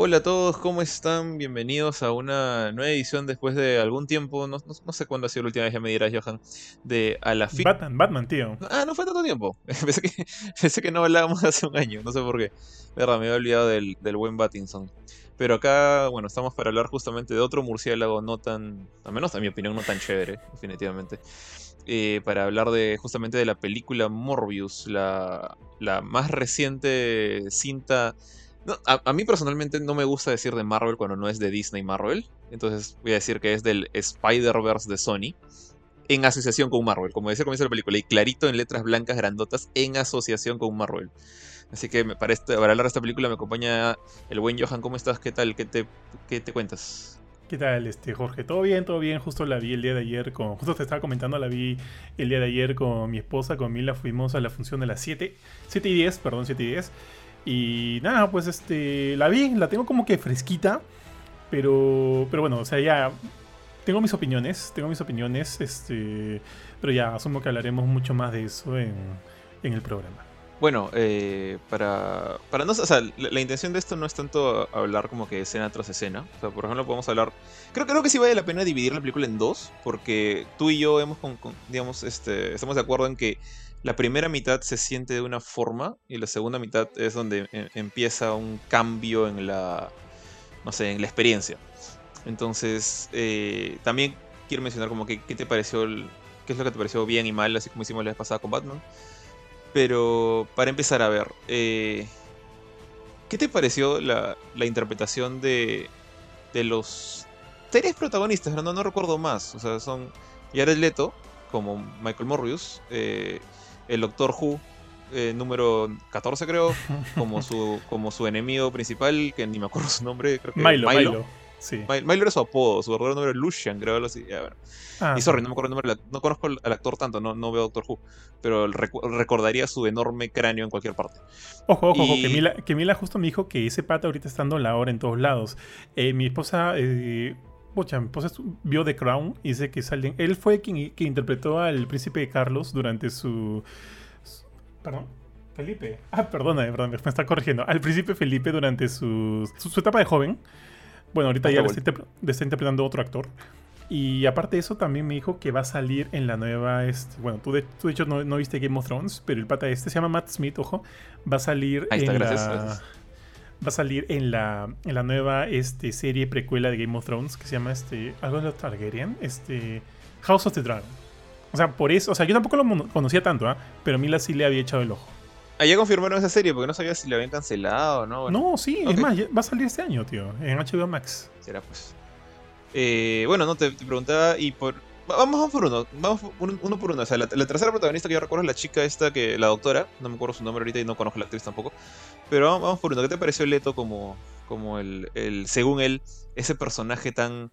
Hola a todos, ¿cómo están? Bienvenidos a una nueva edición después de algún tiempo, no, no- no sé cuándo ha sido la última vez, ya me dirás, Johan, de A la Fi... Batman, Batman, tío. Ah, no fue tanto tiempo. Pensé que, pensé que no hablábamos hace un año, no sé por qué. De verdad, me había olvidado del, del buen Battinson. Pero acá, bueno, estamos para hablar justamente de otro murciélago no tan, al menos a mi opinión, no tan chévere, definitivamente. Eh, para hablar de justamente de la película Morbius, la, la más reciente cinta. A, mí personalmente no me gusta decir de Marvel cuando no es de Disney Marvel. Entonces voy a decir que es del Spider-Verse de Sony. En asociación con Marvel, como decía al comienzo de la película, y clarito en letras blancas grandotas, en asociación con Marvel. Así que para, para hablar de esta película me acompaña el buen Johan. ¿Cómo estás? ¿Qué tal? ¿Qué te, qué te cuentas? ¿Qué tal, este, Jorge? ¿Todo bien? ¿Todo bien? Justo la vi el día de ayer con... Justo te estaba comentando, la vi el día de ayer con mi esposa, con Mila, fuimos a la función de las 7, 7 y 10, perdón, 7 y 10. Y nada, pues este, la vi, la tengo como que fresquita, pero, pero bueno, o sea, ya tengo mis opiniones, tengo mis opiniones, este, pero ya asumo que hablaremos mucho más de eso en, en el programa. Bueno, eh, para, para no, o sea, la, intención de esto no es tanto hablar como que escena tras escena. O sea, por ejemplo, podemos hablar. Creo, creo que sí vale la pena dividir la película en dos, porque tú y yo hemos, con- digamos, este, estamos de acuerdo en que la primera mitad se siente de una forma y la segunda mitad es donde em- empieza un cambio en la, no sé, en la experiencia. Entonces, eh, también quiero mencionar como que qué te pareció, el- qué es lo que te pareció bien y mal, así como hicimos la vez pasada con Batman. Pero para empezar a ver, eh, ¿qué te pareció la, la interpretación de, de los tres protagonistas? No, no recuerdo más. O sea, son Jared Leto como Michael Morbius, eh, el Doctor Who eh, número 14 creo, como su, como su enemigo principal, que ni me acuerdo su nombre, creo que Milo, Milo. Sí. Mi- Milo era su apodo, su verdadero nombre era Lucian, creo, algo así. Ya, bueno. Ah, Y sorry, no me acuerdo el nombre, no conozco al actor tanto, no, no veo Doctor Who, pero recu- recordaría su enorme cráneo en cualquier parte. Ojo, ojo, ojo, que Y- Mila, que Mila justo me dijo que ese pata ahorita está dando la hora en todos lados. Eh, mi esposa, eh, pucha, vio The Crown y dice que salen. Él fue quien, quien interpretó al príncipe Carlos durante su. su- perdón. Felipe. Ah, perdona, perdón, me está corrigiendo. Al príncipe Felipe durante su, su, su etapa de joven. Bueno, ahorita Hasta ya le está, le está interpretando otro actor. Y aparte de eso, también me dijo que va a salir en la nueva. Este, bueno, tú de, tú de hecho no, no viste Game of Thrones, pero el pata este se llama Matt Smith, ojo. Va a salir Ahí está, en gracias, la. gracias. Va a salir en la, en la nueva este, serie precuela de Game of Thrones que se llama este, algo de los Targaryen, este, House of the Dragon. O sea, por eso, o sea, yo tampoco lo conocía tanto, ¿ah? pero Mila sí le había echado el ojo. Ah, ya confirmaron esa serie, porque no sabía si la habían cancelado o no. Bueno, No, sí, ok. es más, va a salir este año, tío, en HBO Max. será pues. Eh, bueno, no, te, te preguntaba y por... va- Vamos, por uno, vamos uno, por uno. O sea, la, tercera protagonista que yo recuerdo es la chica esta, que la doctora, no me acuerdo su nombre ahorita y no conozco la actriz tampoco. Pero vamos, por uno. ¿Qué te pareció Leto como, como el, el, según él, ese personaje tan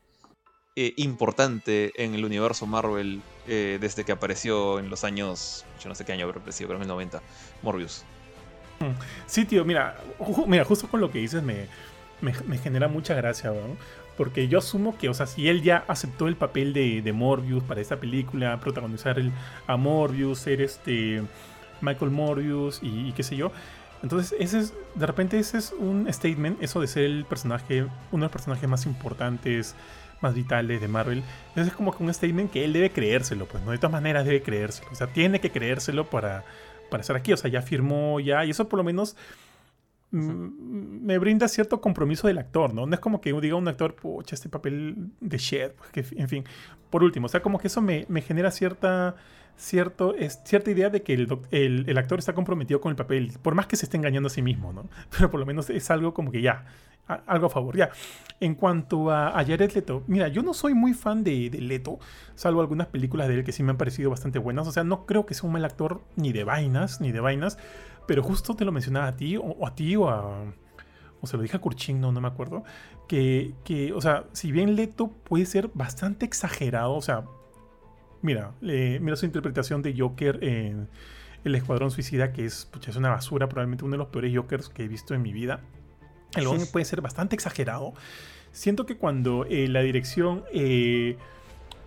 eh, importante en el universo Marvel eh, desde que apareció en los años, yo no sé qué año habrá aparecido, creo en el 90, Morbius? Sí, tío, mira, mira, justo con lo que dices me, me, me genera mucha gracia, weón. Porque yo asumo que, o sea, si él ya aceptó el papel de, de Morbius para esta película, protagonizar el, a Morbius, ser este Michael Morbius y, qué sé yo. Entonces, ese es, de repente ese es un statement, eso de ser el personaje, uno de los personajes más importantes, más vitales de Marvel. Ese es como que un statement que él debe creérselo, pues, ¿no? De todas maneras debe creérselo. O sea, tiene que creérselo para, para estar aquí. O sea, ya firmó, ya, y eso por lo menos mm, me brinda cierto compromiso del actor, ¿no? No es como que diga un actor, pucha, este papel de shit, pues, que, en fin. Por último, o sea, como que eso me, genera cierta, cierto, es, cierta idea de que el, actor está comprometido con el papel, por más que se esté engañando a sí mismo, ¿no? Pero por lo menos es algo como que ya, algo a favor, ya. En cuanto a, a Jared Leto, mira, yo no soy muy fan de, de Leto, salvo algunas películas de él que sí me han parecido bastante buenas, o sea, no creo que sea un mal actor ni de vainas, ni de vainas, pero justo te lo mencionaba a ti, o, o a ti, o a. O se lo dije a Kurchin, no, no me acuerdo. Que, que, o sea, si bien Leto puede ser bastante exagerado, o sea, mira, eh, mira su interpretación de Joker en El Escuadrón Suicida, que es, pucha, es una basura, probablemente uno de los peores Jokers que he visto en mi vida. El hombre puede ser bastante exagerado. Siento que cuando eh, la dirección eh,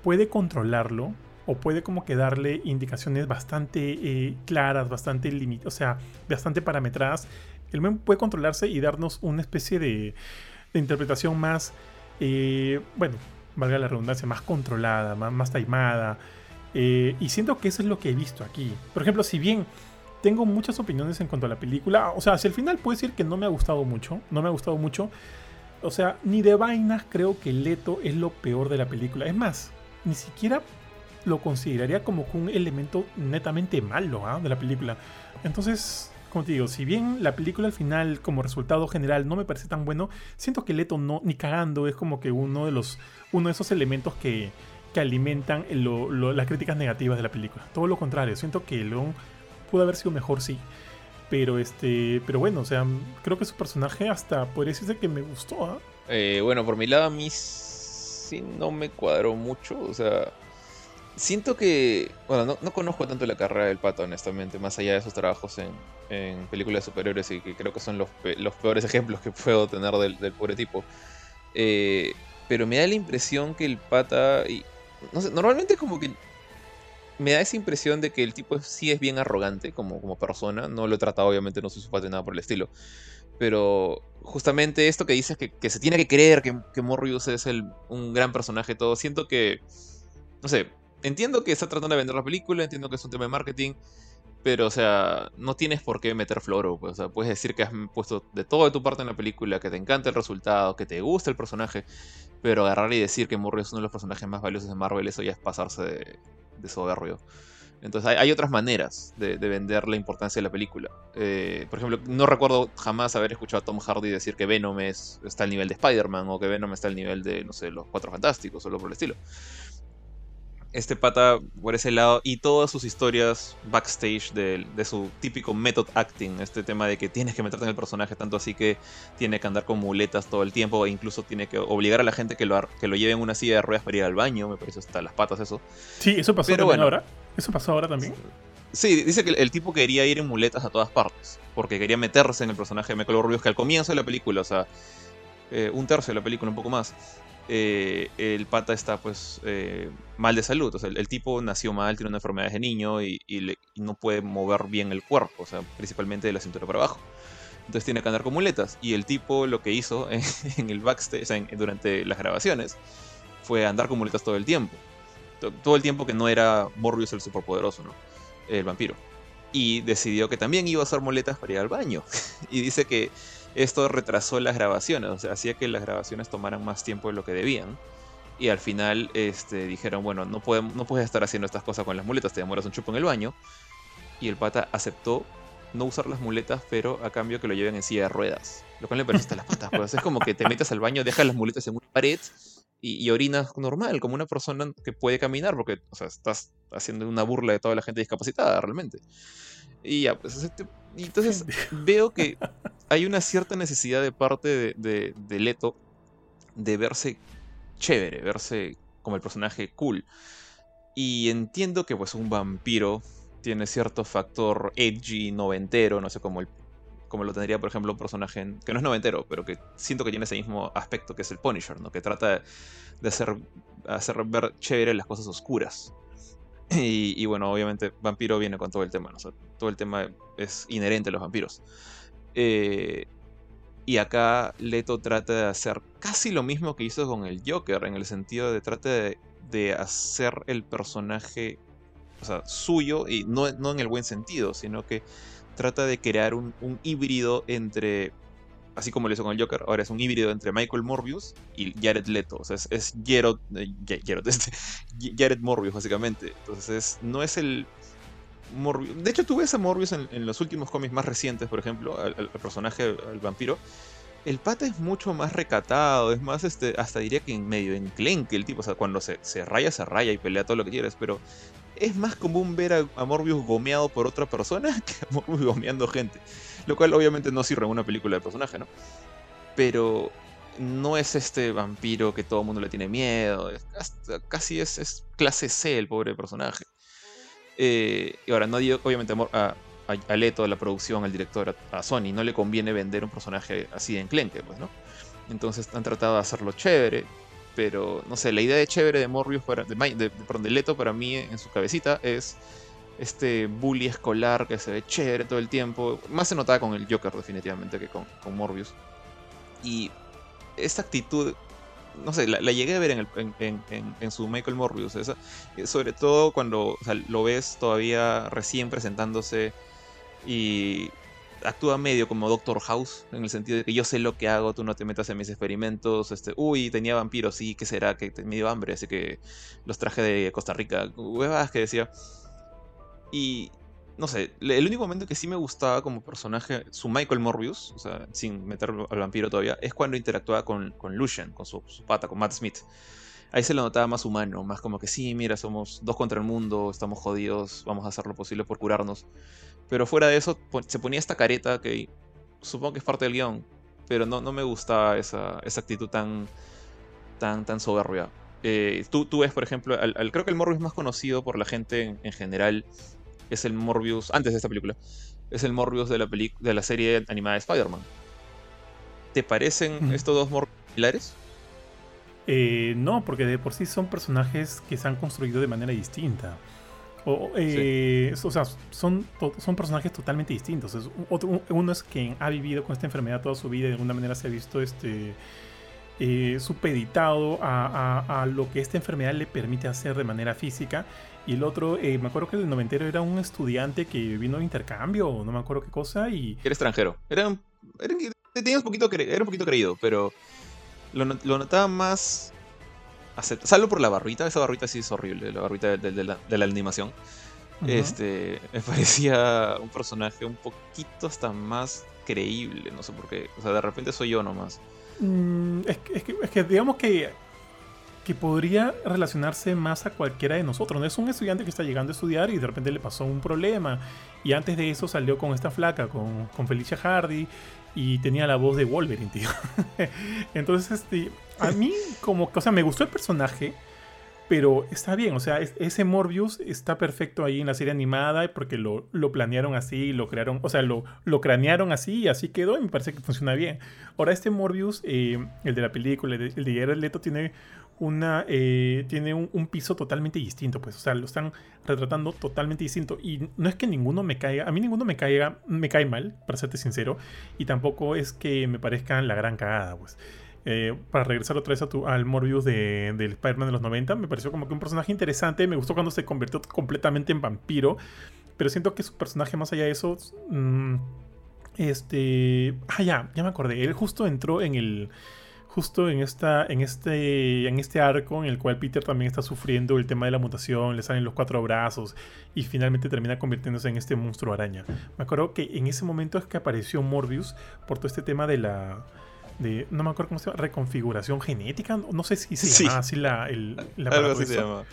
puede controlarlo, o puede como que darle indicaciones bastante eh, claras, bastante limit o sea, bastante parametradas, El men puede controlarse y darnos una especie de, interpretación más, eh, bueno, valga la redundancia, más controlada, más, más taimada. Eh, y siento que eso es lo que he visto aquí. Por ejemplo, si bien tengo muchas opiniones en cuanto a la película, o sea, hacia el final puedo decir que no me ha gustado mucho, no me ha gustado mucho. O sea, ni de vainas creo que Leto es lo peor de la película. Es más, ni siquiera lo consideraría como un elemento netamente malo ¿ah? de la película. Entonces, como te digo, si bien la película al final, como resultado general, no me parece tan bueno, siento que Leto no, ni cagando, es como que uno de los. uno de esos elementos que, que alimentan las críticas negativas de la película. Todo lo contrario, siento que León pudo haber sido mejor, sí. Pero este. Pero bueno, o sea, creo que su personaje hasta podría decirse que me gustó, ¿ah? eh, bueno, por mi lado a mí sí no me cuadró mucho. O sea, Siento que, bueno, no, conozco tanto la carrera del pato, honestamente, más allá de sus trabajos en, en películas superiores y que creo que son los, los peores ejemplos que puedo tener del, del pobre tipo. Eh, pero me da la impresión que el pata, y, no sé, normalmente como que me da esa impresión de que el tipo sí es bien arrogante como, como persona, no lo he tratado, obviamente no soy su nada por el estilo. Pero justamente esto que dices, que, que se tiene que creer que, que Morbius es el, un gran personaje, todo, siento que, no sé, entiendo que está tratando de vender la película, entiendo que es un tema de marketing, pero, o sea, no tienes por qué meter floro. O sea, puedes decir que has puesto de todo de tu parte en la película, que te encanta el resultado, que te gusta el personaje, pero agarrar y decir que Murray es uno de los personajes más valiosos de Marvel, eso ya es pasarse de, de soberbio. Entonces hay, otras maneras de, vender la importancia de la película. Eh, por ejemplo, no recuerdo jamás haber escuchado a Tom Hardy decir que Venom es, está al nivel de Spider-Man o que Venom está al nivel de, no sé, los Cuatro Fantásticos o algo por el estilo este pata por ese lado y todas sus historias backstage de, su típico method acting, este tema de que tienes que meterte en el personaje tanto así que tiene que andar con muletas todo el tiempo e incluso tiene que obligar a la gente que lo, que lo lleve en una silla de ruedas para ir al baño, me parece hasta las patas eso. Sí, eso pasó bueno, ahora. Eso pasó ahora también. Sí, dice que el, tipo quería ir en muletas a todas partes, porque quería meterse en el personaje de Michael Rubio que al comienzo de la película, o sea, eh, un tercio de la película, un poco más, eh, el pata está pues eh, mal de salud. O sea, el, tipo nació mal, tiene una enfermedad de niño y, no puede mover bien el cuerpo, o sea, principalmente de la cintura para abajo. Entonces tiene que andar con muletas. Y el tipo lo que hizo en, el backstage, o sea, durante las grabaciones, fue andar con muletas todo el tiempo. Todo el tiempo que no era Morbius el superpoderoso, ¿no? El vampiro. Y decidió que también iba a usar muletas para ir al baño. y dice que esto retrasó las grabaciones, o sea, hacía que las grabaciones tomaran más tiempo de lo que debían. Y al final este, dijeron, bueno, no, podemos, no puedes estar haciendo estas cosas con las muletas, te demoras un chupo en el baño. Y el pata aceptó no usar las muletas, pero a cambio que lo lleven en silla de ruedas. Lo cual le parece hasta las patas. Pues es como que te metes al baño, dejas las muletas en una pared y, orinas normal, como una persona que puede caminar, porque o sea, estás haciendo una burla de toda la gente discapacitada realmente. Y ya, pues y entonces veo que hay una cierta necesidad de parte de, de, Leto de verse chévere, verse como el personaje cool. Y entiendo que pues un vampiro tiene cierto factor edgy, noventero, no sé cómo, el, como lo tendría por ejemplo un personaje que no es noventero, pero que siento que tiene ese mismo aspecto que es el Punisher, ¿no? que trata de hacer, hacer ver chévere las cosas oscuras. Y, bueno, obviamente Vampiro viene con todo el tema, ¿no? todo el tema es inherente a los vampiros. Eh, y acá Leto trata de hacer casi lo mismo que hizo con el Joker, en el sentido de trata de, hacer el personaje o sea, suyo, y no, no, en el buen sentido, sino que trata de crear un, un híbrido entre así como lo hizo con el Joker, ahora es un híbrido entre Michael Morbius y Jared Leto. O sea, es, es Jared, eh, este, Jared Morbius, básicamente. Entonces, no es el Morbius. De hecho, tú ves a Morbius en, los últimos cómics más recientes, por ejemplo, al, personaje, al vampiro. El pata es mucho más recatado, es más, este, hasta diría que en medio enclenque el tipo. O sea, cuando se, raya, se raya y pelea todo lo que quieres, pero es más común ver a, Morbius gomeado por otra persona que a Morbius gomeando gente. Lo cual obviamente no sirve en una película de personaje, ¿no? Pero no es este vampiro que todo el mundo le tiene miedo. casi es, clase C el pobre personaje. Eh, y ahora, no digo, obviamente, a, a, Leto, a la producción, al director, a, Sony, no le conviene vender un personaje así de enclenque, pues, ¿no? Entonces han tratado de hacerlo chévere pero no sé, la idea de chévere de Morbius, para, de, de, Leto para mí en su cabecita es este bully escolar que se ve chévere todo el tiempo. Más se notaba con el Joker definitivamente que con, con Morbius. Y esta actitud, no sé, la, llegué a ver en, el, en, su Michael Morbius. Esa, eh, sobre todo cuando lo ves todavía recién presentándose y actúa medio como Doctor House, en el sentido de que yo sé lo que hago, tú no te metas en mis experimentos, este, uy, tenía vampiros, sí, ¿qué será? Que me dio hambre, así que los traje de Costa Rica, huevas que decía. Y no sé, el único momento que sí me gustaba como personaje, su Michael Morbius, o sea, sin meterlo al vampiro todavía, es cuando interactuaba con, con Lucian, con su, pata, con Matt Smith. Ahí se lo notaba más humano, más como que sí, mira, somos dos contra el mundo, estamos jodidos, vamos a hacer lo posible por curarnos. Pero fuera de eso, se ponía esta careta que supongo que es parte del guion, pero no, no me gustaba esa, esa actitud tan, tan, tan soberbia. Eh, tú, tú ves, por ejemplo, creo que el Morbius más conocido por la gente en general es el Morbius, antes de esta película, es el Morbius de la, de la serie animada de Spider-Man. ¿Te parecen estos dos Morbius similares? Eh, no, porque de por sí son personajes que se han construido de manera distinta. O, eh, o sea, son, son personajes totalmente distintos. uno es quien ha vivido con esta enfermedad toda su vida y de alguna manera se ha visto este, eh, supeditado a, a, lo que esta enfermedad le permite hacer de manera física. Y el otro, eh, me acuerdo que el noventero era un estudiante que vino de intercambio, o no me acuerdo qué cosa, y... Era extranjero. Era, un, tenía un poquito, era un poquito creído, pero lo, notaba más... Salvo por la barrita, esa barrita sí es horrible, la barrita de, la, animación. Este, me parecía un personaje un poquito hasta más creíble, no sé por qué. O sea, de repente soy yo nomás. Mm, es, que, es que digamos que que podría relacionarse más a cualquiera de nosotros. No es un estudiante que está llegando a estudiar y de repente le pasó un problema. Y antes de eso salió con esta flaca, con, con Felicia Hardy, y tenía la voz de Wolverine, tío. Entonces, este, a mí como, o sea, me gustó el personaje, pero está bien, o sea, ese Morbius está perfecto ahí en la serie animada porque lo, lo planearon así, lo crearon, o sea, lo, lo cranearon así y así quedó y me parece que funciona bien. Ahora, este Morbius, eh, el de la película, el de, Leto, tiene una eh, tiene un, piso totalmente distinto, pues, o sea, lo están retratando totalmente distinto y no es que ninguno me caiga, a mí ninguno me caiga, me cae mal, para serte sincero, y tampoco es que me parezcan la gran cagada, pues. Eh, para regresar otra vez a al Morbius de, del Spider-Man de los 90, me pareció como que un personaje interesante, me gustó cuando se convirtió completamente en vampiro, pero siento que su personaje más allá de eso, mm, este, ah ya, ya me acordé, él justo entró en el justo en, esta, en, este, en este arco en el cual Peter también está sufriendo el tema de la mutación, le salen los cuatro brazos y finalmente termina convirtiéndose en este monstruo araña. Me acuerdo que en ese momento es que apareció Morbius por todo este tema de la... De, no me acuerdo cómo se llama, reconfiguración genética, no sé si se llama así la, el, Algo así se llama.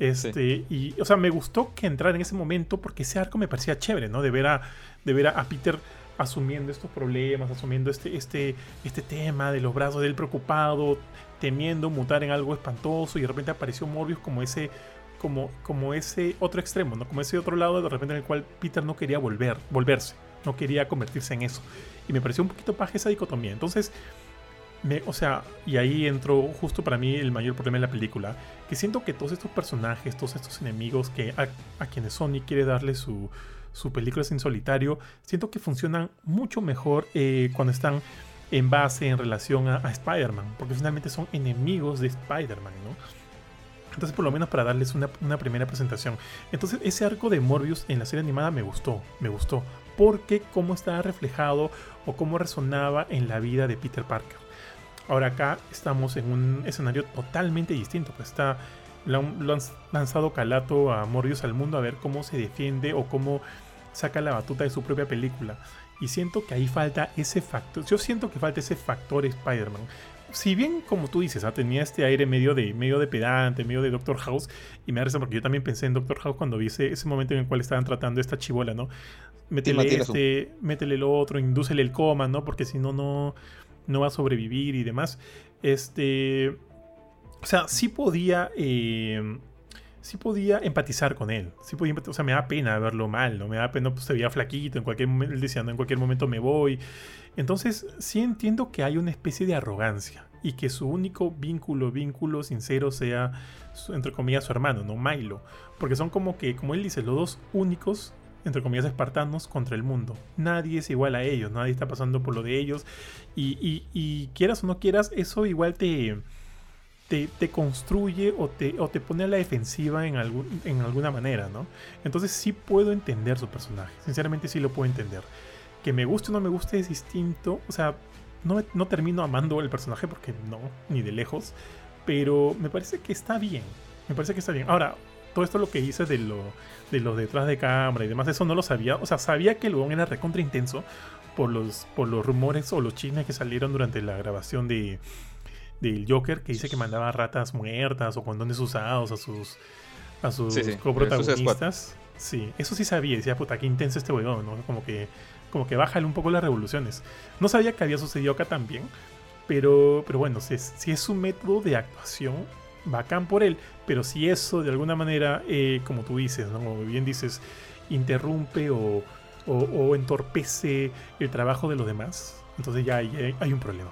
Este, y, o sea, me gustó que entrara en ese momento porque ese arco me parecía chévere, ¿no? De ver a, de ver a Peter asumiendo estos problemas, asumiendo este, este, este tema de los brazos de él preocupado, temiendo mutar en algo espantoso y de repente apareció Morbius como ese como, como ese otro extremo, ¿no? como ese otro lado de repente en el cual Peter no quería volver, volverse, no quería convertirse en eso. Y me pareció un poquito paja esa dicotomía. Entonces, me, o sea, y ahí entró justo para mí el mayor problema en la película, que siento que todos estos personajes, todos estos enemigos que a, a quienes Sony quiere darle su, sus películas en solitario, siento que funcionan mucho mejor eh, cuando están en base, en relación a, Spider-Man, porque finalmente son enemigos de Spider-Man, ¿no? Entonces, por lo menos para darles una, primera presentación. Entonces, ese arco de Morbius en la serie animada me gustó, me gustó, porque cómo estaba reflejado o cómo resonaba en la vida de Peter Parker. Ahora acá estamos en un escenario totalmente distinto, pues está lo han, lanzado calato a Morbius al mundo a ver cómo se defiende o cómo saca la batuta de su propia película. Y siento que ahí falta ese factor. Yo siento que falta ese factor Spider-Man. Si bien, como tú dices, ah, tenía este aire medio de, medio de pedante, medio de Doctor House, y me parece porque yo también pensé en Doctor House cuando vi ese, momento en el cual estaban tratando esta chivola, ¿no? Métele este, métele lo otro, indúcele el coma, ¿no? Porque si no, no, no va a sobrevivir y demás. Este. O sea, sí podía. Eh, sí podía empatizar con él. Sí podía o sea, me da pena verlo mal, ¿no? Me da pena, pues se veía flaquito, en cualquier momento, él decía, en cualquier momento me voy. Entonces, sí entiendo que hay una especie de arrogancia y que su único vínculo, vínculo sincero sea, entre comillas, su hermano, no Milo. Porque son como que, como él dice, los dos únicos, entre comillas, espartanos contra el mundo. Nadie es igual a ellos, nadie está pasando por lo de ellos. Y, y, quieras o no quieras, eso igual te, te, construye o te, o te pone a la defensiva en, algún, en alguna manera, ¿no? Entonces sí puedo entender su personaje, sinceramente sí lo puedo entender. Que me guste o no me guste es distinto, o sea, no, termino amando el personaje porque no, ni de lejos. Pero me parece que está bien. Me parece que está bien. Ahora, todo esto lo que hice de lo de los detrás de cámara y demás, eso no lo sabía. O sea, sabía que el era recontra intenso por los, por los rumores o los chismes que salieron durante la grabación de del Joker, que dice que mandaba ratas muertas o condones usados a sus a sus coprotagonistas. Sí, eso sí sabía. Decía, puta, qué intenso este weón, ¿no? Como que como que bájale un poco las revoluciones. No sabía que había sucedido acá también, pero, pero bueno, si es, si es un método de actuación, bacán por él, pero si eso de alguna manera, eh, como tú dices, ¿no? como bien dices, interrumpe o, o, entorpece el trabajo de los demás, entonces ya hay, hay un problema.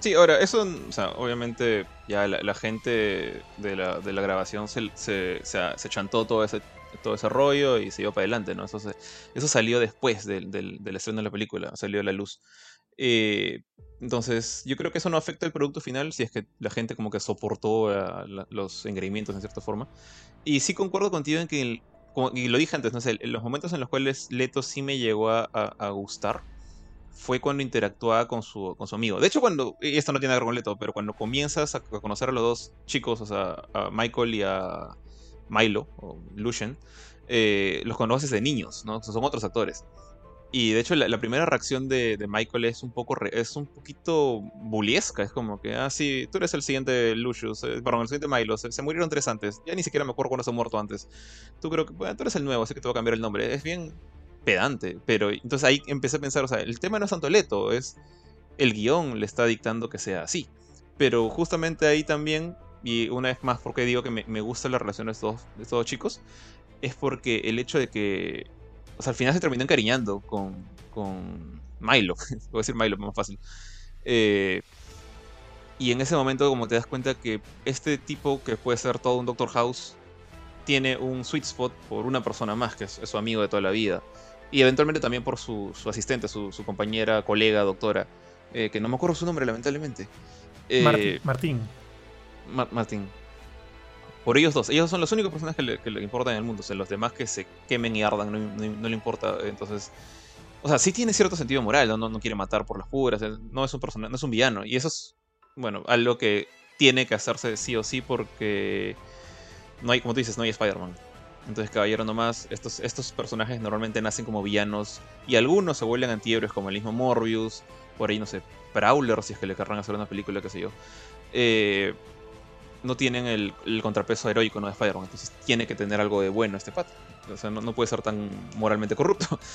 Sí, ahora, eso, o sea, obviamente ya la, gente de la, de la grabación se, se, se, chantó todo ese todo ese rollo y se dio para adelante, ¿no? Eso, eso salió después del, del, estreno de la película, salió a la luz. Eh, entonces, yo creo que eso no afecta el producto final si es que la gente como que soportó los engreimientos en cierta forma. Y sí concuerdo contigo en que, y lo dije antes, no sé, los momentos en los cuales Leto sí me llegó a, gustar fue cuando interactuaba con su, con su amigo. De hecho, cuando, y esto no tiene que ver con Leto, pero cuando comienzas a conocer a los dos chicos, o sea, a Michael y a, Milo o Lucian, eh, los conoces de niños, ¿no? son otros actores. Y de hecho la, primera reacción de, Michael es un poco es un poquito buliesca, es como que, ah, sí, tú eres el siguiente Lucius, eh, perdón, el siguiente Milo, se, murieron tres antes, ya ni siquiera me acuerdo cuándo se ha muerto antes. Tú creo que, bueno, tú eres el nuevo, así que te voy a cambiar el nombre. Es bien pedante, pero entonces ahí empecé a pensar, o sea, el tema no es tanto Leto, es el guion le está dictando que sea así. Pero justamente ahí también y una vez más, porque digo que me, me gusta la relación de estos, de estos chicos, es porque el hecho de que, o sea, al final se terminó encariñando con, con Milo, voy a decir Milo, más fácil. Eh, y en ese momento, como te das cuenta que este tipo, que puede ser todo un Doctor House, tiene un sweet spot por una persona más, que es, su amigo de toda la vida. Y eventualmente también por su, su asistente, su, su, compañera, colega, doctora, eh, que no me acuerdo su nombre, lamentablemente. Eh, Martín. Martín. Por ellos dos. Ellos son los únicos personajes que le, importan en el mundo. O sea, los demás que se quemen y ardan no, le importa. Entonces. O sea, sí tiene cierto sentido moral, ¿no? No, quiere matar por las puras. No es un personaje, no es un villano. Y eso es, bueno, algo que tiene que hacerse sí o sí porque no hay, como tú dices, no hay Spider-Man. Entonces, caballero nomás, estos, estos personajes normalmente nacen como villanos y algunos se vuelven antihéroes como el mismo Morbius, por ahí, no sé, Prowler, si es que le querrán hacer una película, qué sé yo. Eh, no tienen el, contrapeso heroico ¿no? de Spider-Man. Entonces tiene que tener algo de bueno este pata. O sea, no, puede ser tan moralmente corrupto.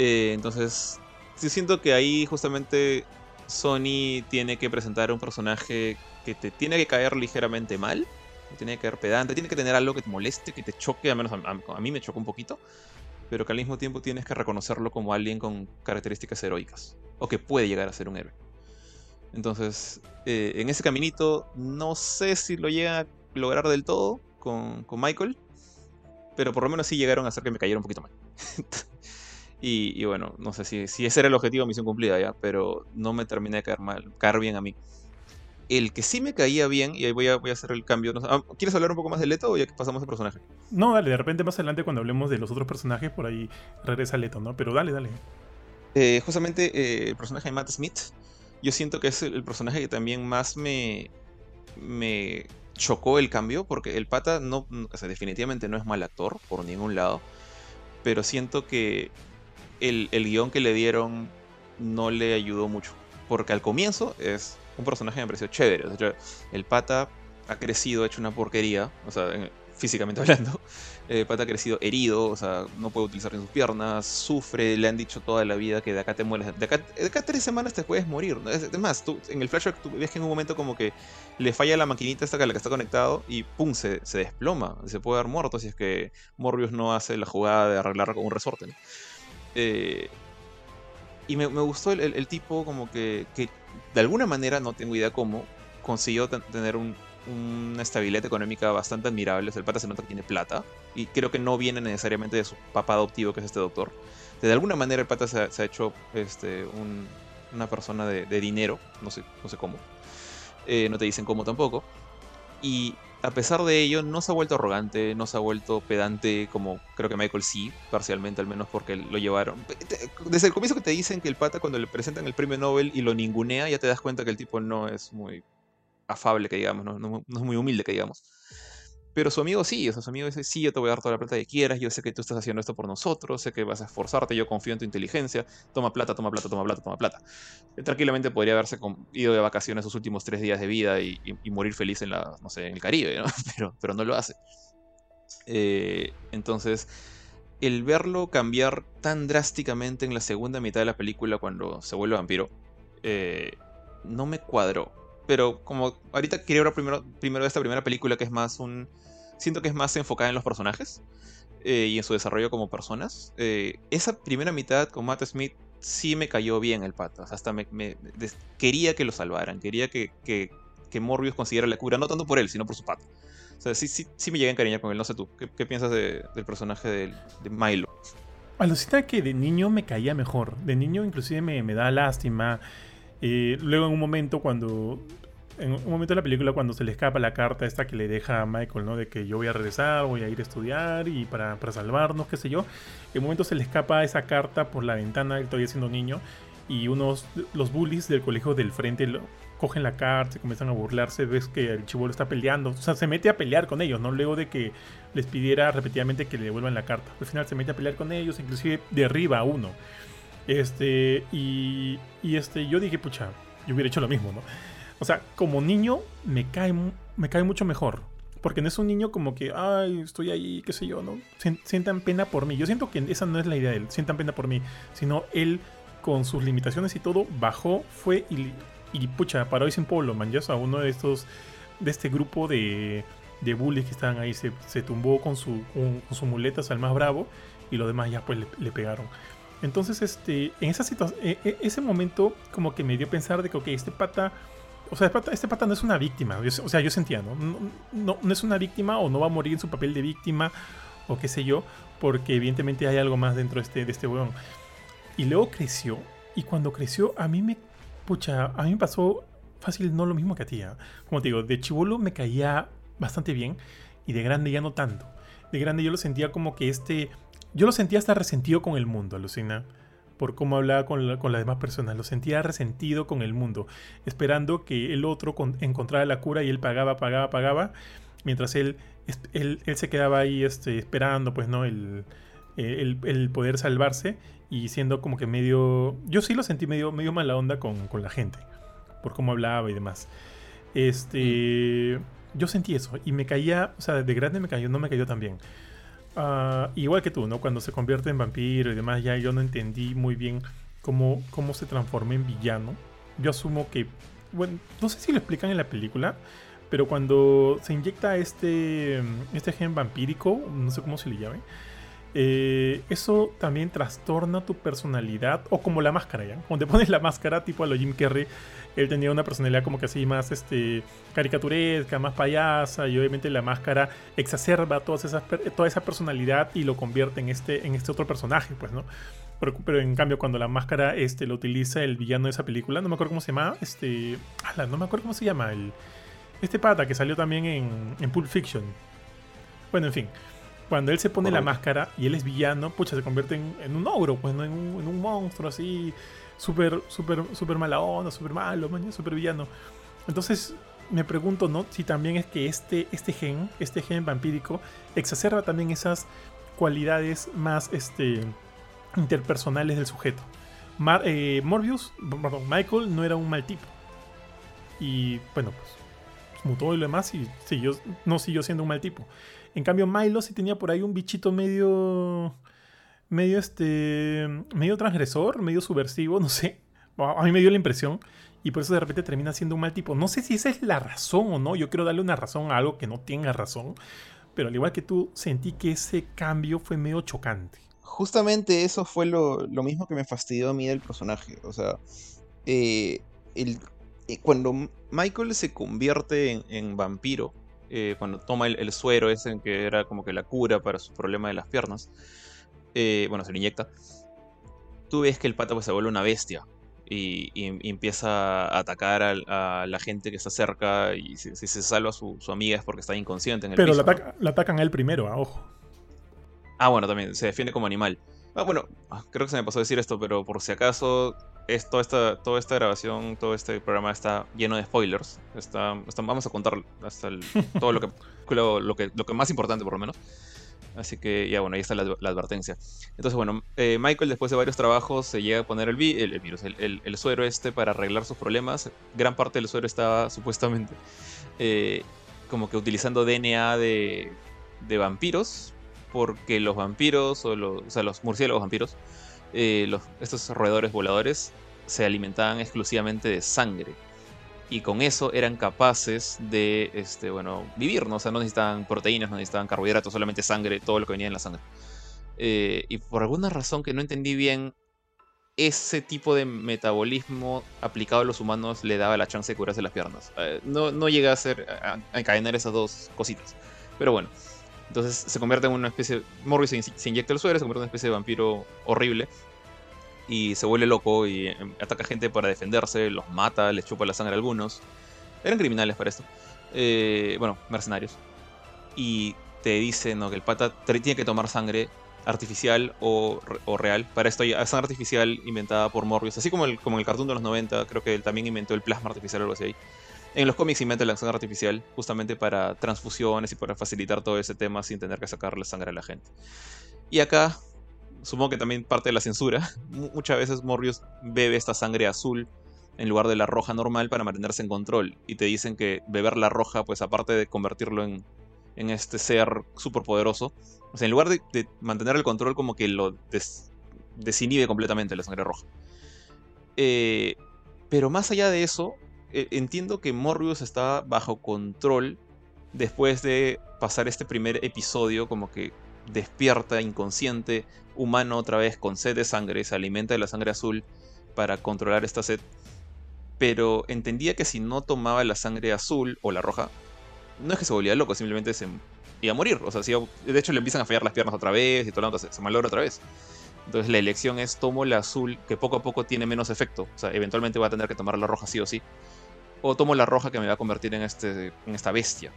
Eh, entonces, sí siento que ahí justamente Sony tiene que presentar un personaje que te tiene que caer ligeramente mal. Tiene que caer pedante, tiene que tener algo que te moleste, que te choque, al menos a, mí me chocó un poquito. Pero que al mismo tiempo tienes que reconocerlo como alguien con características heroicas. O que puede llegar a ser un héroe. Entonces, eh, en ese caminito, no sé si lo llega a lograr del todo con, Michael, pero por lo menos sí llegaron a hacer que me cayera un poquito mal. y, bueno, no sé si, si ese era el objetivo, misión cumplida ya, pero no me terminé de caer mal, caer bien a mí. El que sí me caía bien, y ahí voy a, voy a hacer el cambio. Ah, ¿Quieres hablar un poco más de Leto o ya que pasamos al personaje? No, dale, de repente más adelante cuando hablemos de los otros personajes, por ahí regresa Leto, ¿no? Pero dale, dale. Eh, justamente eh, el personaje de Matt Smith yo siento que es el personaje que también más me, me chocó el cambio, porque el pata no, o sea, definitivamente no es mal actor por ningún lado, pero siento que el, el guion que le dieron no le ayudó mucho, porque al comienzo es un personaje que me pareció chévere, o sea, el pata ha crecido, ha hecho una porquería, o sea, físicamente hablando, eh, Pata ha crecido herido, o sea, no puede utilizar ni sus piernas, sufre, le han dicho toda la vida que de acá te mueres, de acá, de acá tres semanas te puedes morir. Es, más, tú, en el flashback tú ves que en un momento como que le falla la maquinita esta a la que está conectado y pum, se, desploma, se puede haber muerto si es que Morbius no hace la jugada de arreglar con un resorte. Eh, y me, gustó el, tipo como que, que, de alguna manera, no tengo idea cómo, consiguió tener una estabilidad económica bastante admirable. el pata se nota que tiene plata. Y creo que no viene necesariamente de su papá adoptivo, que es este doctor. De alguna manera el pata se ha, hecho este, una persona de, dinero. No sé, no sé cómo. Eh, no te dicen cómo tampoco. Y a pesar de ello, no se ha vuelto arrogante, no se ha vuelto pedante como creo que Michael sí, parcialmente al menos porque lo llevaron. Desde el comienzo que te dicen que el pata cuando le presentan el premio Nobel y lo ningunea, ya te das cuenta que el tipo no es muy afable, que digamos, no, es muy humilde, que digamos. Pero su amigo sí, o sea, su amigo dice, sí, yo te voy a dar toda la plata que quieras, yo sé que tú estás haciendo esto por nosotros, sé que vas a esforzarte, yo confío en tu inteligencia, toma plata, toma plata, toma plata, toma plata. tranquilamente podría haberse ido de vacaciones sus últimos tres días de vida y, morir feliz en la, no sé, en el Caribe. Pero, pero no lo hace. Eh, entonces, el verlo cambiar tan drásticamente en la segunda mitad de la película cuando se vuelve vampiro, eh, no me cuadró. Pero como ahorita quería ver primero, primero esta primera película que es más un siento que es más enfocada en los personajes eh, y en su desarrollo como personas. Eh, esa primera mitad con Matt Smith sí me cayó bien el pata. hasta me, quería que lo salvaran, quería que, que, Morbius consiguiera la cura, no tanto por él, sino por su pata. O sea, sí, sí, sí me llegué a encariñar con él, no sé tú. ¿Qué, piensas del personaje de, de Milo? Alucina que de niño me caía mejor. De niño inclusive me, me da lástima. Eh, luego en un momento cuando en un momento de la película cuando se le escapa la carta esta que le deja a Michael, ¿no? De que yo voy a regresar, voy a ir a estudiar y para, para salvarnos, qué sé yo. En un momento se le escapa esa carta por la ventana, él todavía siendo niño, y unos, los bullies del colegio del frente lo, cogen la carta, se comienzan a burlarse, ves que el chivolo está peleando, o sea, se mete a pelear con ellos, ¿no? Luego de que les pidiera repetidamente que le devuelvan la carta. Al final se mete a pelear con ellos, inclusive derriba a uno. Este, y, y este, yo dije, pucha, yo hubiera hecho lo mismo, ¿no? O sea, como niño me cae, me cae mucho mejor. Porque no es un niño como que, ay, estoy ahí, qué sé yo, ¿no? Sientan pena por mí. Yo siento que esa no es la idea de él, sientan pena por mí. Sino él, con sus limitaciones y todo, bajó, fue y, y pucha, paró y sin polo, man. Ya, o uno de estos, de este grupo de, de bullies que estaban ahí, se, se tumbó con su, con, sus muletas al más bravo y los demás ya pues le, pegaron. Entonces, este, en esa situación, e, e, ese momento como que me dio a pensar de que, ok, este pata o sea, este pata no es una víctima. o sea, yo sentía, ¿no? ¿no? Es una víctima o no va a morir en su papel de víctima o qué sé yo, porque evidentemente hay algo más dentro de este, de este. Y luego creció, y cuando creció, a mí me. Pucha, a mí me pasó fácil, no lo mismo que a ti. ¿eh? Como te digo, de chivolo me caía bastante bien, y de grande ya no tanto. De grande yo lo sentía como que este. Yo lo sentía hasta resentido con el mundo, alucina por cómo hablaba con, las demás personas. Lo sentía resentido con el mundo, esperando que el otro encontrara la cura y él pagaba, pagaba, pagaba, mientras él, él, se quedaba ahí este, esperando, pues, ¿no? El, el, poder salvarse y siendo como que medio... Yo sí lo sentí medio, medio mala onda con, con la gente, por cómo hablaba y demás. Este... Yo sentí eso y me caía, o sea, de grande me cayó, no me cayó tan bien. Ah, igual que tú, ¿no? Cuando se convierte en vampiro y demás, ya yo no entendí muy bien cómo, cómo se transformó en villano. Yo asumo que, bueno, no sé si lo explican en la película, pero cuando se inyecta este, este gen vampírico, no sé cómo se le llame, eh, eso también trastorna tu personalidad, o como la máscara, ¿ya? Cuando pones la máscara tipo a lo Jim Carrey, él tenía una personalidad como que así más este, caricaturesca, más payasa, y obviamente la máscara exacerba todas esas, toda esa personalidad y lo convierte en este, en este otro personaje, pues, ¿no? Pero, en cambio, cuando la máscara este, lo utiliza el villano de esa película, no me acuerdo cómo se llama, este, no me acuerdo cómo se llama, el, este pata que salió también en, en Pulp Fiction. Bueno, en fin. Cuando él se pone la máscara y él es villano, pucha, se convierte en, un ogro, pues, ¿no? en, un, monstruo así, súper, súper, súper mala onda, súper malo, súper villano. Entonces, me pregunto, ¿no? Si también es que este, este gen, este gen vampírico, exacerba también esas cualidades más este, interpersonales del sujeto. Eh, Morbius, perdón, Michael no era un mal tipo. Y bueno, pues mutó y lo demás y siguió, no siguió siendo un mal tipo. En cambio, Milo sí tenía por ahí un bichito medio. medio este. medio transgresor, medio subversivo, no sé. A mí me dio la impresión. Y por eso de repente termina siendo un mal tipo. No sé si esa es la razón o no. Yo quiero darle una razón a algo que no tenga razón. Pero al igual que tú, sentí que ese cambio fue medio chocante. justamente eso fue lo, mismo que me fastidió a mí del personaje. O sea, eh, el, eh, cuando Michael se convierte en, vampiro, eh, cuando toma el, suero ese que era como que la cura para su problema de las piernas, bueno, se le inyecta, tú ves que el pata pues, se vuelve una bestia. Y, empieza a atacar a, la gente que está cerca y si, se salva a su, amiga es porque está inconsciente en el Pero la, atacan a él primero, a ojo. Ah, bueno, también se defiende como animal. Ah, bueno, ah, creo que se me pasó a decir esto, pero por si acaso, es, toda, esta, toda esta grabación, todo este programa está lleno de spoilers. Está, vamos a contar hasta todo lo que, lo, que, lo que más importante, por lo menos. Así que ya bueno, ahí está la, advertencia. Entonces bueno, eh, Michael después de varios trabajos se llega a poner el, el, virus, el, suero este para arreglar sus problemas. Gran parte del suero estaba supuestamente eh, como que utilizando DNA de, de vampiros porque los vampiros, o los, o sea, los murciélagos vampiros, eh, los, estos roedores voladores, se alimentaban exclusivamente de sangre. Y con eso eran capaces de, este, bueno, vivir, ¿no? O sea, no necesitaban proteínas, no necesitaban carbohidratos, solamente sangre, todo lo que venía en la sangre. Eh, y por alguna razón que no entendí bien, ese tipo de metabolismo aplicado a los humanos le daba la chance de curarse las piernas. Eh, no, no llega a ser, a, a encadenar esas dos cositas. Pero bueno, entonces se convierte en una especie. Morbius se, inyecta el suero, se convierte en una especie de vampiro horrible. Y se vuelve loco y em, ataca gente para defenderse, los mata, les chupa la sangre a algunos. Eran criminales para esto. Eh, bueno, mercenarios. Y te dicen que el pata tiene que tomar sangre artificial o, real. Para esto hay sangre artificial inventada por Morbius. Así como, el, como el cartoon de los 90, creo que él también inventó el plasma artificial o algo así ahí. En los cómics inventa la sangre artificial justamente para transfusiones y para facilitar todo ese tema sin tener que sacarle sangre a la gente. Y acá, supongo que también parte de la censura, muchas veces Morbius bebe esta sangre azul en lugar de la roja normal para mantenerse en control. Y te dicen que beber la roja, pues aparte de convertirlo en, en este ser súper poderoso, o en lugar de, mantener el control como que lo desinhibe completamente la sangre roja. Eh, pero más allá de eso, entiendo que Morbius está bajo control después de pasar este primer episodio como que despierta inconsciente, humano otra vez con sed de sangre, se alimenta de la sangre azul para controlar esta sed. Pero entendía que si no tomaba la sangre azul o la roja, no es que se volvía loco, simplemente se iba a morir. O sea, de hecho le empiezan a fallar las piernas otra vez y todo lo se, se malogra otra vez. Entonces la elección es tomo la azul, que poco a poco tiene menos efecto. O sea, eventualmente va a tener que tomar la roja sí o sí o tomo la roja que me va a convertir en, este, en esta bestia.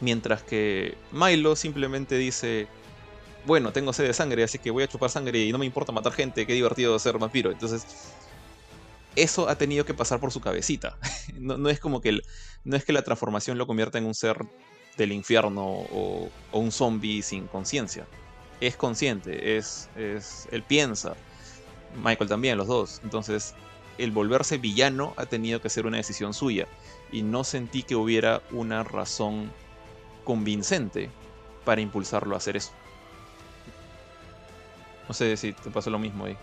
Mientras que Milo simplemente dice, bueno, tengo sed de sangre, así que voy a chupar sangre y no me importa matar gente, qué divertido ser vampiro. Entonces, eso ha tenido que pasar por su cabecita. no, es como que no es que la transformación lo convierta en un ser del infierno o, un zombie sin conciencia. Es consciente, es, es, él piensa. Michael también, los dos. Entonces, el volverse villano ha tenido que ser una decisión suya. Y no sentí que hubiera una razón convincente para impulsarlo a hacer eso. No sé si te pasó lo mismo ahí.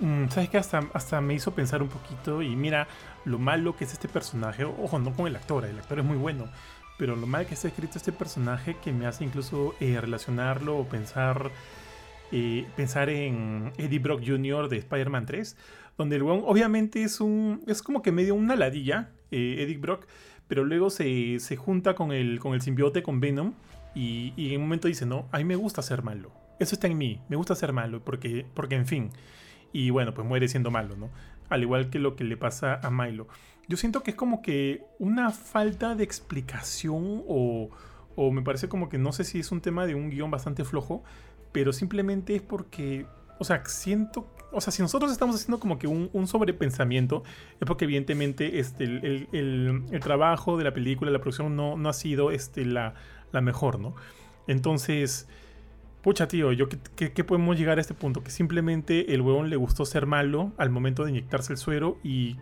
Mm, Sabes que hasta, hasta me hizo pensar un poquito y mira lo malo que es este personaje. Ojo, no con el actor, el actor es muy bueno. Pero lo mal que está escrito este personaje que me hace incluso eh, relacionarlo o pensar, eh, pensar en Eddie Brock Jr. de Spider-Man 3 donde el weón obviamente es un. es como que medio una ladilla, eh, Eddie Brock, pero luego se, junta con el, con el simbiote, con Venom, y, en un momento dice, no, a mí me gusta ser malo. Eso está en mí, me gusta ser malo, porque, porque en fin. Y bueno, pues muere siendo malo, ¿no? Al igual que lo que le pasa a Milo. Yo siento que es como que una falta de explicación o, o me parece como que no sé si es un tema de un guion bastante flojo, pero simplemente es porque, o sea, siento o sea, si nosotros estamos haciendo como que un, sobrepensamiento, es porque evidentemente este, el, trabajo de la película, la producción no, no ha sido este, la, mejor, ¿no? Entonces, pucha, tío, yo ¿qué, podemos llegar a este punto? Que simplemente el huevón le gustó ser malo al momento de inyectarse el suero y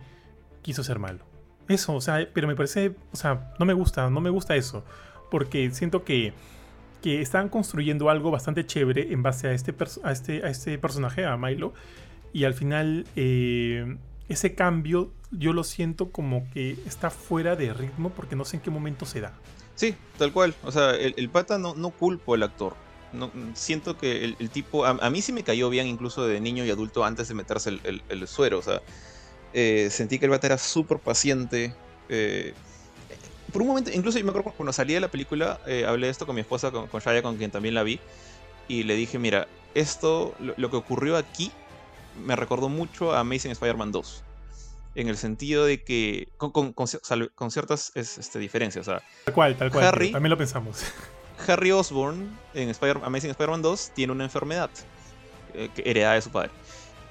quiso ser malo. Eso, o sea, pero me parece, o sea, no me gusta, no me gusta eso. Porque siento que que están construyendo algo bastante chévere en base a este, a este, a este personaje, a Milo. Y al final eh, ese cambio yo lo siento como que está fuera de ritmo porque no sé en qué momento se da. Sí, tal cual. O sea, el, pata no, no culpo al actor. no, siento que el, tipo, a, mí sí me cayó bien incluso de niño y adulto antes de meterse el, suero, o sea, eh, sentí que el bata era súper paciente. Eh, por un momento, incluso yo me acuerdo cuando salía de la película, eh, hablé de esto con mi esposa, con, con Shaya, con quien también la vi, y le dije, mira, esto, lo, que ocurrió aquí, me recordó mucho a Amazing Spider-Man 2 en el sentido de que con, ciertas este, diferencias. O sea, tal cual, tal cual. Harry, también lo pensamos. Harry Osborn en Spider Amazing Spider-Man 2 tiene una enfermedad eh, heredada de su padre,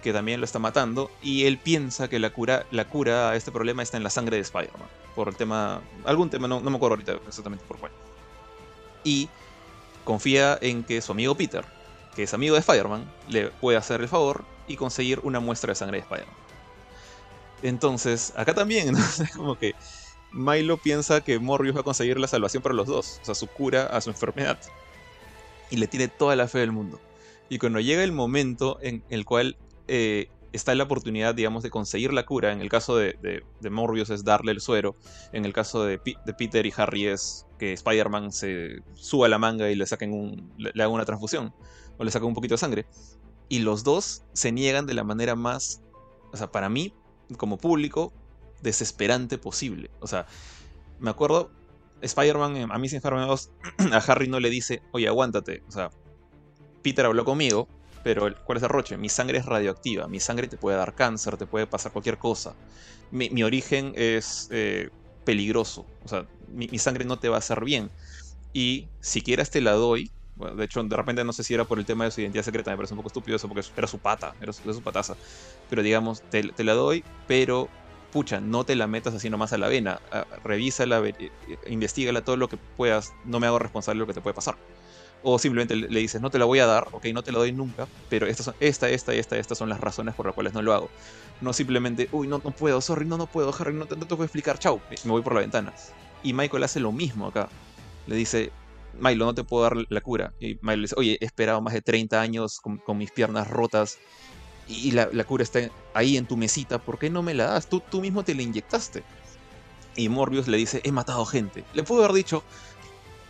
que también lo está matando, y él piensa que la cura, la cura a este problema está en la sangre de Spider-Man, por el tema, algún tema, no, no me acuerdo ahorita exactamente por cuál. Y confía en que su amigo Peter, que es amigo de Spider-Man, le puede hacer el favor y conseguir una muestra de sangre de Spider-Man. Entonces, acá también, como que Milo piensa que Morbius va a conseguir la salvación para los dos, o sea, su cura a su enfermedad. Y le tiene toda la fe del mundo. Y cuando llega el momento en el cual eh, está la oportunidad, digamos, de conseguir la cura, en el caso de, Morbius es darle el suero, en el caso de, Peter y Harry es que Spider-Man se suba la manga y le saquen le, hagan una transfusión, o le saquen un poquito de sangre. Y los dos se niegan de la manera más, o sea, para mí, como público desesperante posible. O sea, me acuerdo, Spider-Man, a mí sin Spider-Man 2, a Harry no le dice, oye, aguántate. O sea, Peter habló conmigo, pero ¿cuál es el roche? Mi sangre es radioactiva, mi sangre te puede dar cáncer, te puede pasar cualquier cosa. Mi, origen es eh, peligroso, o sea, mi, sangre no te va a hacer bien. Y si quieres te la doy, de hecho, de repente no sé si era por el tema de su identidad secreta, me parece un poco estúpido eso porque era su pata, era su, pataza. Pero digamos, te, la doy, pero pucha, no te la metas así nomás a la vena. Ah, revísala, eh, investigala todo lo que puedas, no me hago responsable de lo que te puede pasar. O simplemente le dices, no te la voy a dar, ok, no te la doy nunca, pero estas son, esta, esta, esta, estas son las razones por las cuales no lo hago. No simplemente, uy, no, no puedo, sorry, no, no puedo, Harry, no no te puedo explicar, chau, me voy por la ventana. Y Michael hace lo mismo acá. Le dice, Milo, no te puedo dar la cura. Y Milo dice, oye, he esperado más de 30 años con, mis piernas rotas y la, cura está ahí en tu mesita, ¿por qué no me la das? Tú, tú mismo te la inyectaste. Y Morbius le dice, he matado gente. Le puedo haber dicho,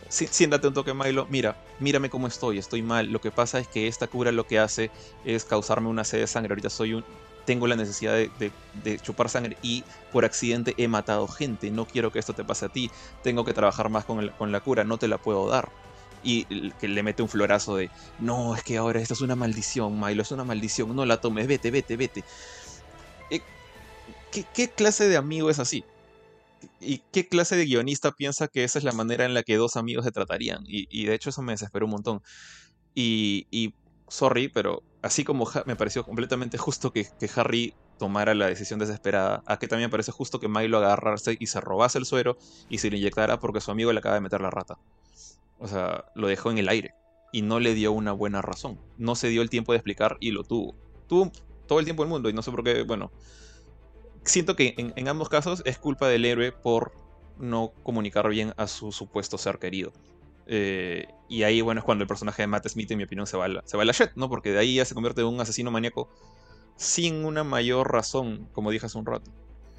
siéntate un toque, Milo, mira, mírame cómo estoy, estoy mal. Lo que pasa es que esta cura lo que hace es causarme una sed de sangre. Ahorita soy un, tengo la necesidad de, chupar sangre y por accidente he matado gente, no quiero que esto te pase a ti, tengo que trabajar más con, la cura, no te la puedo dar. Y que le mete un florazo de, no, es que ahora esto es una maldición, Milo, es una maldición, no la tomes, vete, vete, vete. Eh, ¿Qué, clase de amigo es así? ¿Y qué clase de guionista piensa que esa es la manera en la que dos amigos se tratarían? Y, de hecho eso me desesperó un montón. Y, y sorry, pero así como me pareció completamente justo que, Harry tomara la decisión desesperada, a que también me parece justo que Milo agarrarse y se robase el suero y se lo inyectara porque su amigo le acaba de meter la rata. O sea, lo dejó en el aire y no le dio una buena razón. No se dio el tiempo de explicar y lo tuvo. Tuvo todo el tiempo del mundo y no sé por qué, bueno. Siento que en, ambos casos es culpa del héroe por no comunicar bien a su supuesto ser querido. Eh, y ahí, bueno, es cuando el personaje de Matt Smith, en mi opinión, se va la, se va la shit, ¿no? Porque de ahí ya se convierte en un asesino maníaco sin una mayor razón, como dije hace un rato.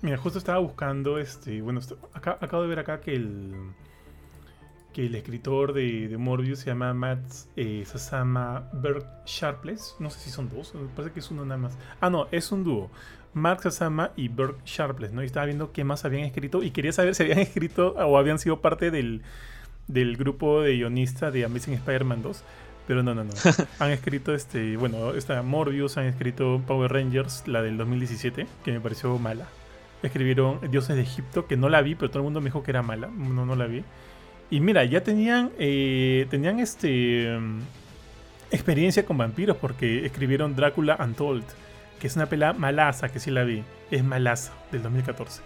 Mira, justo estaba buscando, este, bueno, acabo de ver acá que el que el escritor de, Morbius se llama Matt eh, Sasama Berg Sharpless. No sé si son dos, parece que es uno nada más. Ah, no, es un dúo. Mark Sasama y Berg Sharpless, ¿no? Y estaba viendo qué más habían escrito y quería saber si habían escrito o habían sido parte del, del grupo de guionistas de Amazing Spider-Man 2. Pero no, no, no. han escrito este, bueno, está Morbius, han escrito Power Rangers, la del 2017, que me pareció mala. Escribieron Dioses de Egipto, que no la vi, pero todo el mundo me dijo que era mala. No, no la vi. Y mira, ya tenían, eh, tenían este experiencia con vampiros porque escribieron Drácula Untold, que es una pela malaza, que sí la vi. Es malaza, del 2014.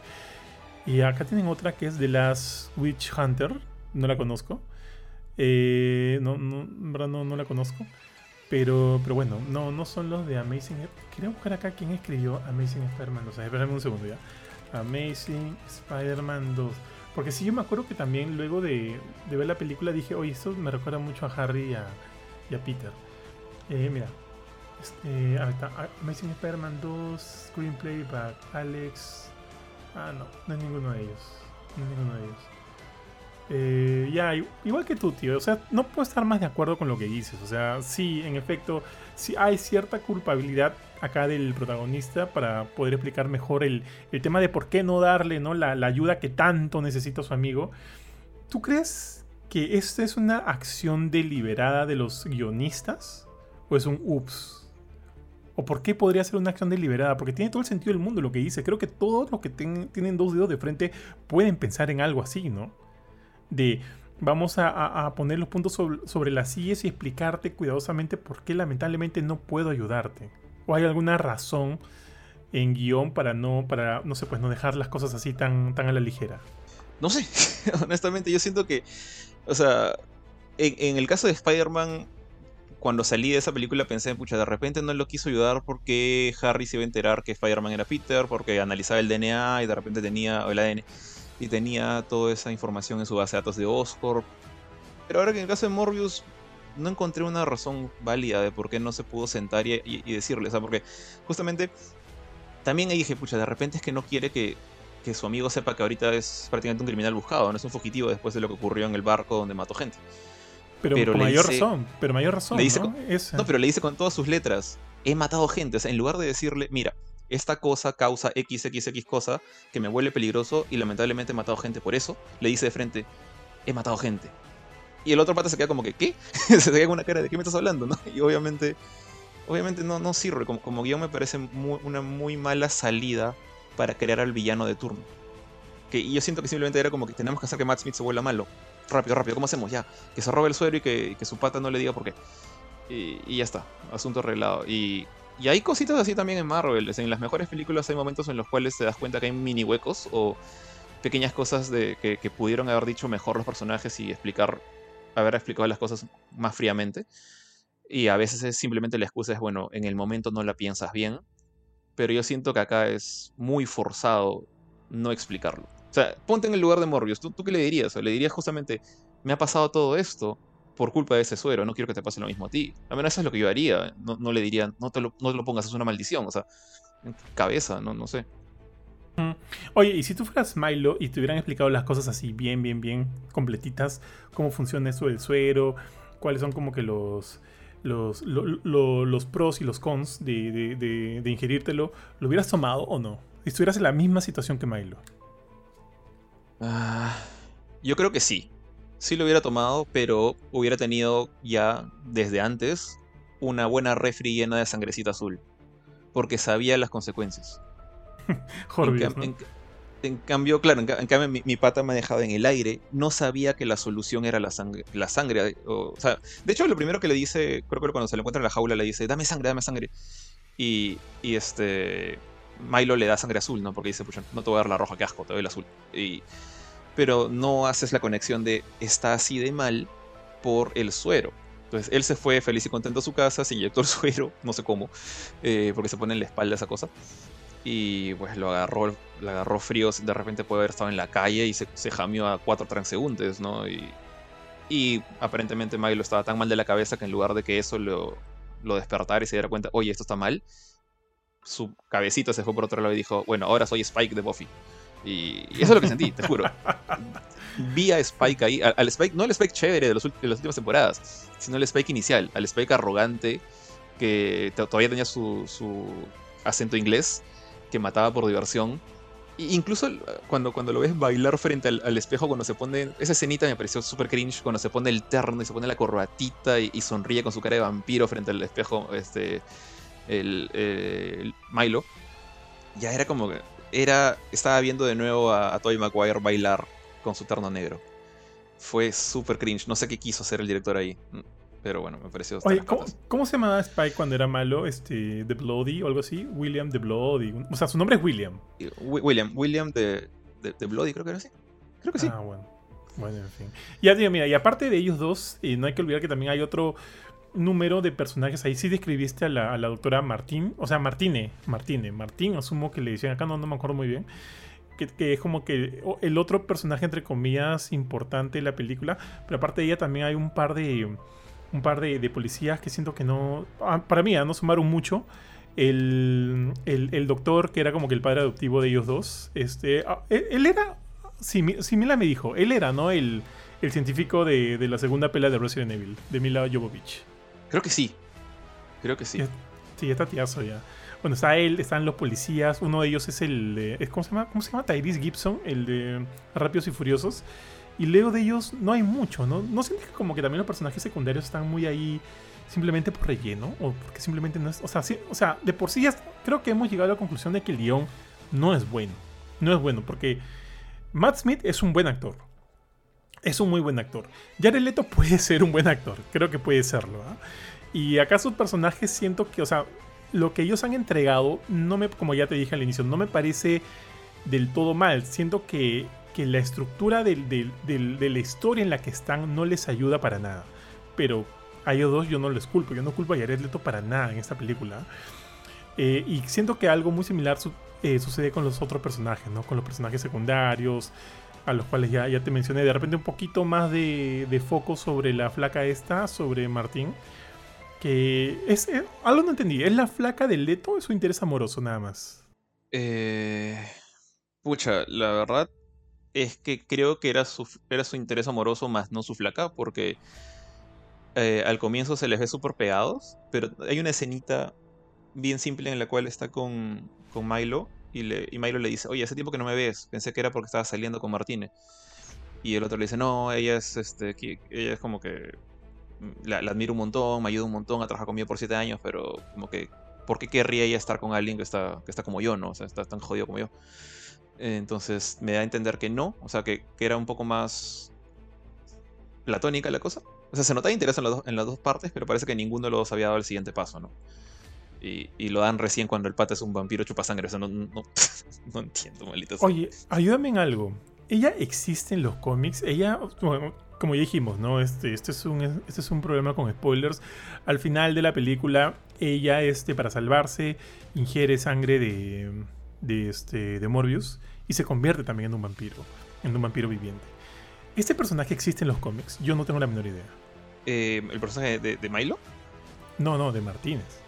Y acá tienen otra que es The Last Witch Hunter, no la conozco. Eh, no, no, verdad no, la conozco. Pero, pero bueno, no, no son los de Amazing. Quería buscar acá quién escribió Amazing Spider-Man 2. Espérame un segundo ya. Amazing Spider-Man 2. Porque sí, yo me acuerdo que también luego de, ver la película dije, oye, esto me recuerda mucho a Harry y a, Peter. Eh, mira, este, está, Amazing Spider-Man 2, Screenplay, by Alex. Ah, no, no es ninguno de ellos. No es ninguno de ellos. Eh, ya, igual que tú, tío. O sea, no puedo estar más de acuerdo con lo que dices. O sea, sí, en efecto, sí hay cierta culpabilidad acá del protagonista para poder explicar mejor el, tema de por qué no darle ¿no? La, la, ayuda que tanto necesita su amigo. ¿Tú crees que esta es una acción deliberada de los guionistas? ¿O es un ups? ¿O por qué podría ser una acción deliberada? Porque tiene todo el sentido del mundo lo que dice. Creo que todos los que tienen dos dedos de frente pueden pensar en algo así, ¿no? de vamos a, poner los puntos sobre, las sillas y explicarte cuidadosamente por qué lamentablemente no puedo ayudarte. ¿O hay alguna razón en guion para no, para, no sé, pues no dejar las cosas así tan, tan a la ligera? No sé, honestamente yo siento que, o sea, en, el caso de Spider-Man, cuando salí de esa película pensé, pucha, de repente no lo quiso ayudar porque Harry se iba a enterar que Spider-Man era Peter, porque analizaba el DNA y de repente tenía el ADN y tenía toda esa información en su base de datos de Oscorp. Pero ahora que en el caso de Morbius no encontré una razón válida de por qué no se pudo sentar y, decirle, o sea, porque justamente también ahí dije, pucha, de repente es que no quiere que, su amigo sepa que ahorita es prácticamente un criminal buscado, no es un fugitivo después de lo que ocurrió en el barco donde mató gente. Pero, mayor razón, pero mayor razón. ¿no? pero le dice con todas sus letras, he matado gente, o sea, en lugar de decirle, mira, esta cosa causa XXX cosa que me vuelve peligroso y lamentablemente he matado gente por eso, le dice de frente, he matado gente. Y el otro pata se queda como que, ¿qué? se queda con una cara de ¿qué me estás hablando? ¿no? Y obviamente, obviamente no, no sirve. Como, como guion me parece una muy mala salida para crear al villano de turno. Que, y yo siento que simplemente era como que tenemos que hacer que Matt Smith se vuelva malo. Rápido, rápido, ¿cómo hacemos? Ya, que se robe el suero y que, su pata no le diga por qué. Y, ya está, asunto arreglado. Y hay cositas así también en Marvel. En las mejores películas hay momentos en los cuales te das cuenta que hay mini huecos o pequeñas cosas de, que, pudieron haber dicho mejor los personajes y explicar, haber explicado las cosas más fríamente. Y a veces es simplemente la excusa es, bueno, en el momento no la piensas bien. Pero yo siento que acá es muy forzado no explicarlo. O sea, ponte en el lugar de Morbius. ¿Tú, tú qué le dirías? O le dirías justamente, me ha pasado todo esto por culpa de ese suero, no quiero que te pase lo mismo a ti. A menos eso es lo que yo haría, no, le diría, no te, lo, no lo pongas, es una maldición, o sea, cabeza, no, no sé. Oye, y si tú fueras Milo y te hubieran explicado las cosas así bien, bien, bien completitas, cómo funciona eso del suero, cuáles son como que los, los, los pros y los cons de, de, de, ingerírtelo, ¿lo hubieras tomado o no? Si estuvieras en la misma situación que Milo. Ah, yo creo que sí sí lo hubiera tomado, pero hubiera tenido ya desde antes una buena refri llena de sangrecita azul. Porque sabía las consecuencias. en, cambio, claro, en, cambio mi, pata me ha dejado en el aire. No sabía que la solución era la sangre. La sangre o, sea, de hecho, lo primero que le dice, creo que cuando se le encuentra en la jaula, le dice, dame sangre, dame sangre. Y, y este. Milo le da sangre azul, ¿no? Porque dice, pucha, no te voy a dar la roja, qué asco, te doy la azul. Y pero no haces la conexión de está así de mal por el suero. Entonces él se fue feliz y contento a su casa, se inyectó el suero, no sé cómo, eh, porque se pone en la espalda esa cosa. Y pues lo agarró, lo agarró frío, de repente puede haber estado en la calle y se, se jameó a cuatro transeúntes, ¿no? Y, y aparentemente Milo estaba tan mal de la cabeza que en lugar de que eso lo, lo despertara y se diera cuenta, oye, esto está mal, su cabecita se fue por otro lado y dijo, bueno, ahora soy Spike de Buffy. Y, eso es lo que sentí, te juro. Vi a Spike ahí, al, Spike, no el Spike chévere de, las últimas temporadas, sino el Spike inicial, al Spike arrogante que todavía tenía su, acento inglés, que mataba por diversión. E incluso cuando, cuando lo ves bailar frente al, espejo, cuando se pone. Esa escenita me pareció súper cringe. Cuando se pone el terno y se pone la corbatita y, sonríe con su cara de vampiro frente al espejo, este. El, el Milo. Ya era como que era, estaba viendo de nuevo a, a Tobey Maguire bailar con su terno negro. Fue súper cringe. No sé qué quiso hacer el director ahí. Pero bueno, me pareció. Oye, ¿cómo, se llamaba Spike cuando era malo? Este, The Bloody o algo así. William The Bloody. O sea, su nombre es William. William, William The, Bloody, creo que era así. Creo que sí. Ah, bueno. Bueno, en fin. Ya, digo, mira, y aparte de ellos dos, y no hay que olvidar que también hay otro número de personajes. Ahí sí describiste a la, doctora Martín, o sea, Martine, Martine, Martín, asumo que le decían acá, no, no me acuerdo muy bien. Que, es como que el otro personaje, entre comillas, importante de la película. Pero aparte de ella también hay un par de, un par de, policías que siento que no, ah, para mí, ah, no sumaron mucho. El, el, doctor, que era como que el padre adoptivo de ellos dos, este, ah, él, era sí, sí, Mila me dijo, él era, ¿no? El, el científico de, de, la segunda pelea de Resident Evil, de Mila Jovovich. Creo que sí. Creo que sí. Sí, está tiazo ya. Bueno, está él, están los policías. Uno de ellos es el de. ¿Cómo se llama? ¿Cómo se llama? Tyrese Gibson, el de Rápidos y Furiosos. Y luego de ellos no hay mucho, ¿no? ¿No sientes que como que también los personajes secundarios están muy ahí simplemente por relleno? O porque simplemente no es. O sea, sí, o sea de por sí ya creo que hemos llegado a la conclusión de que el guion no es bueno. No es bueno, porque Matt Smith es un buen actor. Es un muy buen actor. Jared Leto puede ser un buen actor. Creo que puede serlo. ¿eh? Y acá sus personajes siento que, o sea, lo que ellos han entregado, no me, como ya te dije al inicio, no me parece del todo mal. Siento que, que la estructura de la historia en la que están no les ayuda para nada. Pero a ellos dos yo no les culpo. Yo no culpo a Jared Leto para nada en esta película. Eh, y siento que algo muy similar eh, sucede con los otros personajes, ¿no? Con los personajes secundarios, a los cuales ya, ya te mencioné. De repente un poquito más de, de foco sobre la flaca esta, sobre Martín. Que es, eh, algo no entendí. ¿Es la flaca del Leto o es su interés amoroso nada más? Eh, pucha, la verdad es que creo que era su, era su interés amoroso más no su flaca, porque eh, al comienzo se les ve súper pegados, pero hay una escenita bien simple en la cual está con, con Milo y, le, Milo le dice, oye, hace tiempo que no me ves, pensé que era porque estaba saliendo con Martínez. Y el otro le dice, no, ella es, este, ella es como que la, admiro un montón, me ayuda un montón, ha trabajado conmigo por siete años, pero como que, ¿por qué querría ella estar con alguien que está, que está como yo, no? O sea, está tan jodido como yo. Entonces me da a entender que no, o sea, que, que era un poco más platónica la cosa. O sea, se notaba interés en, en las dos partes, pero parece que ninguno de los dos había dado el siguiente paso, ¿no? Y, y, lo dan recién cuando el pata es un vampiro chupasangre. O sea, no, no, no entiendo, maldita Oye, ayúdame en algo. ¿Ella existe en los cómics? Ella, bueno, como ya dijimos, ¿no? Este, este, es un, este es un problema con spoilers. Al final de la película, ella, este, para salvarse, ingiere sangre de, de, este, de Morbius y se convierte también en un vampiro, en un vampiro viviente. ¿Este personaje existe en los cómics? Yo no tengo la menor idea. Eh, ¿El personaje de, de, Milo? No, no, de Martínez.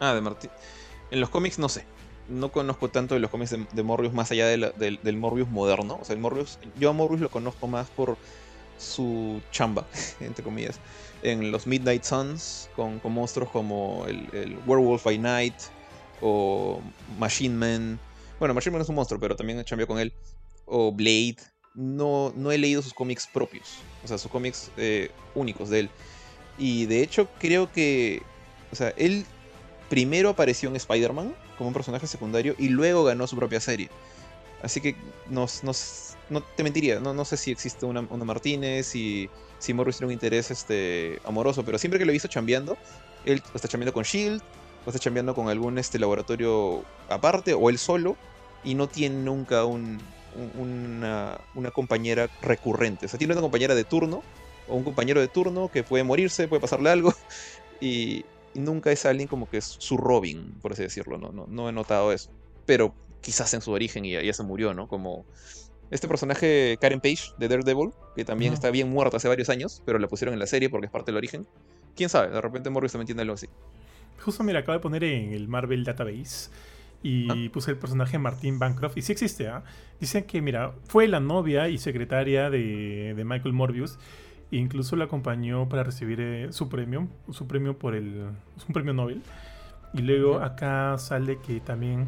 Ah, de Martínez. En los cómics no sé. No conozco tanto de los cómics de, Morbius más allá del, del Morbius moderno. O sea, el Morbius, yo a Morbius lo conozco más por su chamba, entre comillas, en los Midnight Suns, con, con monstruos como el, Werewolf by Night o Machine Man. Bueno, Machine Man es un monstruo, pero también cambió con él. O Blade. No, no he leído sus cómics propios, o sea, sus cómics eh, únicos de él. Y de hecho creo que, o sea, él primero apareció en Spider-Man como un personaje secundario y luego ganó su propia serie. Así que no te mentiría, no, sé si existe una, una Martínez, y si Morris tiene un interés este, amoroso, pero siempre que lo he visto chambeando, él está chambeando con Shield, o está chambeando con algún este, laboratorio aparte, o él solo, y no tiene nunca un, un, una, una compañera recurrente. O sea, tiene una compañera de turno, o un compañero de turno que puede morirse, puede pasarle algo, y, y nunca es alguien como que es su Robin, por así decirlo, no, no, no he notado eso. Pero quizás en su origen y ya, ya, se murió, ¿no? Como este personaje Karen Page de Daredevil, que también está bien muerto hace varios años, pero la pusieron en la serie porque es parte del origen. ¿Quién sabe? De repente Morris también tiene algo así. Justo, mira, acabo de poner en el Marvel Database y ¿Ah? puse el personaje Martin Bancroft y sí existe, ¿ah? ¿eh? Dicen que, mira, fue la novia y secretaria de, de Michael Morbius incluso la acompañó para recibir eh, su premio, su premio por el, un premio Nobel. Y luego acá sale que también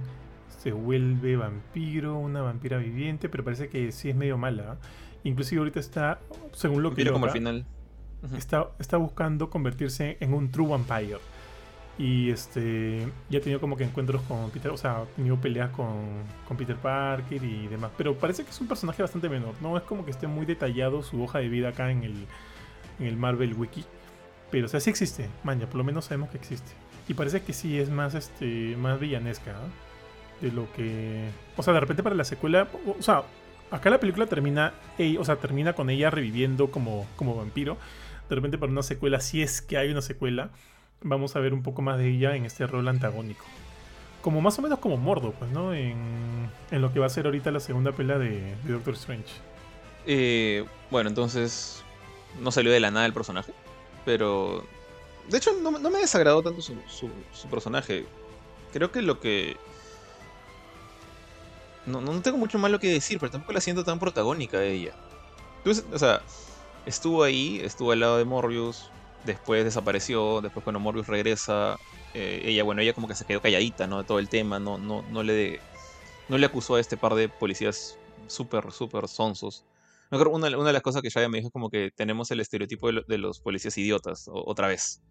se vuelve vampiro, una vampira viviente, pero parece que sí es medio mala. Inclusive ahorita está, según lo que como al final. Uh -huh. está, está buscando convertirse en un true vampire. Y este ya ha tenido como que encuentros con Peter, o sea, ha tenido peleas con, con Peter Parker y demás. Pero parece que es un personaje bastante menor. No es como que esté muy detallado su hoja de vida acá en el, en el Marvel Wiki. Pero o sea, sí existe, man, por lo menos sabemos que existe. Y parece que sí es más este más villanesca, de lo que. O sea, de repente para la secuela. O sea, acá la película termina. O sea, termina con ella reviviendo como, como vampiro. De repente para una secuela, si es que hay una secuela, vamos a ver un poco más de ella en este rol antagónico. Como más o menos como Mordo, pues, ¿no? En, en lo que va a ser ahorita la segunda pelea de, de Doctor Strange. Eh, bueno, entonces. No salió de la nada el personaje. Pero. De hecho, no, me desagradó tanto su, su, personaje. Creo que lo que no, tengo mucho malo que decir, pero tampoco la siento tan protagónica ella. Entonces, o sea, estuvo ahí, estuvo al lado de Morbius, después desapareció, después cuando Morbius regresa, eh, ella, bueno, ella como que se quedó calladita, ¿no? De todo el tema, no, no, no, le, no le acusó a este par de policías súper, súper sonsos. Una, una de las cosas que ya me dijo es como que tenemos el estereotipo de, los policías idiotas, otra vez.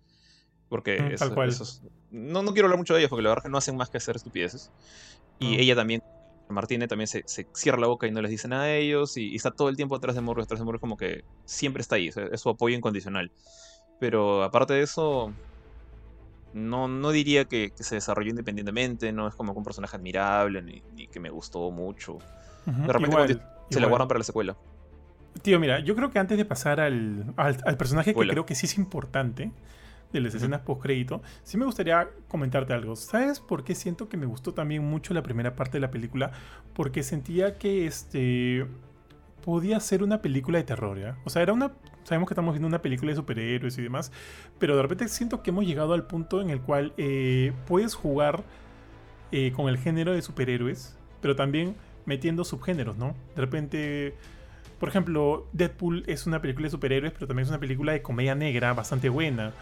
Porque mm, eso, no, no quiero hablar mucho de ellos, porque la verdad que no hacen más que hacer estupideces. Y mm. ella también Martínez también se, cierra la boca y no les dice nada a ellos y, está todo el tiempo atrás de Morbius, atrás de Morbius como que siempre está ahí, es, su apoyo incondicional. Pero aparte de eso, no, no diría que, se desarrolló independientemente, no es como un personaje admirable ni, que me gustó mucho. de repente se la guardan para la secuela. Tío, mira, yo creo que antes de pasar al, al, personaje que creo que sí es importante, de las escenas post-crédito, sí me gustaría comentarte algo. ¿Sabes por qué siento que me gustó también mucho la primera parte de la película? Porque sentía que este podía ser una película de terror, ¿ya? O sea, era una sabemos que estamos viendo una película de superhéroes y demás, pero de repente siento que hemos llegado al punto en el cual eh, puedes jugar eh, con el género de superhéroes, pero también metiendo subgéneros, ¿no? De repente, por ejemplo, Deadpool es una película de superhéroes, pero también es una película de comedia negra bastante buena.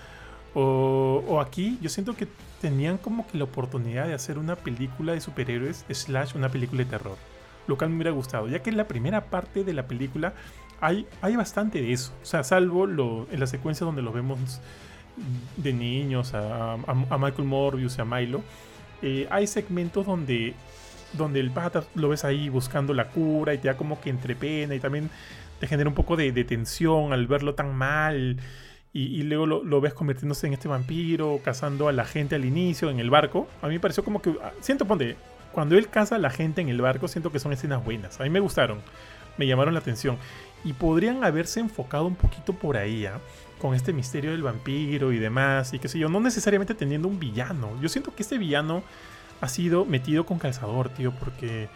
O, aquí yo siento que tenían como que la oportunidad de hacer una película de superhéroes slash una película de terror. Lo cual me hubiera gustado, ya que la primera parte de la película hay, hay bastante de eso. O sea, salvo lo, en la secuencia donde lo vemos de niños a, Michael Morbius y a Milo, eh, hay segmentos donde, donde el pata lo ves ahí buscando la cura y te da como que entrepena y también te genera un poco de, tensión al verlo tan mal y, luego lo, ves convirtiéndose en este vampiro, cazando a la gente al inicio en el barco. A mí me pareció como que. Ah, siento, ponte. Cuando él caza a la gente en el barco, siento que son escenas buenas. A mí me gustaron. Me llamaron la atención. Y podrían haberse enfocado un poquito por ahí, ¿ah? Con este misterio del vampiro y demás. Y qué sé yo. No necesariamente teniendo un villano. Yo siento que este villano ha sido metido con calzador, tío. Porque.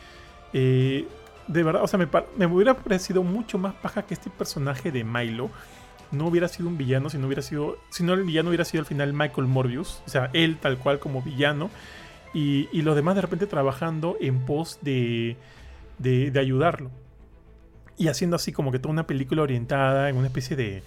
Eh, de verdad, o sea, me, me hubiera parecido mucho más paja que este personaje de Milo no hubiera sido un villano, si no hubiera sido, si no el villano hubiera sido al final Michael Morbius, o sea, él tal cual como villano, y, los demás de repente trabajando en pos de, de, ayudarlo. Y haciendo así como que toda una película orientada en una especie de,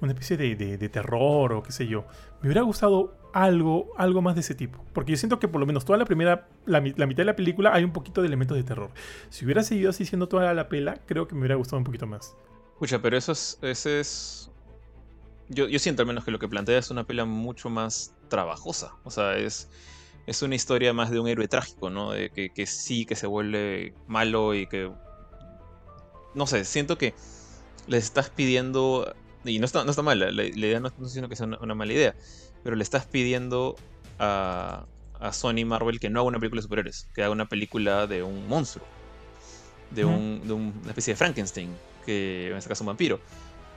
una especie de, de, terror o qué sé yo. Me hubiera gustado algo, algo más de ese tipo. Porque yo siento que por lo menos toda la primera, la, mitad de la película hay un poquito de elementos de terror. Si hubiera seguido así siendo toda la pela, creo que me hubiera gustado un poquito más. Escucha, pero eso es, ese es yo, siento al menos que lo que plantea es una pela mucho más trabajosa. O sea, es, es una historia más de un héroe trágico, ¿no? De que, sí, que se vuelve malo y que... No sé, siento que le estás pidiendo... Y no está, no está mal, la, idea no, estoy diciendo que sea una, mala idea, pero le estás pidiendo a, a Sony Marvel que no haga una película de superhéroes, que haga una película de un monstruo, de, un, de una especie de Frankenstein, que en este caso un vampiro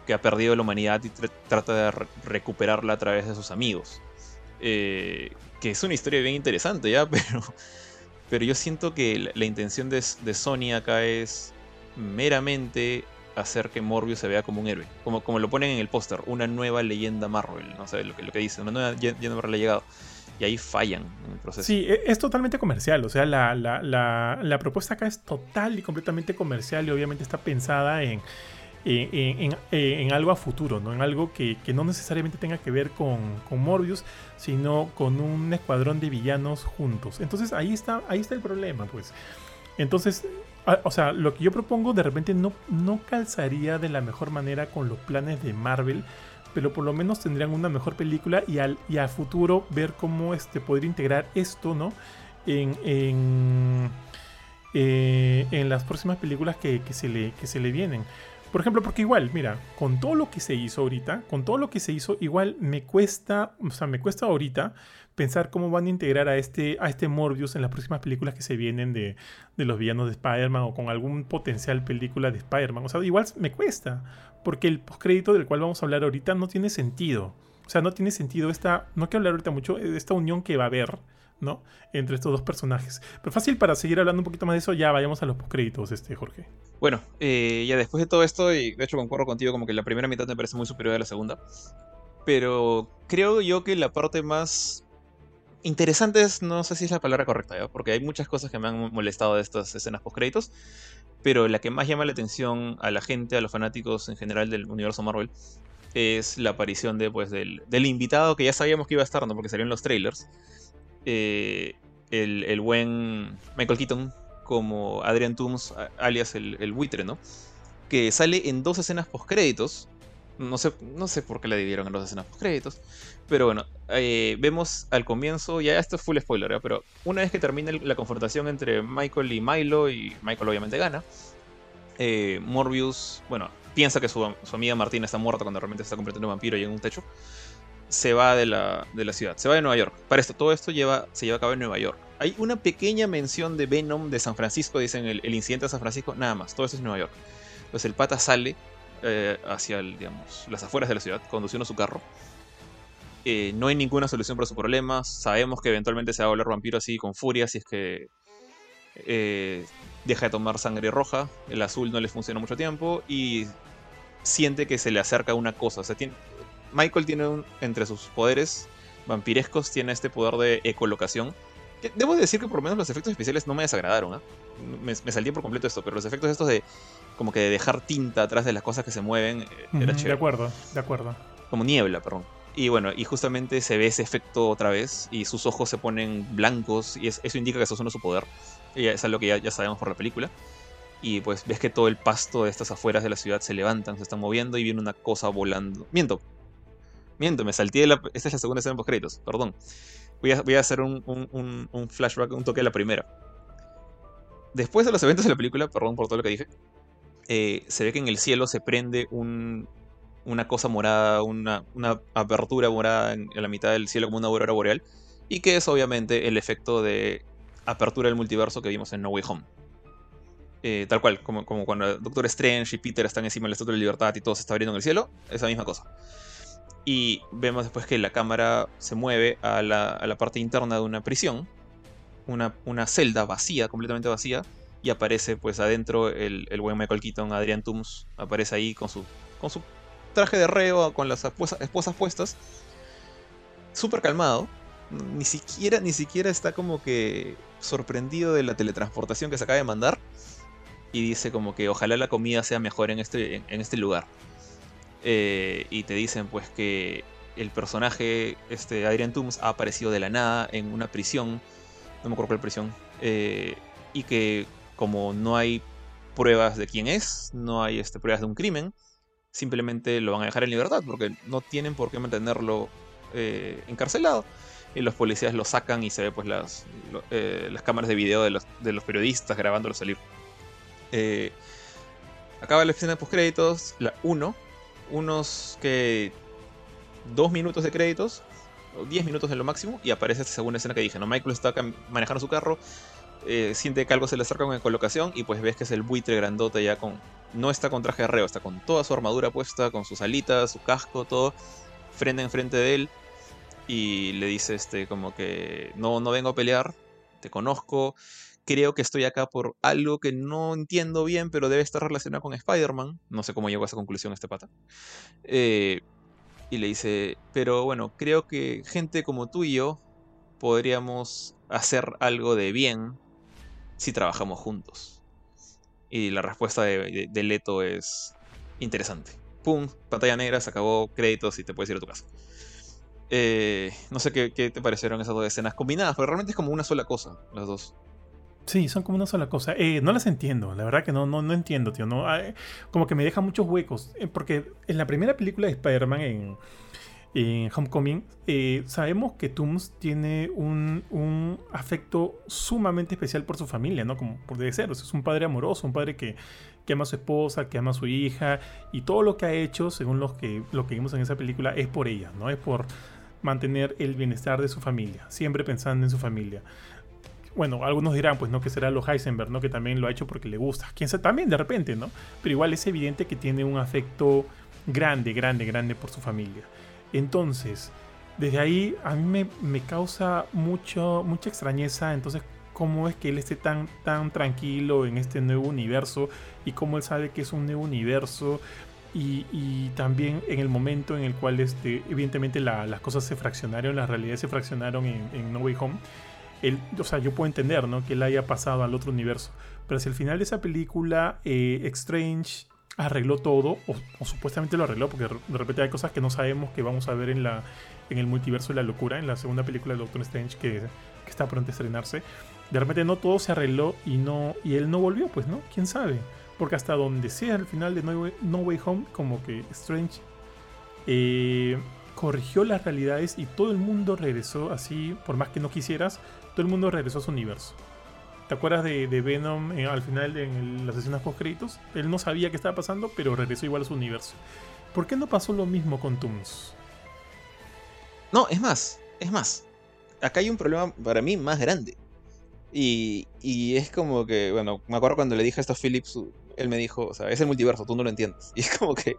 que ha perdido la humanidad y trata de recuperarla a través de sus amigos. Eh, que es una historia bien interesante, ¿ya? Pero, pero yo siento que la, intención de, Sony acá es meramente hacer que Morbius se vea como un héroe. Como, como lo ponen en el póster, una nueva leyenda Marvel. No sé lo que, lo que dice, una nueva leyenda Marvel ha llegado. Y ahí fallan en el proceso. Sí, e, es totalmente comercial. O sea, la, la, la propuesta acá es total y completamente comercial y obviamente está pensada en en, algo a futuro, ¿no? en algo que, no necesariamente tenga que ver con, Morbius, sino con un escuadrón de villanos juntos. Entonces ahí está, ahí está el problema, pues. Entonces, o sea, lo que yo propongo de repente no, no calzaría de la mejor manera con los planes de Marvel, pero por lo menos tendrían una mejor película y, al, y a futuro ver cómo este, podría integrar esto, ¿no? En, en, eh, en las próximas películas que, se le, que se le vienen. Por ejemplo, porque igual, mira, con todo lo que se hizo ahorita, con todo lo que se hizo, igual me cuesta, o sea, me cuesta ahorita pensar cómo van a integrar a este, a este Morbius en las próximas películas que se vienen de, de los villanos de Spider-Man o con algún potencial película de Spider-Man. O sea, igual me cuesta, porque el postcrédito del cual vamos a hablar ahorita no tiene sentido. O sea, no tiene sentido esta, no quiero hablar ahorita mucho, de esta unión que va a haber ¿no? Entre estos dos personajes. Pero fácil para seguir hablando un poquito más de eso, ya vayamos a los postcréditos, este, Jorge. Bueno, eh, ya después de todo esto, y de hecho concuerdo contigo, como que la primera mitad me parece muy superior a la segunda. Pero creo yo que la parte más interesantes, no sé si es la palabra correcta, porque hay muchas cosas que me han molestado de estas escenas post-créditos, pero la que más llama la atención a la gente, a los fanáticos en general del universo Marvel, es la aparición de, pues, del, invitado que ya sabíamos que iba a estar, ¿no? porque salió en los trailers. Eh, el, buen Michael Keaton como Adrian Toomes, alias el, el buitre, ¿no? Que sale en dos escenas post-créditos no sé, no sé por qué la dividieron en dos escenas post créditos. Pero bueno, eh, vemos al comienzo, ya esto es full spoiler, pero una vez que termina la confrontación entre Michael y Milo, y Michael obviamente gana, eh, Morbius, bueno, piensa que su, amiga Martina está muerta cuando realmente está convirtiendo en vampiro y en un techo, se va de la, de la ciudad, se va de Nueva York. Para esto, todo esto lleva, se lleva a cabo en Nueva York. Hay una pequeña mención de Venom de San Francisco, dicen el, el incidente de San Francisco, nada más, todo esto es Nueva York. Pues el pata sale eh, hacia las afueras de la ciudad, conduciendo su carro. Eh, no hay ninguna solución para su problema. Sabemos que eventualmente se va a volver vampiro así con furia si es que eh, deja de tomar sangre roja. El azul no le funciona mucho tiempo y siente que se le acerca una cosa. O tiene, Michael tiene entre sus poderes vampirescos, tiene este poder de ecolocación. Debo decir que por lo menos los efectos especiales no me desagradaron. Me, me salí por completo esto, pero los efectos estos de como que de dejar tinta atrás de las cosas que se mueven. Eh, era chévere. De acuerdo, de acuerdo. Como niebla, perdón. Y bueno, y justamente se ve ese efecto otra vez y sus ojos se ponen blancos y eso indica que eso es su poder. Y es algo que ya, ya sabemos por la película. Y pues ves que todo el pasto de estas afueras de la ciudad se levantan, se están moviendo y viene una cosa volando. Miento. Miento, me salté de la... Esta es la segunda escena de créditos, perdón. Voy a, voy a hacer un, un, un flashback, un toque de la primera. Después de los eventos de la película, perdón por todo lo que dije, eh, se ve que en el cielo se prende una cosa morada, una, apertura morada en, la mitad del cielo como una aurora boreal, y que es obviamente el efecto de apertura del multiverso que vimos en No Way Home. Eh, tal cual, como, como, cuando Doctor Strange y Peter están encima del Estatua de Libertad y todo se está abriendo en el cielo, esa misma cosa. Y vemos después que la cámara se mueve a la, parte interna de una prisión, una, una celda vacía, completamente vacía, y aparece pues adentro el, el buen Michael Keaton, Adrian Toomes, aparece ahí con su, con su traje de reo, con las esposas, puestas, súper calmado, ni siquiera, ni siquiera está como que sorprendido de la teletransportación que se acaba de mandar y dice como que ojalá la comida sea mejor en este, en, este lugar. Eh, y te dicen pues que el personaje, este Adrian Toomes, ha aparecido de la nada en una prisión, no me acuerdo cuál prisión, eh, y que como no hay pruebas de quién es, no hay este, pruebas de un crimen, simplemente lo van a dejar en libertad porque no tienen por qué mantenerlo eh, encarcelado. Y los policías lo sacan y se ve pues las, eh, las cámaras de video de los, de los periodistas grabándolo salir. Eh, acaba la escena de postcréditos, la 1, unos que dos minutos de créditos, o 10 minutos en lo máximo, y aparece esta segunda escena que dije, ¿no? Michael está manejando su carro, eh, siente que algo se le acerca con colocación y pues ves que es el buitre grandote ya con... No está con traje de reo, está con toda su armadura puesta, con sus alitas, su casco, todo, frente en frente de él. Y le dice este como que no, no vengo a pelear, te conozco, creo que estoy acá por algo que no entiendo bien, pero debe estar relacionado con Spider-Man. No sé cómo llegó a esa conclusión este pata. Eh, y le dice, pero bueno, creo que gente como tú y yo podríamos hacer algo de bien si trabajamos juntos. Y la respuesta de, Leto es interesante. Pum, pantalla negra, se acabó créditos y te puedes ir a tu casa. Eh, no sé qué, te parecieron esas dos escenas combinadas, porque realmente es como una sola cosa, las dos. Sí, son como una sola cosa. Eh, no las entiendo, la verdad que no, no, no entiendo, tío. No, como que me deja muchos huecos. Eh, porque en la primera película de Spider-Man, en, en Homecoming, eh, sabemos que Tooms tiene un, afecto sumamente especial por su familia, ¿no? Como por debe ser. es un padre amoroso, un padre que, ama a su esposa, que ama a su hija, y todo lo que ha hecho, según lo que, lo que vimos en esa película, es por ella, ¿no? Es por mantener el bienestar de su familia, siempre pensando en su familia. Bueno, algunos dirán, pues no, que será lo Heisenberg, ¿no? Que también lo ha hecho porque le gusta. Quién sabe, también de repente, ¿no? Pero igual es evidente que tiene un afecto grande, grande, grande por su familia. Entonces, desde ahí a mí me, causa mucho, mucha extrañeza. Entonces, cómo es que él esté tan, tan tranquilo en este nuevo universo y cómo él sabe que es un nuevo universo Y, también en el momento en el cual este, evidentemente las cosas se fraccionaron, las realidades se fraccionaron en, No Way Home. Él, o sea, yo puedo entender ¿no? que él haya pasado al otro universo. Pero si al final de esa película eh, Strange arregló todo, o, supuestamente lo arregló, porque de repente hay cosas que no sabemos que vamos a ver en, la, en el multiverso de la locura, en la segunda película de Doctor Strange que, que está pronto a estrenarse. De repente no todo se arregló y, no, y él no volvió, pues, ¿no? ¿Quién sabe? Porque hasta donde sea al final de No Way, Home, como que Strange eh, corrigió las realidades y todo el mundo regresó así, por más que no quisieras, todo el mundo regresó a su universo. ¿Te acuerdas de, Venom eh, al final en las escenas post créditos? Él no sabía qué estaba pasando, pero regresó igual a su universo. ¿Por qué no pasó lo mismo con Tooms? No, es más, es más. Acá hay un problema para mí más grande. Y, y, es como que, bueno, me acuerdo cuando le dije esto a Phillips, él me dijo, o sea, es el multiverso, tú no lo entiendes. Y es como que,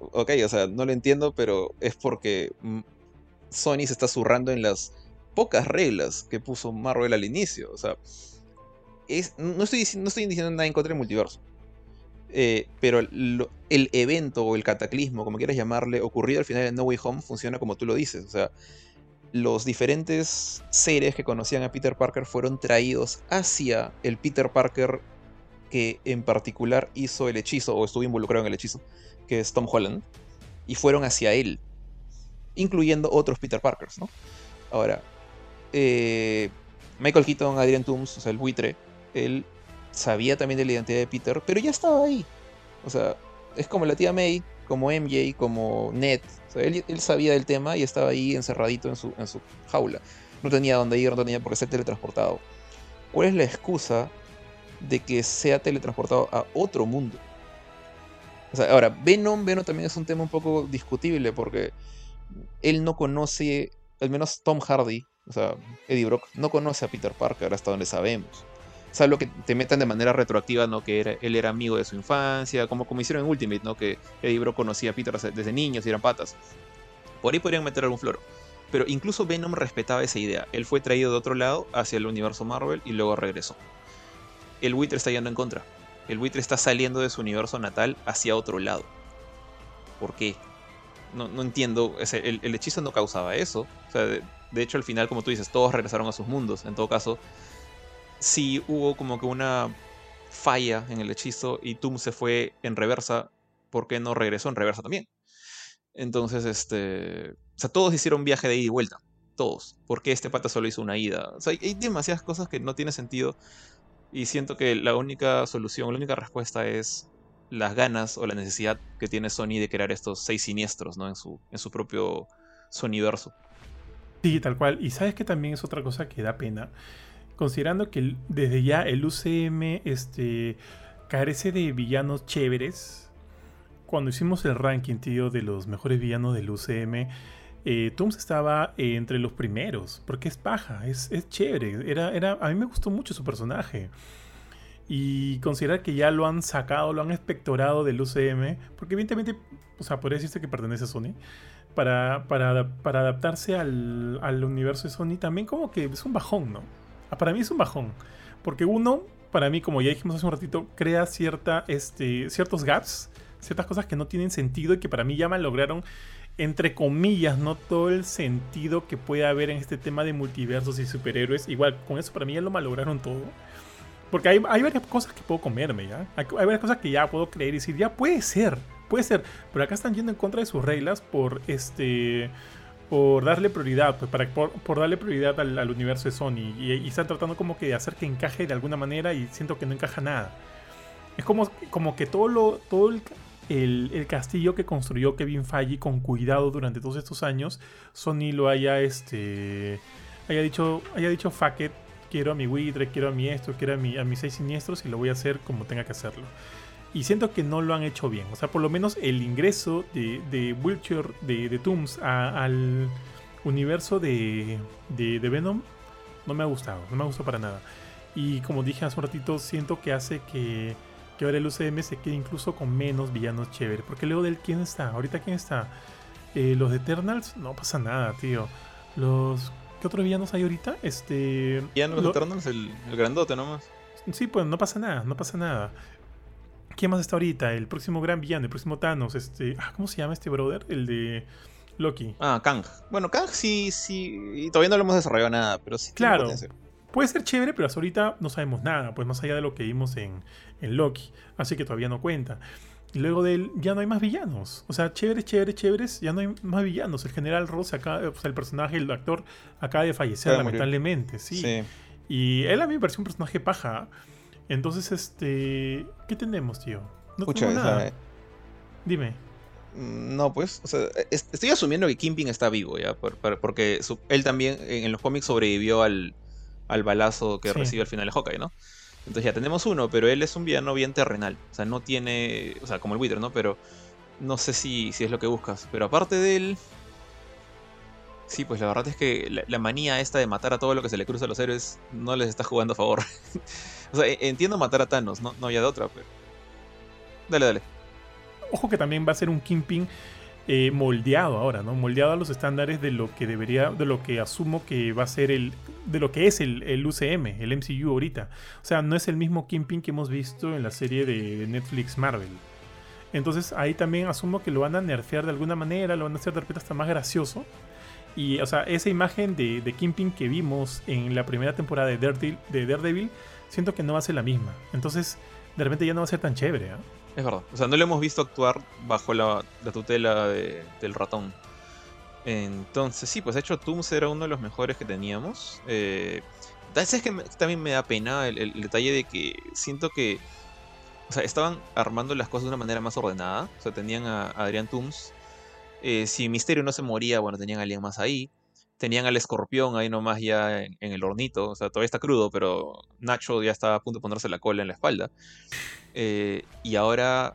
ok, o sea, no lo entiendo, pero es porque Sony se está zurrando en las pocas reglas que puso Marvel al inicio. O sea, no, estoy, no estoy diciendo nada en contra del multiverso. Eh, pero el evento o el cataclismo, como quieras llamarle, ocurrido al final de No Way Home, funciona como tú lo dices. O sea, los diferentes seres que conocían a Peter Parker fueron traídos hacia el Peter Parker que en particular hizo el hechizo o estuvo involucrado en el hechizo, que es Tom Holland, y fueron hacia él, incluyendo otros Peter Parkers, ¿no? Ahora, eh, Michael Keaton, Adrian Toomes, o sea, el buitre, él sabía también de la identidad de Peter, pero ya estaba ahí. O sea, es como la tía May, como MJ, como Ned. O sea, él, sabía del tema y estaba ahí encerradito en su, en su jaula. No tenía dónde ir, no tenía por qué ser teletransportado. ¿Cuál es la excusa de que sea teletransportado a otro mundo? O sea, ahora, Venom, Venom también es un tema un poco discutible porque él no conoce, al menos Tom Hardy, o sea, Eddie Brock, no conoce a Peter Parker hasta donde sabemos lo que te metan de manera retroactiva, ¿no? Que él era amigo de su infancia, como, como hicieron en Ultimate, ¿no? Que Eddie Brock conocía a Peter desde niños y eran patas. Por ahí podrían meter algún floro. Pero incluso Venom respetaba esa idea. Él fue traído de otro lado hacia el universo Marvel y luego regresó. El buitre está yendo en contra. El buitre está saliendo de su universo natal hacia otro lado. ¿Por qué? No, no entiendo. El, hechizo no causaba eso. O sea, de hecho, al final, como tú dices, todos regresaron a sus mundos. En todo caso, si hubo como que una falla en el hechizo y Tum se fue en reversa, ¿por qué no regresó en reversa también? Entonces, este. O sea, todos hicieron viaje de ida y vuelta. Todos. ¿Por qué este pata solo hizo una ida? O sea, hay, demasiadas cosas que no tienen sentido. Y siento que la única solución, la única respuesta es las ganas o la necesidad que tiene Sony de crear estos seis siniestros, ¿no? En su, en su propio universo. Sí, tal cual. Y sabes que también es otra cosa que da pena considerando que desde ya el UCM este, carece de villanos chéveres, cuando hicimos el ranking, tío, de los mejores villanos del UCM, eh, estaba entre los primeros, porque es paja, es, chévere. Era, era, a mí me gustó mucho su personaje. Y considerar que ya lo han sacado, lo han espectorado del UCM, porque evidentemente, o sea, podría decirse que pertenece a Sony, para, para, para adaptarse al, al universo de Sony, también como que es un bajón, ¿no? Para mí es un bajón. Porque uno, para mí, como ya dijimos hace un ratito, crea cierta, este, ciertos gaps, ciertas cosas que no tienen sentido y que para mí ya lograron, entre comillas, no todo el sentido que puede haber en este tema de multiversos y superhéroes. Igual, con eso para mí ya lo malograron todo. Porque hay, hay varias cosas que puedo comerme, ¿ya? Hay, varias cosas que ya puedo creer y decir, ya puede ser, puede ser. Pero acá están yendo en contra de sus reglas por este por darle prioridad, pues para, por, darle prioridad al, universo de Sony. Y, están tratando como que de hacer que encaje de alguna manera y siento que no encaja nada. Es como, como que todo, lo, todo el, el, castillo que construyó Kevin Feige con cuidado durante todos estos años, Sony lo haya, este, haya dicho, haya dicho, fuck it, quiero a mi Widre, quiero a mi esto, quiero a, mi, a mis seis siniestros y lo voy a hacer como tenga que hacerlo. Y siento que no lo han hecho bien. O sea, por lo menos el ingreso de, de Wiltshire, de, de Tooms al universo de, de, Venom no me ha gustado. No me ha gustado para nada. Y como dije hace un ratito, siento que hace que, que ahora el UCM se quede incluso con menos villanos chéveres. Porque luego del quién está. Ahorita quién está. Eh, los de Eternals, no pasa nada, tío. Los. ¿Qué otros villanos hay ahorita? Este. Villanos los Eternals, el, el grandote nomás. Sí, pues no pasa nada, no pasa nada. ¿Quién más está ahorita? El próximo gran villano, el próximo Thanos, este. Ah, ¿Cómo se llama este brother? El de Loki. Ah, Kang. Bueno, Kang sí, sí. Y todavía no lo hemos desarrollado nada, pero sí. Claro. Puede ser chévere, pero hasta ahorita no sabemos nada, pues más allá de lo que vimos en, en Loki. Así que todavía no cuenta. Y luego de él ya no hay más villanos. O sea, chéveres, chéveres, chéveres, ya no hay más villanos. El general Ross acá, o sea, el personaje, el actor, acaba de fallecer, lamentablemente, sí. sí. Y él a mí me pareció un personaje paja. Entonces, este. ¿Qué tenemos, tío? No tengo nada. Dime. Mm, no, pues, o sea, estoy asumiendo que Kingpin está vivo, ¿ya? porque él también en los cómics sobrevivió al, al balazo que recibió al final de Hawkeye, ¿no? Entonces ya tenemos uno, pero él es un villano bien terrenal. O sea, no tiene. O sea, como el Wither, ¿no? Pero no sé si, si es lo que buscas. Pero aparte de él. Sí, pues la verdad es que la, manía esta de matar a todo lo que se le cruza a los héroes no les está jugando a favor. o sea, e, entiendo matar a Thanos, no, no había de otra, pero. Dale, dale. Ojo que también va a ser un Kingpin eh, moldeado ahora, ¿no? Moldeado a los estándares de lo que debería, de lo que asumo que va a ser el, de lo que es el, UCM, el MCU ahorita. O sea, no es el mismo Kingpin que hemos visto en la serie de Netflix Marvel. Entonces ahí también asumo que lo van a nerfear de alguna manera, lo van a hacer de repente hasta más gracioso. Y, o sea, esa imagen de, de Kingpin que vimos en la primera temporada de Daredevil, de siento que no va a ser la misma. Entonces, de repente ya no va a ser tan chévere, ¿ah? Es verdad. O sea, no lo hemos visto actuar bajo la, tutela del ratón. Entonces, sí, pues de hecho Tooms era uno de los mejores que teníamos. Eh, es que también me da pena el, detalle de que siento que. O sea, estaban armando las cosas de una manera más ordenada. O sea, tenían a, Adrián Tooms. Eh, si Misterio no se moría, bueno, tenían a alguien más ahí. Tenían al escorpión ahí nomás ya en, el hornito. O sea, todavía está crudo, pero Nacho ya estaba a punto de ponerse la cola en la espalda. Eh, y ahora,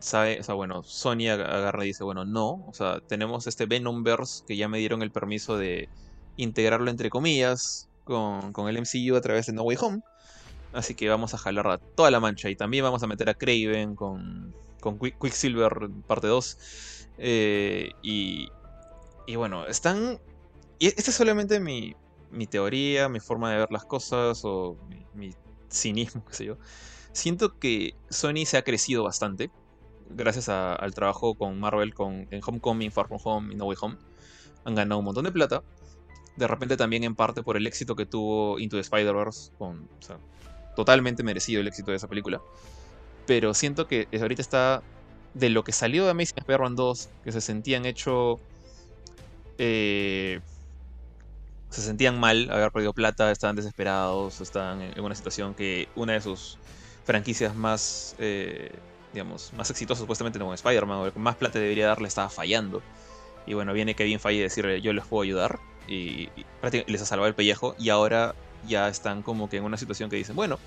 sabe, o sea, bueno, Sony agarra y dice, bueno, no, o sea, tenemos este Venomverse que ya me dieron el permiso de integrarlo entre comillas con, con el MCU a través de No Way Home. Así que vamos a jalar a toda la mancha. Y también vamos a meter a Craven con, con Quicksilver parte 2. Eh, y, y bueno, están... Y esta es solamente mi, mi teoría, mi forma de ver las cosas o mi, cinismo, qué sé yo siento que Sony se ha crecido bastante gracias al trabajo con Marvel con, en Homecoming, Far From Home y No Way Home. Han ganado un montón de plata. De repente también en parte por el éxito que tuvo Into the Spider-Verse. totalmente merecido el éxito de esa película. Pero siento que ahorita está de lo que salió de Amazing Spider-Man 2, que se sentían hecho... Eh, se sentían mal, haber perdido plata, estaban desesperados, estaban en una situación que una de sus franquicias más, eh, digamos, más exitosas supuestamente como Spider-Man, o más plata debería darle, estaba fallando. Y bueno, viene Kevin Feige a decirle, yo les puedo ayudar, y, les ha salvado el pellejo, y ahora ya están como que en una situación que dicen, bueno,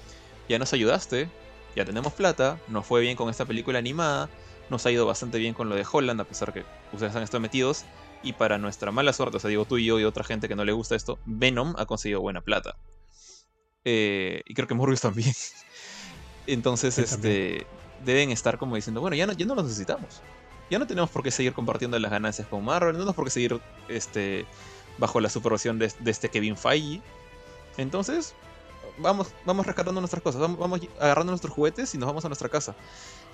ya nos ayudaste, ya tenemos plata, nos fue bien con esta película animada, nos ha ido bastante bien con lo de Holland, a pesar que ustedes han estado metidos, y para nuestra mala suerte, o sea, digo tú y yo y otra gente que no le gusta esto, Venom ha conseguido buena plata. Eh, y creo que Morbius también. Entonces, este, deben estar como diciendo, bueno, ya no, ya no los necesitamos. Ya no tenemos por qué seguir compartiendo las ganancias con Marvel, no tenemos por qué seguir este, bajo la supervisión de, este Kevin Feige. Entonces, vamos, vamos rescatando nuestras cosas, vamos, agarrando nuestros juguetes y nos vamos a nuestra casa.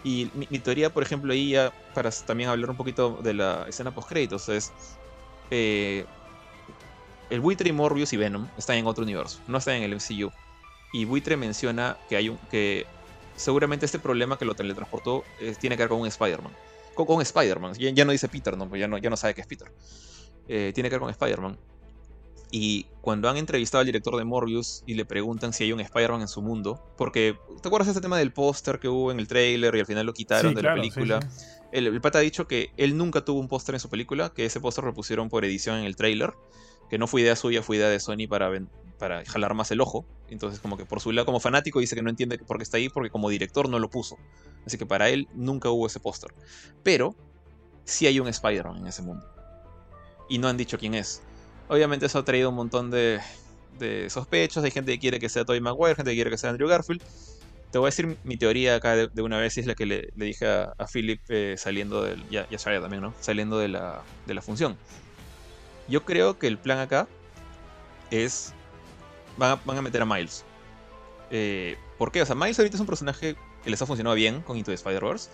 Y mi, teoría, por ejemplo, ahí ya, para también hablar un poquito de la escena post-créditos, es... Eh, el buitre y Morbius y Venom están en otro universo, no están en el MCU. Y Buitre menciona que hay un, que seguramente este problema que lo teletransportó eh, tiene que ver con un Spider-Man. Con, Spider-Man. Ya, no dice Peter, ¿no? Pues ya no, ya no sabe que es Peter. Eh, tiene que ver con Spider-Man. Y cuando han entrevistado al director de Morbius y le preguntan si hay un Spider-Man en su mundo, porque ¿te acuerdas de este tema del póster que hubo en el trailer y al final lo quitaron de la película? El, el, pata ha dicho que él nunca tuvo un póster en su película, que ese póster lo pusieron por edición en el trailer, que no fue idea suya, fue idea de Sony para, para jalar más el ojo. Entonces, como que por su lado, como fanático, dice que no entiende por qué está ahí, porque como director no lo puso. Así que para él nunca hubo ese póster. Pero sí hay un Spider-Man en ese mundo. Y no han dicho quién es. Obviamente eso ha traído un montón de, sospechos. Hay gente que quiere que sea Tobey Maguire, gente que quiere que sea Andrew Garfield. Te voy a decir mi teoría acá de, una vez, y es la que le, dije a, Philip eh, saliendo del. Ya, ya también, ¿no? Saliendo de la, de la función. Yo creo que el plan acá es van a, meter a Miles. Eh, ¿Por qué? O sea, Miles ahorita es un personaje que les ha funcionado bien con Into the Spider-Verse.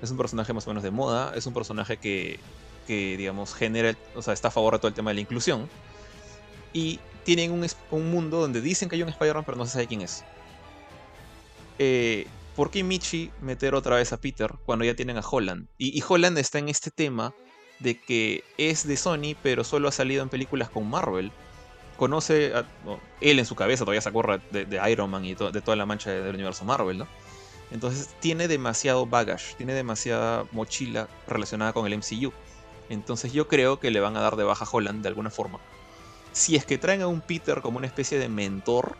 Es un personaje más o menos de moda, es un personaje que, que digamos, genera, o sea, está a favor de todo el tema de la inclusión. Y tienen un, un mundo donde dicen que hay un Spider-Man, pero no se sabe quién es. Eh, ¿Por qué Michi meter otra vez a Peter cuando ya tienen a Holland? Y, Holland está en este tema de que es de Sony, pero solo ha salido en películas con Marvel. Conoce, él en su cabeza todavía se acuerda de, Iron Man y de toda la mancha del universo Marvel. Entonces tiene demasiado baggage, tiene demasiada mochila relacionada con el MCU. Entonces yo creo que le van a dar de baja a Holland de alguna forma. Si es que traen a un Peter como una especie de mentor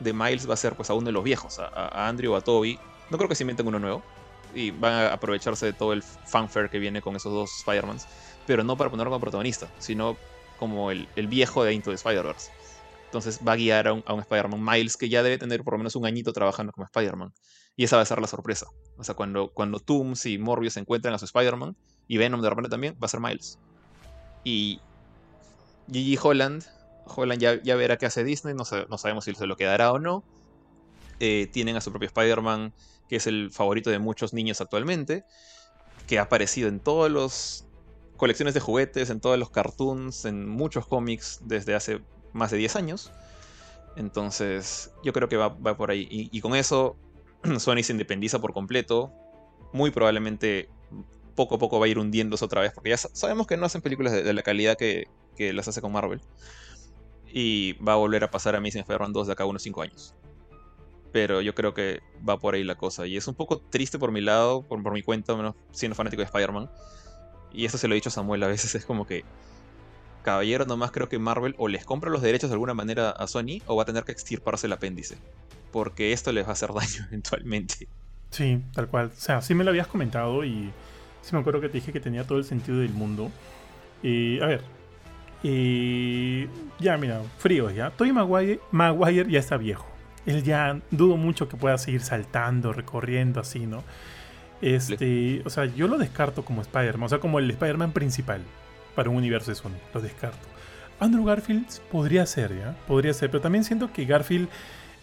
de Miles, va a ser pues a uno de los viejos, a, Andrew o a Toby. No creo que se inventen uno nuevo. Y van a aprovecharse de todo el fanfare que viene con esos dos Spider-Mans. Pero no para ponerlo como protagonista, sino como el, el viejo de Into the Spider-Verse. Entonces va a guiar a un, un Spider-Man Miles que ya debe tener por lo menos un añito trabajando como Spider-Man. Y esa va a ser la sorpresa. O sea, cuando, cuando Tooms y Morbius encuentran a su Spider-Man, y Venom de repente también, va a ser Miles. Y Gigi Holland, Holland ya, ya verá qué hace Disney, no, no, sabemos si se lo quedará o no. Eh, tienen a su propio Spider-Man, que es el favorito de muchos niños actualmente, que ha aparecido en todas las colecciones de juguetes, en todos los cartoons, en muchos cómics desde hace más de 10 años. Entonces, yo creo que va, va por ahí. Y, y, con eso, Sony se independiza por completo. Muy probablemente poco a poco va a ir hundiéndose otra vez, porque ya sabemos que no hacen películas de, la calidad que, que, las hace con Marvel. Y va a volver a pasar a Amazing Spider-Man 2 de acá unos 5 años. Pero yo creo que va por ahí la cosa. Y es un poco triste por mi lado, por, por mi cuenta, menos siendo fanático de Spider-Man. Y eso se lo he dicho a Samuel a veces, es como que caballero, nomás creo que Marvel o les compra los derechos de alguna manera a Sony o va a tener que extirparse el apéndice. Porque esto les va a hacer daño eventualmente. Sí, tal cual. O sea, sí me lo habías comentado y sí me acuerdo que te dije que tenía todo el sentido del mundo. Eh, a ver. Eh, ya, mira, frío ya. Tobey Maguire, Maguire ya está viejo. Él ya dudo mucho que pueda seguir saltando, recorriendo así, ¿no? Este, o sea, yo lo descarto como Spider-Man, o sea, como el Spider-Man principal para un universo de Sony. Lo descarto. Andrew Garfield podría ser, ¿ya? Podría ser, pero también siento que Garfield,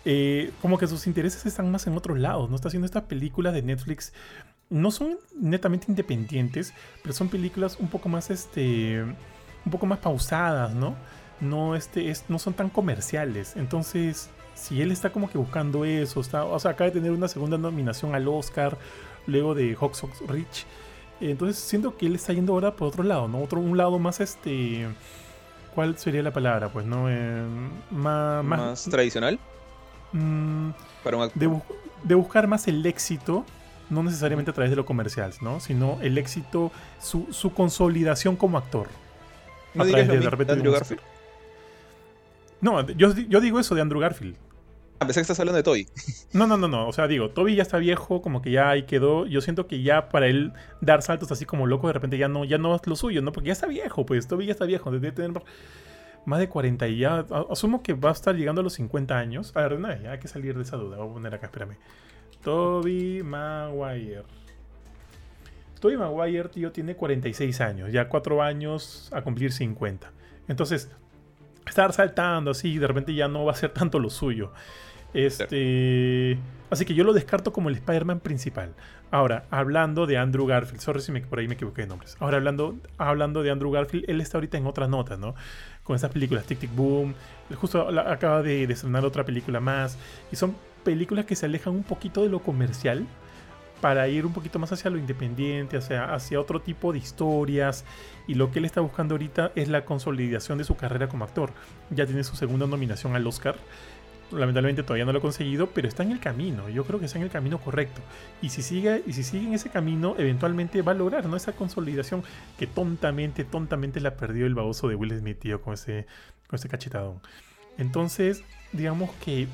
eh, como que sus intereses están más en otros lados, ¿no? Está haciendo esta película de Netflix. No son netamente independientes, pero son películas un poco más, este, un poco más pausadas, ¿no? No, este, es, no son tan comerciales. Entonces, si él está como que buscando eso, está, o sea, acaba de tener una segunda nominación al Oscar, luego de Hawks Rich. Entonces siento que él está yendo ahora por otro lado, ¿no? Otro, un lado más este. ¿Cuál sería la palabra? Pues, ¿no? Eh, más, más, ¿Más, tradicional? Mmm, Para un de, bu de, buscar más el éxito, no necesariamente a través de lo comercial, ¿no? Sino el éxito, su, su consolidación como actor. ¿No de, de, repente de Andrew Garfield? No, yo, yo digo eso de Andrew Garfield. Ah, pensé que estás hablando de Toby. No, no, no, no. O sea, digo, Toby ya está viejo, como que ya ahí quedó. Yo siento que ya para él dar saltos así como loco, de repente ya no, ya no es lo suyo, ¿no? Porque ya está viejo, pues. Toby ya está viejo. Debe tener más de 40 y ya. Asumo que va a estar llegando a los 50 años. A ver, no, ya hay que salir de esa duda. Voy a poner acá, espérame. Toby Maguire. Toby Maguire, tío, tiene 46 años. Ya 4 años a cumplir 50. Entonces, estar saltando así, de repente ya no va a ser tanto lo suyo. Este. Así que yo lo descarto como el Spider-Man principal. Ahora, hablando de Andrew Garfield, sorry si me, por ahí me equivoqué de nombres. Ahora, hablando, hablando de Andrew Garfield, él está ahorita en otra nota, ¿no? Con esas películas Tic Tic Boom. Justo acaba de, de estrenar otra película más. Y son películas que se alejan un poquito de lo comercial para ir un poquito más hacia lo independiente, hacia, hacia otro tipo de historias. Y lo que él está buscando ahorita es la consolidación de su carrera como actor. Ya tiene su segunda nominación al Oscar lamentablemente todavía no lo ha conseguido, pero está en el camino. Yo creo que está en el camino correcto. Y si sigue, y si sigue en ese camino, eventualmente va a lograr esa consolidación que tontamente, tontamente la perdió el baboso de Will Smith, tío, con ese, con ese cachetadón. Entonces, digamos que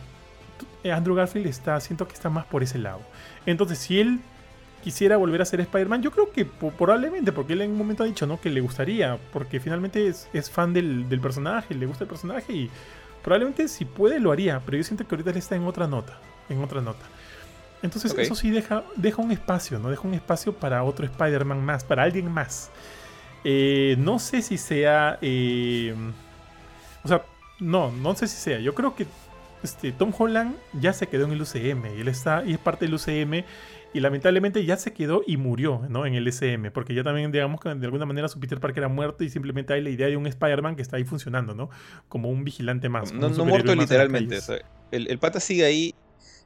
Andrew Garfield está, siento que está más por ese lado. Entonces, si él quisiera volver a ser Spider-Man, yo creo que probablemente, porque él en un momento ha dicho, ¿no? Que le gustaría, porque finalmente es, es fan del, del personaje, le gusta el personaje y Probablemente si puede lo haría, pero yo siento que ahorita él está en otra nota. En otra nota. Entonces okay. eso sí deja, deja un espacio, ¿no? Deja un espacio para otro Spider-Man más, para alguien más. Eh, no sé si sea... Eh, o sea, no, no sé si sea. Yo creo que este, Tom Holland ya se quedó en el UCM y él está y es parte del UCM y lamentablemente ya se quedó y murió ¿no? en el SM, porque ya también, digamos que de alguna manera su Peter Parker ha muerto y simplemente hay la idea de un Spider-Man que está ahí funcionando, ¿no? Como un vigilante más. No, no muerto literalmente. el, pata sigue ahí.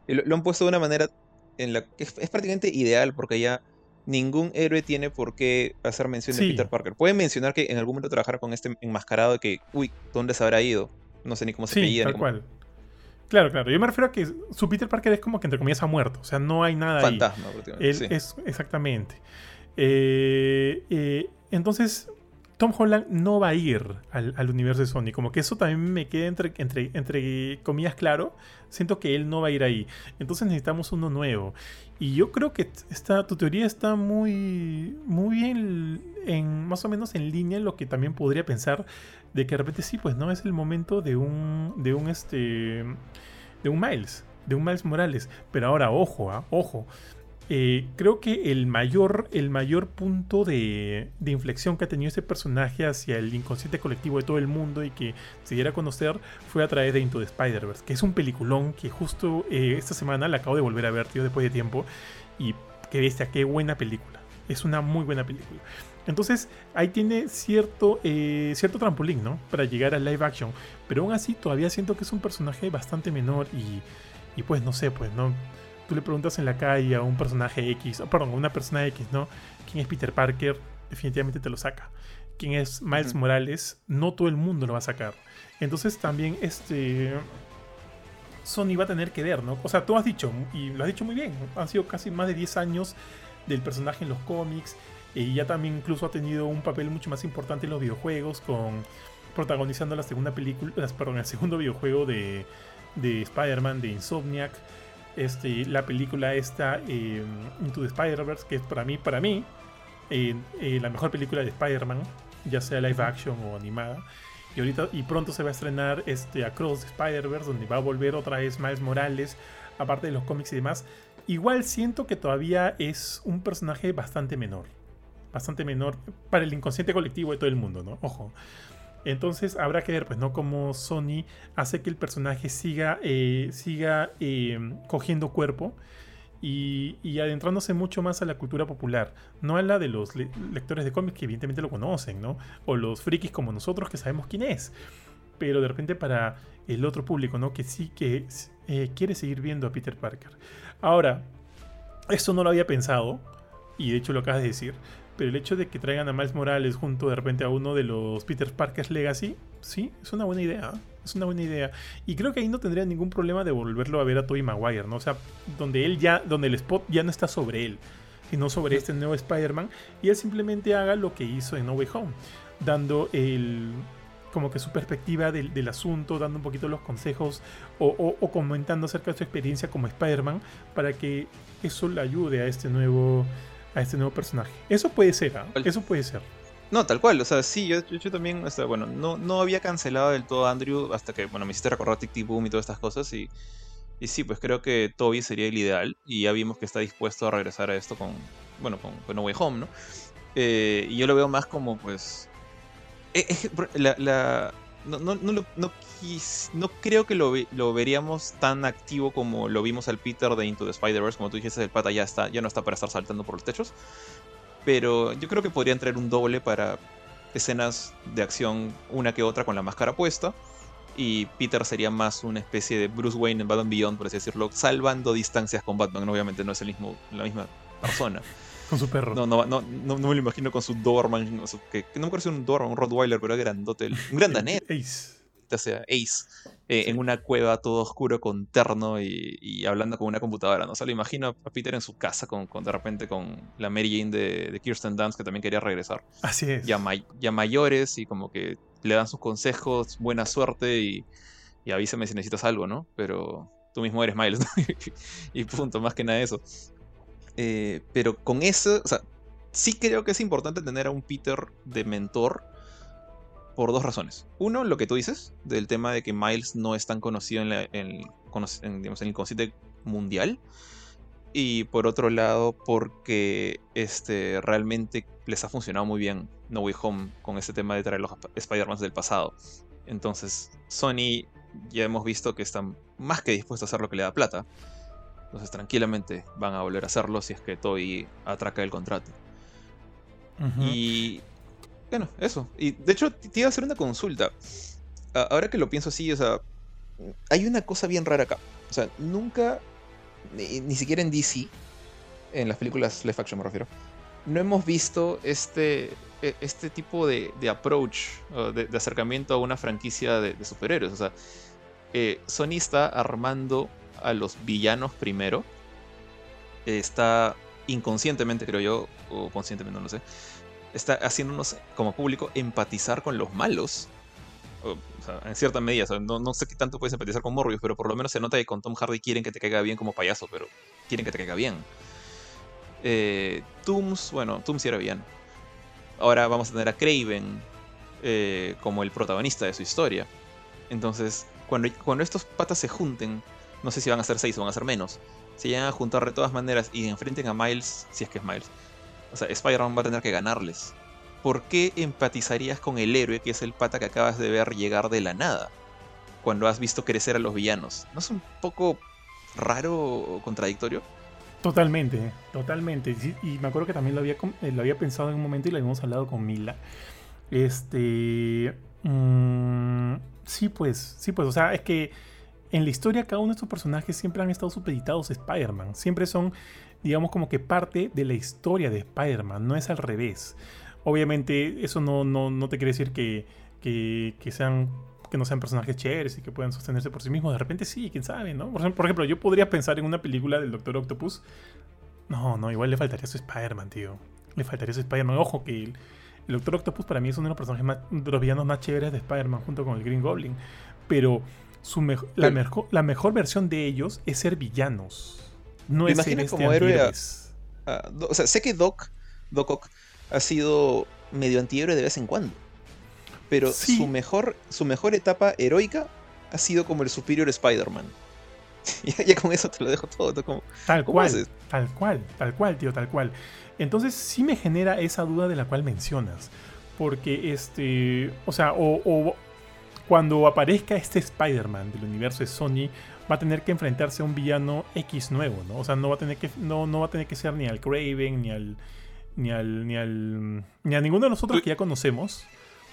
Lo, han puesto de una manera en la que es, prácticamente ideal, porque ya ningún héroe tiene por qué hacer mención de Peter Parker. Pueden mencionar que en algún momento trabajar con este enmascarado de que, uy, ¿dónde se habrá ido? No sé ni cómo se sí, Tal cual. Claro, claro. Yo me refiero a que su Peter Parker es como que entre comillas ha muerto. O sea, no hay nada Fantasma, ahí. Él es exactamente. Eh, eh, entonces, Tom Holland no va a ir al, universo de Sony. Como que eso también me queda entre, entre, entre comillas claro. Siento que él no va a ir ahí. Entonces necesitamos uno nuevo. Y yo creo que esta, tu teoría está muy, muy bien, en, más o menos en línea en lo que también podría pensar de que de repente sí, pues no es el momento de un, de un, este, de un Miles, de un Miles Morales. Pero ahora, ojo, ¿ah? ojo. Eh, creo que el mayor, el mayor punto de, inflexión que ha tenido este personaje hacia el inconsciente colectivo de todo el mundo y que se diera a conocer fue a través de Into the Spider-Verse, que es un peliculón que justo eh, esta semana la acabo de volver a ver, tío, después de tiempo. Y qué bestia, qué buena película. Es una muy buena película. Entonces ahí tiene cierto, eh, cierto trampolín, ¿no? Para llegar al live action. Pero aún así todavía siento que es un personaje bastante menor y, y pues no sé, pues no tú le preguntas en la calle a un personaje X, perdón, a una persona X, ¿no? ¿Quién es Peter Parker? Definitivamente te lo saca. ¿Quién es Miles Morales? No todo el mundo lo va a sacar. Entonces también este... Sony va a tener que ver, ¿no? O sea, tú has dicho, y lo has dicho muy bien, han sido casi más de 10 años del personaje en los cómics, ya también incluso ha tenido un papel mucho más importante en los videojuegos, con protagonizando la segunda película, perdón, el segundo videojuego de, de Spider-Man, de Insomniac, este, la película esta, em, Into the Spider-Verse, que es para mí, para mí, eh, la mejor película de Spider-Man, ya sea live action o animada. Y ahorita y pronto se va a estrenar este Across the Spider-Verse, donde va a volver otra vez Miles Morales, aparte de los cómics y demás. Igual siento que todavía es un personaje bastante menor. Bastante menor para el inconsciente colectivo de todo el mundo, ¿no? Ojo. Entonces habrá que ver, pues, ¿no? Cómo Sony hace que el personaje siga, eh, siga eh, cogiendo cuerpo y, adentrándose mucho más a la cultura popular. No a la de los lectores de cómics que evidentemente lo conocen, ¿no? O los frikis como nosotros que sabemos quién es. Pero de repente para el otro público, ¿no? Que sí que eh, quiere seguir viendo a Peter Parker. Ahora, esto no lo había pensado, y de hecho lo acabas de decir, pero el hecho de que traigan a Miles Morales junto de repente a uno de los Peter Parker's Legacy, sí, es una buena idea. Es una buena idea. Y creo que ahí no tendría ningún problema de volverlo a ver a Tobey Maguire, ¿no? O sea, donde él ya, donde el spot ya no está sobre él, sino sobre este nuevo Spider-Man. Y él simplemente haga lo que hizo en No Way Home, dando el como que su perspectiva del, asunto, dando un poquito los consejos o, o, comentando acerca de su experiencia como Spider-Man para que eso le ayude a este nuevo a este nuevo personaje. Eso puede ser, ¿ah? eso puede ser. No, tal cual, o sea, sí, yo, yo, también, bueno, no, no había cancelado del todo a Andrew hasta que, bueno, me hiciste recordar Tic Boom y todas estas cosas y, y sí, pues creo que Toby sería el ideal y ya vimos que está dispuesto a regresar a esto con, bueno, con, No Way Home, ¿no? Eh, y yo lo veo más como, pues, eh, la, la, no, no, no, no, no creo que lo, lo, veríamos tan activo como lo vimos al Peter de Into the Spider-Verse. Como tú dijiste, el pata ya, está, ya no está para estar saltando por los techos. Pero yo creo que podría entrar un doble para escenas de acción, una que otra con la máscara puesta. Y Peter sería más una especie de Bruce Wayne en Batman Beyond, por así decirlo, salvando distancias con Batman. Obviamente no es el mismo, la misma persona. Con su perro. No, no, no, no, me lo imagino con su Doberman. que, no me acuerdo si un Doberman, un Rottweiler, pero era grandote. Un gran danés. Ace. Ya sea Ace. Eh, en una cueva todo oscuro con terno y, hablando con una computadora. ¿no? O sea, lo imagino a Peter en su casa con, de repente con la Mary Jane de, Kirsten Dunst que también quería regresar. Así es. Ya, ya mayores y como que le dan sus consejos, buena suerte y, y avísame si necesitas algo, ¿no? Pero tú mismo eres Miles, y punto, más que nada eso. Eh, pero con eso, o sea, sí creo que es importante tener a un Peter de mentor por dos razones. Uno, lo que tú dices, del tema de que Miles no es tan conocido en, el consciente mundial. Y por otro lado, porque este, realmente les ha funcionado muy bien No Way Home con ese tema de traer los Spider-Man del pasado. Entonces, Sony ya hemos visto que están más que dispuesto a hacer lo que le da plata. Entonces tranquilamente van a volver a hacerlo si es que Toy atraca el contrato. Y bueno, eso. Y de hecho te iba a hacer una consulta. Ahora que lo pienso así, o sea, hay una cosa bien rara acá. O sea, nunca, ni, siquiera en DC, en las películas live action me refiero, no hemos visto este, e, este tipo de, approach, de, acercamiento a una franquicia de, superhéroes. O sea, eh, Sony está armando a los villanos primero. está inconscientemente, creo yo, o conscientemente, no lo sé. Está haciéndonos como público empatizar con los malos. En cierta medida, no, sé qué tanto puedes empatizar con Morbius, pero por lo menos se nota que con Tom Hardy quieren que te caiga bien como payaso, pero quieren que te caiga bien. Eh, Tooms, bueno, Tooms sí era bien. Ahora vamos a tener a Craven eh, como el protagonista de su historia. Entonces, cuando, cuando estos patas se junten, no sé si van a ser seis o van a ser menos, se llegan a juntar de todas maneras y enfrenten a Miles, si es que es Miles. O sea, Spider-Man va a tener que ganarles. ¿Por qué empatizarías con el héroe que es el pata que acabas de ver llegar de la nada? Cuando has visto crecer a los villanos. ¿No es un poco raro o contradictorio? Totalmente, totalmente. Y, me acuerdo que también lo había, eh, lo había pensado en un momento y lo habíamos hablado con Mila. Este. Mm, sí, pues, sí, pues, o sea, es que en la historia cada uno de estos personajes siempre han estado supeditados a Spider-Man. Siempre son, digamos, como que parte de la historia de Spider-Man, no es al revés. Obviamente eso no, no, te quiere decir que, que, sean que no sean personajes chéveres y que puedan sostenerse por sí mismos. De repente sí, quién sabe, ¿no? Por ejemplo, yo podría pensar en una película del Doctor Octopus. No, no, igual le faltaría su Spider-Man, tío. Le faltaría su Spider-Man. Ojo que el, Doctor Octopus para mí es uno de los personajes más, de los villanos más chéveres de Spider-Man junto con el Green Goblin. Pero la, mejor versión de ellos es ser villanos. No es como héroe. o sea, sé que Doc, Doc Ock ha sido medio antihéroe de vez en cuando. Pero su, mejor, su mejor etapa heroica ha sido como el Superior Spider-Man. ya, con eso te lo dejo todo. tal cual, tal cual, tal cual, tío, tal cual. Entonces sí me genera esa duda de la cual mencionas. Porque este, o sea, o cuando aparezca este Spider-Man del universo de Sony, va a tener que enfrentarse a un villano X nuevo, ¿no? O sea, no va a tener que, no, no va a tener que ser ni al Craven, ni al. ni al. ni al. ni a ninguno de los otros que ya conocemos.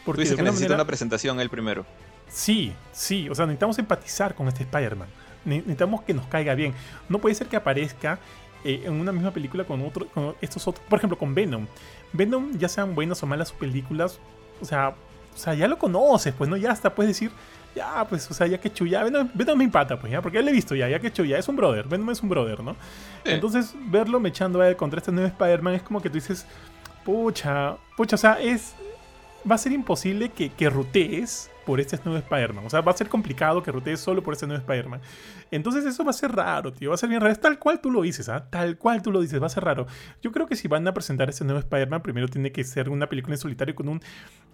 Porque dices que necesita una presentación él primero. Sí, sí. O sea, necesitamos empatizar con este Spider-Man. Necesitamos que nos caiga bien. No puede ser que aparezca eh, en una misma película con, otro, con estos otros. Por ejemplo, con Venom. Venom, ya sean buenas o malas sus películas, o sea, o sea, ya lo conoces, pues, ¿no? Ya hasta puedes decir, ya, pues, o sea, ya que chuya, Venom, Venom me empata, pues, ya, porque ya lo he visto ya, ya que chuya, es un brother, Venom es un brother, ¿no? Entonces, verlo mechando a él contra este nuevo Spider-Man es como que tú dices, pucha, pucha, o sea, es, va a ser imposible que, que rutees por este nuevo Spider-Man. O sea, va a ser complicado que rutees solo por este nuevo Spider-Man. Entonces eso va a ser raro, tío. Va a ser bien raro. Es tal cual tú lo dices, ¿ah? Tal cual tú lo dices. Va a ser raro. Yo creo que si van a presentar este nuevo Spider-Man, primero tiene que ser una película en solitario con un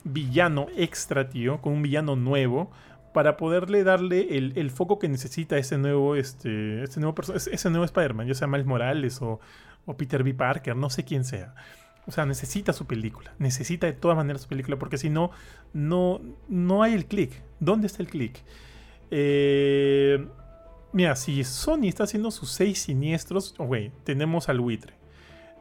villano extra, tío. Con un villano nuevo. Para poderle darle el, foco que necesita ese nuevo, este, este nuevo, ese nuevo Spider-Man. Ya sea Miles Morales o, o Peter B. Parker. No sé quién sea. O sea, necesita su película. Necesita de todas maneras su película. Porque si no, no, no hay el click. ¿Dónde está el click? Eh, mira, si Sony está haciendo sus seis siniestros, oh, güey, tenemos al buitre.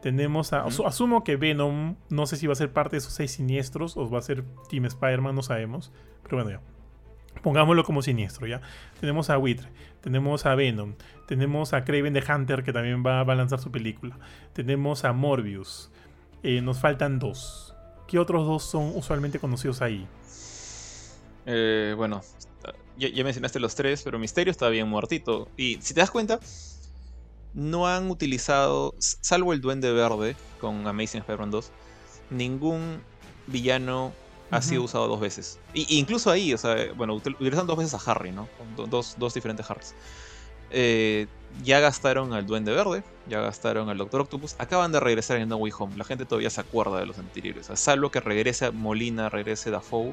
Tenemos a. Asumo que Venom, no sé si va a ser parte de esos seis siniestros o va a ser Team Spider-Man, no sabemos. Pero bueno, ya. Pongámoslo como siniestro, ¿ya? Tenemos a Buitre, tenemos a Venom, tenemos a Craven the Hunter que también va, va a lanzar su película, tenemos a Morbius, eh, nos faltan dos. ¿Qué otros dos son usualmente conocidos ahí? Eh, bueno, ya, mencionaste los tres, pero Misterio está bien muertito. Y si te das cuenta, no han utilizado, salvo el Duende Verde con Amazing Spider-Man 2, ningún villano ha sido usado dos veces. Y, incluso ahí, o sea, bueno, utilizan dos veces a Harry, ¿no? Dos, dos diferentes Harrys. Eh, ya gastaron al Duende Verde, ya gastaron al Doctor Octopus, acaban de regresar en No Way Home. La gente todavía se acuerda de los anteriores. salvo que regrese Molina, regrese Dafoe,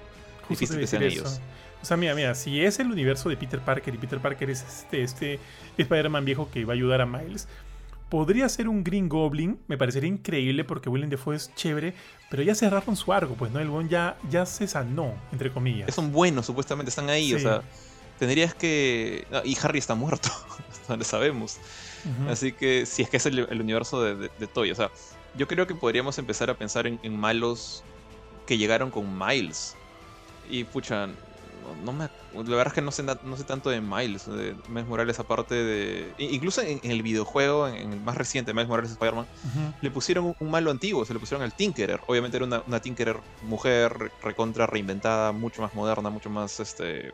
difícil que sean ellos. O sea, mira, mira, si es el universo de Peter Parker y Peter Parker es este, este Spider-Man viejo que va a ayudar a Miles, podría ser un Green Goblin, me parecería increíble porque Willem Dafoe es chévere, pero ya cerraron su arco, pues, ¿no? El buen ya, ya se sanó, entre comillas. Es un bueno, supuestamente, están ahí, o sea tendrías que... y Harry está muerto, donde sabemos. Así que si es que es el, universo de, de, Toy, o sea, yo creo que podríamos empezar a pensar en, en malos que llegaron con Miles. Y pucha, no, me, la verdad es que no sé, no sé tanto de Miles, de Miles Morales aparte de... Incluso en, el videojuego, en, el más reciente, Miles Morales Spider-Man, le pusieron un, malo antiguo, se le pusieron al Tinkerer. Obviamente era una, una Tinkerer mujer, recontra, reinventada, mucho más moderna, mucho más, este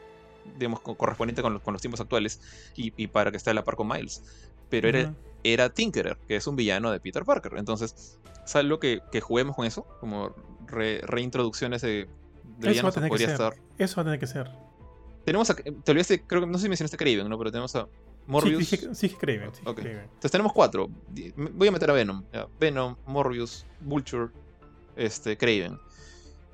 digamos, correspondiente con los, tiempos actuales y, para que esté a la par con Miles. Pero era, era Tinkerer, que es un villano de Peter Parker. Entonces, ¿sabes que, que juguemos con eso? Como reintroducciones de, eso va a tener que ser. Eso va a tener que ser. Tenemos a, te olvidaste, creo que no sé si mencionaste Craven, ¿no? Pero tenemos a Morbius. Sí, sí, Craven. Sí, Entonces tenemos cuatro. Voy a meter a Venom. Venom, Morbius, Vulture, este, Craven.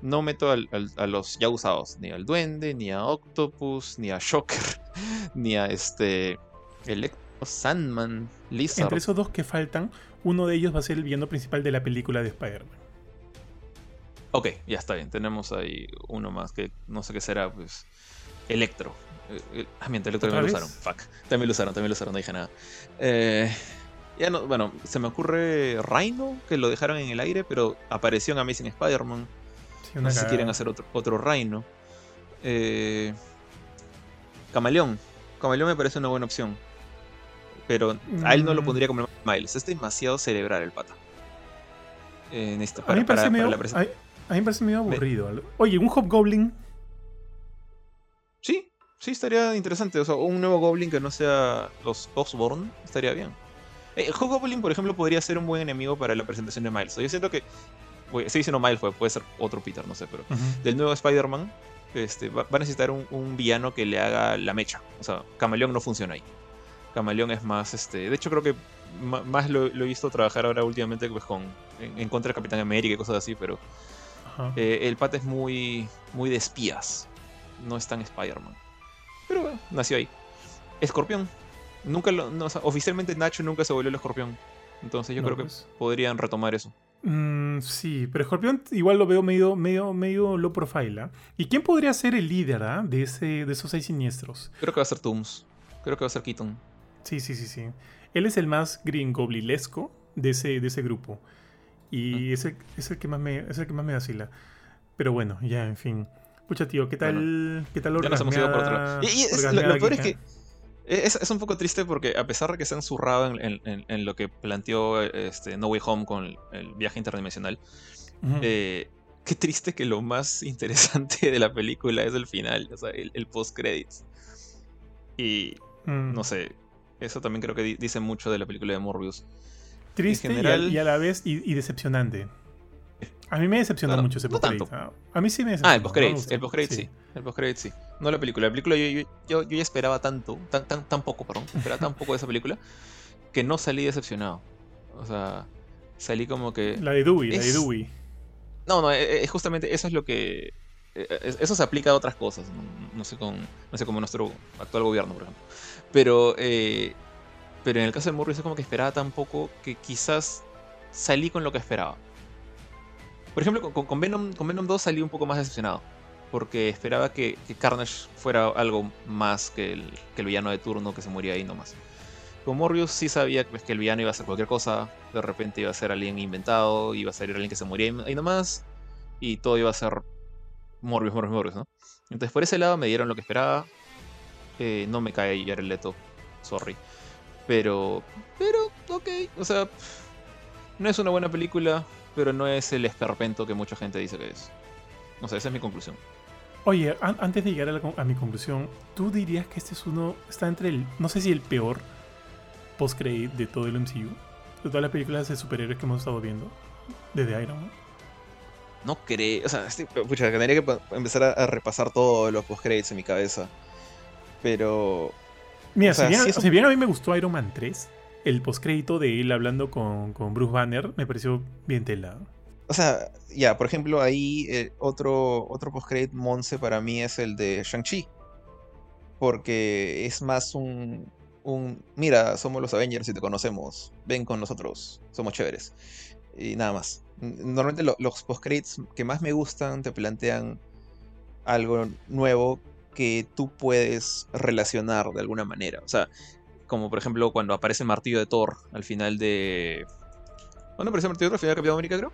No meto a los ya usados, ni al Duende, ni a Octopus, ni a Shocker, ni a este Electro, Sandman, Lizard. Entre esos dos que faltan, uno de ellos va a ser el villano principal de la película de Spider-Man. Ok, ya está bien. Tenemos ahí uno más que no sé qué será, pues. Electro. Eh, ah, mientras Electro también lo usaron. Fuck. También lo usaron, también lo usaron, no dije nada. Eh, ya no, bueno, se me ocurre Rhino, que lo dejaron en el aire, pero apareció en Amazing Spider-Man. no sé si quieren hacer otro, otro Rhino. Eh, Camaleón. Camaleón me parece una buena opción. Pero a él no lo mm. pondría como Miles. Es demasiado cerebral el pata. En esta, para, a mí me parece medio, a mí me parece medio aburrido. Oye, ¿un Hobgoblin? Sí, sí, estaría interesante. O sea, un nuevo Goblin que no sea los Osborn estaría bien. Eh, Hobgoblin, por ejemplo, podría ser un buen enemigo para la presentación de Miles. Yo siento que. Si dice no Miles, puede ser otro Peter, no sé, pero. Del nuevo Spider-Man, este, va, a necesitar un, villano que le haga la mecha. O sea, Camaleón no funciona ahí. Camaleón es más, este. De hecho, creo que más lo, he visto trabajar ahora últimamente pues, con, en, contra del Capitán América y cosas así, pero eh, el pata es muy, muy de espías. No es tan Spider-Man. Pero bueno, nació ahí. Escorpión. Nunca lo, oficialmente Nacho nunca se volvió el escorpión. Entonces yo creo que pues. podrían retomar eso. Mm, sí, pero Escorpión igual lo veo medio, medio, medio low profile. ¿ah? ¿Y quién podría ser el líder ¿ah? de, ese, de esos seis siniestros? Creo que va a ser Tooms. Creo que va a ser Keaton. Sí, sí, sí, sí. Él es el más green goblinesco de ese, de ese grupo. Y es, el, que más me, es el que más me vacila. Pero bueno, ya, en fin. Pucha, tío, ¿qué tal, ¿qué tal Ya nos hemos ido por otro Y, lo, peor es que es, un poco triste porque a pesar de que se han zurrado en, lo que planteó este, No Way Home con el, viaje interdimensional, eh, qué triste que lo más interesante de la película es el final, o sea, el, post-credits. Y mm. no sé, eso también creo que dice mucho de la película de Morbius. Triste y, a, la vez y, decepcionante. A mí me decepcionó mucho ese post no ¿ah? A mí sí me decepcionó. Ah, el post el post sí. El post sí. No la película. La película yo, yo, ya esperaba tanto, tan, tan, tan poco, perdón, esperaba tan poco de esa película que no salí decepcionado. O sea, salí como que... La de Dewey, la de Dewey. No, no, es e, e, justamente eso es lo que... E, eso se aplica a otras cosas, no, sé, con, no sé como nuestro actual gobierno, por ejemplo. Pero eh, pero en el caso de Morbius es como que esperaba tan poco que quizás salí con lo que esperaba. Por ejemplo, con, Venom, con Venom 2 salí un poco más decepcionado. Porque esperaba que, Carnage fuera algo más que el, villano de turno que se moría ahí nomás. Con Morbius sí sabía pues, que el villano iba a ser cualquier cosa. De repente iba a ser alguien inventado, iba a ser alguien que se moría ahí nomás. Y todo iba a ser Morbius, Morbius, Morbius, ¿no? Entonces por ese lado me dieron lo que esperaba. Eh, no me cae Jared Leto, sorry. Pero, pero, ok, o sea, no es una buena película, pero no es el esperpento que mucha gente dice que es. No sé, esa es mi conclusión. Oye, antes de llegar a, mi conclusión, ¿tú dirías que este es uno, está entre el, no sé si el peor post-credit de todo el MCU? De todas las películas de superhéroes que hemos estado viendo, desde Iron Man. No creo, o sea, este, pucha, tendría que empezar a, repasar todos los post-credits en mi cabeza. Pero Mira, si, bien, a mí me gustó Iron Man 3, el postcrédito de él hablando con, Bruce Banner me pareció bien telado. O sea, ya, por ejemplo, ahí eh, otro, otro postcrédito Monse para mí es el de Shang-Chi. Porque es más un, un. Mira, somos los Avengers y te conocemos. Ven con nosotros. Somos chéveres. Y nada más. Normalmente los postcréditos que más me gustan te plantean algo nuevo que tú puedes relacionar de alguna manera. O sea, como por ejemplo cuando aparece el martillo de Thor al final de... ¿Cuándo aparece el martillo de Thor? ¿Al final de Capitán América, creo?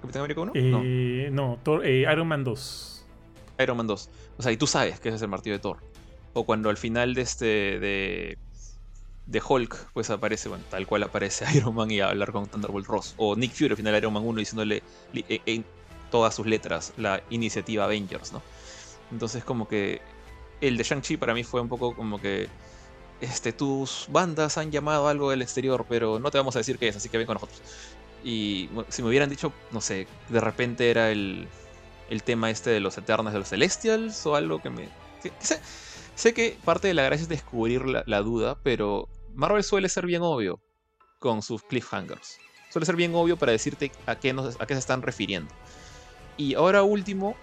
¿Capitán América 1? Eh, no, no eh, Iron Man 2. Iron Man 2. O sea, y tú sabes que ese es el martillo de Thor. O cuando al final de este... de de Hulk, pues aparece, bueno, tal cual aparece Iron Man y a hablar con Thunderbolt Ross. O Nick Fury al final de Iron Man 1 diciéndole e, en todas sus letras la iniciativa Avengers, ¿no? Entonces como que el de Shang-Chi para mí fue un poco como que este, tus bandas han llamado algo del exterior, pero no te vamos a decir qué es, así que ven con nosotros. Y si me hubieran dicho, no sé, de repente era el, el tema este de los Eternals de los Celestials o algo que me... sé, sé, que parte de la gracia es descubrir la duda, pero Marvel suele ser bien obvio con sus cliffhangers. Suele ser bien obvio para decirte a qué, a qué se están refiriendo. Y ahora último,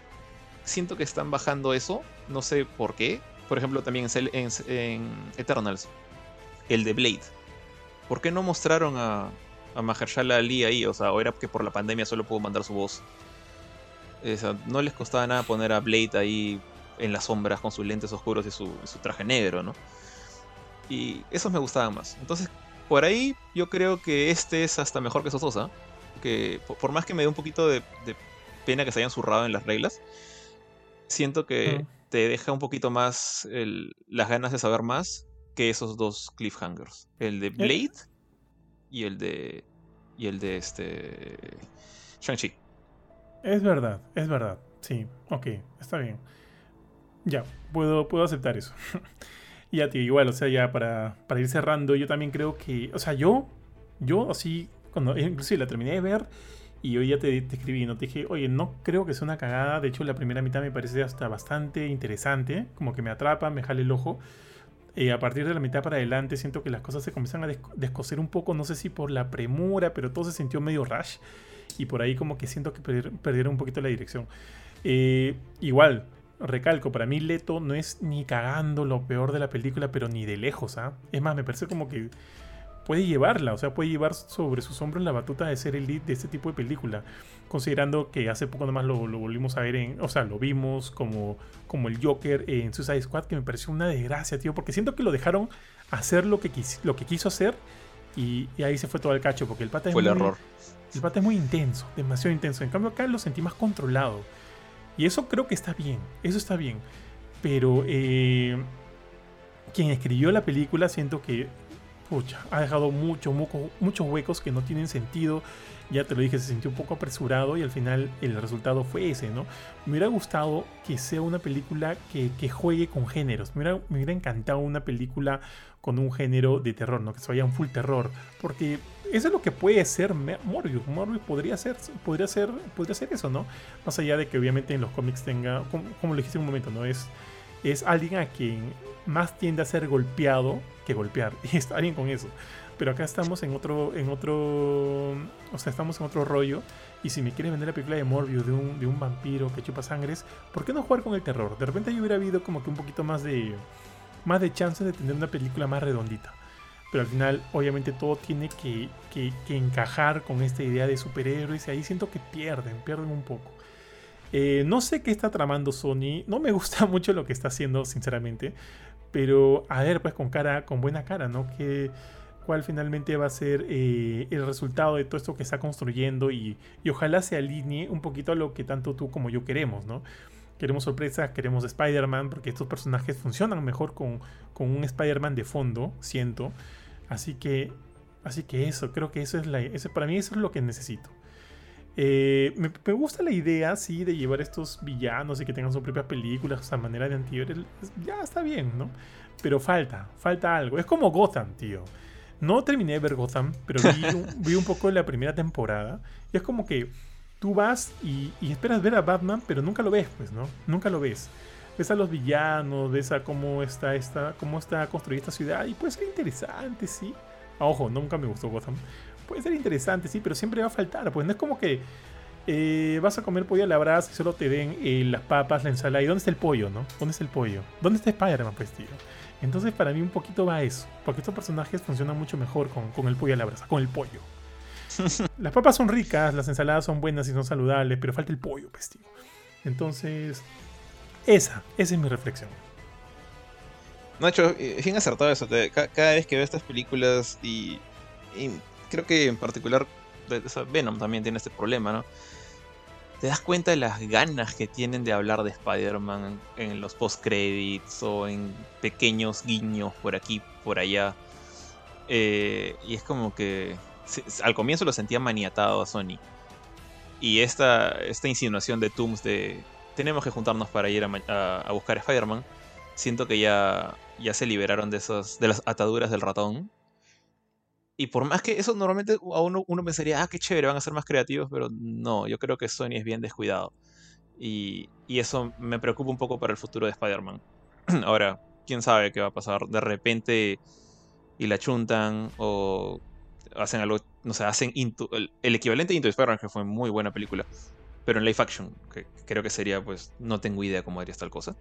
siento que están bajando eso. No sé por qué. Por ejemplo, también en, Eternals, el de Blade. ¿Por qué no mostraron a, a Mahershala Ali ahí? O sea, o era que por la pandemia solo pudo mandar su voz. no les costaba nada poner a Blade ahí en las sombras con sus lentes oscuros y su, su traje negro, ¿no? Y esos me gustaban más. Entonces, por ahí yo creo que este es hasta mejor que Sososa. Que por más que me dé un poquito de, pena que se hayan zurrado en las reglas, siento que te deja un poquito más las ganas de saber más que esos dos cliffhangers. El de eh. Blade y el de. Y el de este. Shang-Chi. Es verdad, es verdad. Sí, ok, está bien. Ya, puedo, puedo aceptar eso. Y a ti igual, o sea, ya para, para ir cerrando, yo también creo que, o sea, yo, yo así, cuando inclusive la terminé de ver y hoy ya te, te escribí, ¿no? Te dije, oye, no creo que sea una cagada, de hecho la primera mitad me parece hasta bastante interesante, como que me atrapa, me jale el ojo. Eh, a partir de la mitad para adelante siento que las cosas se comienzan a descoser un poco, no sé si por la premura, pero todo se sintió medio rush y por ahí como que siento que perdieron un poquito la dirección. Eh, igual, recalco, para mí Leto no es ni cagando lo peor de la película, pero ni de lejos, ¿ah? Es más, me parece como que puede llevarla, o sea, puede llevar sobre sus hombros la batuta de ser el lead de este tipo de película, considerando que hace poco nomás lo, lo volvimos a ver en, o sea, lo vimos como, como el Joker en Suicide Squad, que me pareció una desgracia, tío, porque siento que lo dejaron hacer lo que, lo que quiso hacer y, ahí se fue todo el cacho, porque el pata es fue el error. El pata es muy intenso, demasiado intenso, en cambio acá lo sentí más controlado. Y eso creo que está bien, eso está bien. Pero eh, quien escribió la película siento que pucha, ha dejado mucho, muchos huecos que no tienen sentido. Ya te lo dije, se sintió un poco apresurado y al final el resultado fue ese, ¿no? Me hubiera gustado que sea una película que, juegue con géneros. Me hubiera, encantado una película con un género de terror, ¿no? Que se vaya un full terror. Porque eso es lo que puede ser Morbius. Morbius podría ser, podría ser, podría ser eso, ¿no? Más allá de que obviamente en los cómics tenga, como, le dije en un momento, ¿no? Es, es alguien a quien más tiende a ser golpeado que golpear. Y está bien con eso. Pero acá estamos en otro, en otro, o sea, estamos en otro rollo. Y si me quiere vender la película de Morbius de un, de un vampiro que chupa sangres, ¿por qué no jugar con el terror? De repente yo hubiera habido como que un poquito más de más de chances de tener una película más redondita. Pero al final, obviamente, todo tiene que, que, encajar con esta idea de superhéroes. Y ahí siento que pierden, pierden un poco. Eh, no sé qué está tramando Sony. No me gusta mucho lo que está haciendo, sinceramente. Pero a ver, pues con cara, con buena cara, ¿no? Que, ¿Cuál finalmente va a ser eh, el resultado de todo esto que está construyendo? Y, y ojalá se alinee un poquito a lo que tanto tú como yo queremos, ¿no? Queremos sorpresas, queremos Spider-Man, porque estos personajes funcionan mejor con, con un Spider-Man de fondo, siento. Así que, así que eso, creo que eso es la, eso, para mí eso es lo que necesito. Eh, me, gusta la idea, sí, de llevar estos villanos y que tengan sus propias películas a manera de antihéroes. Ya está bien, ¿no? Pero falta, falta algo. Es como Gotham, tío. No terminé de ver Gotham, pero vi, vi un poco la primera temporada. Y es como que tú vas y, esperas ver a Batman, pero nunca lo ves, pues, ¿no? Nunca lo ves. Ves a los villanos, ves a cómo está, esta, cómo está construida esta ciudad y puede ser interesante, sí. ojo, nunca me gustó Gotham. Puede ser interesante, sí, pero siempre va a faltar. Pues no es como que eh, vas a comer pollo a la brasa y solo te den eh, las papas, la ensalada. ¿Y dónde está el pollo, no? ¿Dónde está el pollo? ¿Dónde está Spider-Man, pues, tío? Entonces, para mí, un poquito va eso. Porque estos personajes funcionan mucho mejor con, con el pollo a la brasa, con el pollo. las papas son ricas, las ensaladas son buenas y son saludables, pero falta el pollo, pues, Entonces, esa, esa es mi reflexión. No, hecho, es bien acertado eso. cada vez que veo estas películas y, creo que en particular Venom también tiene este problema, ¿no? Te das cuenta de las ganas que tienen de hablar de Spider-Man en los post-credits o en pequeños guiños por aquí, por allá. Eh, y es como que al comienzo lo sentía maniatado a Sony. Y esta, esta insinuación de Tooms de tenemos que juntarnos para ir a, a buscar a Spider-Man, siento que ya, ya se liberaron de, esos, de las ataduras del ratón. Y por más que eso normalmente a uno, uno pensaría, ah, qué chévere, van a ser más creativos, pero no, yo creo que Sony es bien descuidado. Y, y eso me preocupa un poco para el futuro de Spider-Man. Ahora, quién sabe qué va a pasar. De repente y la chuntan o hacen algo, no sé, hacen el, equivalente de Into Spider-Man, que fue muy buena película, pero en live action, que creo que sería, pues, no tengo idea cómo haría tal cosa.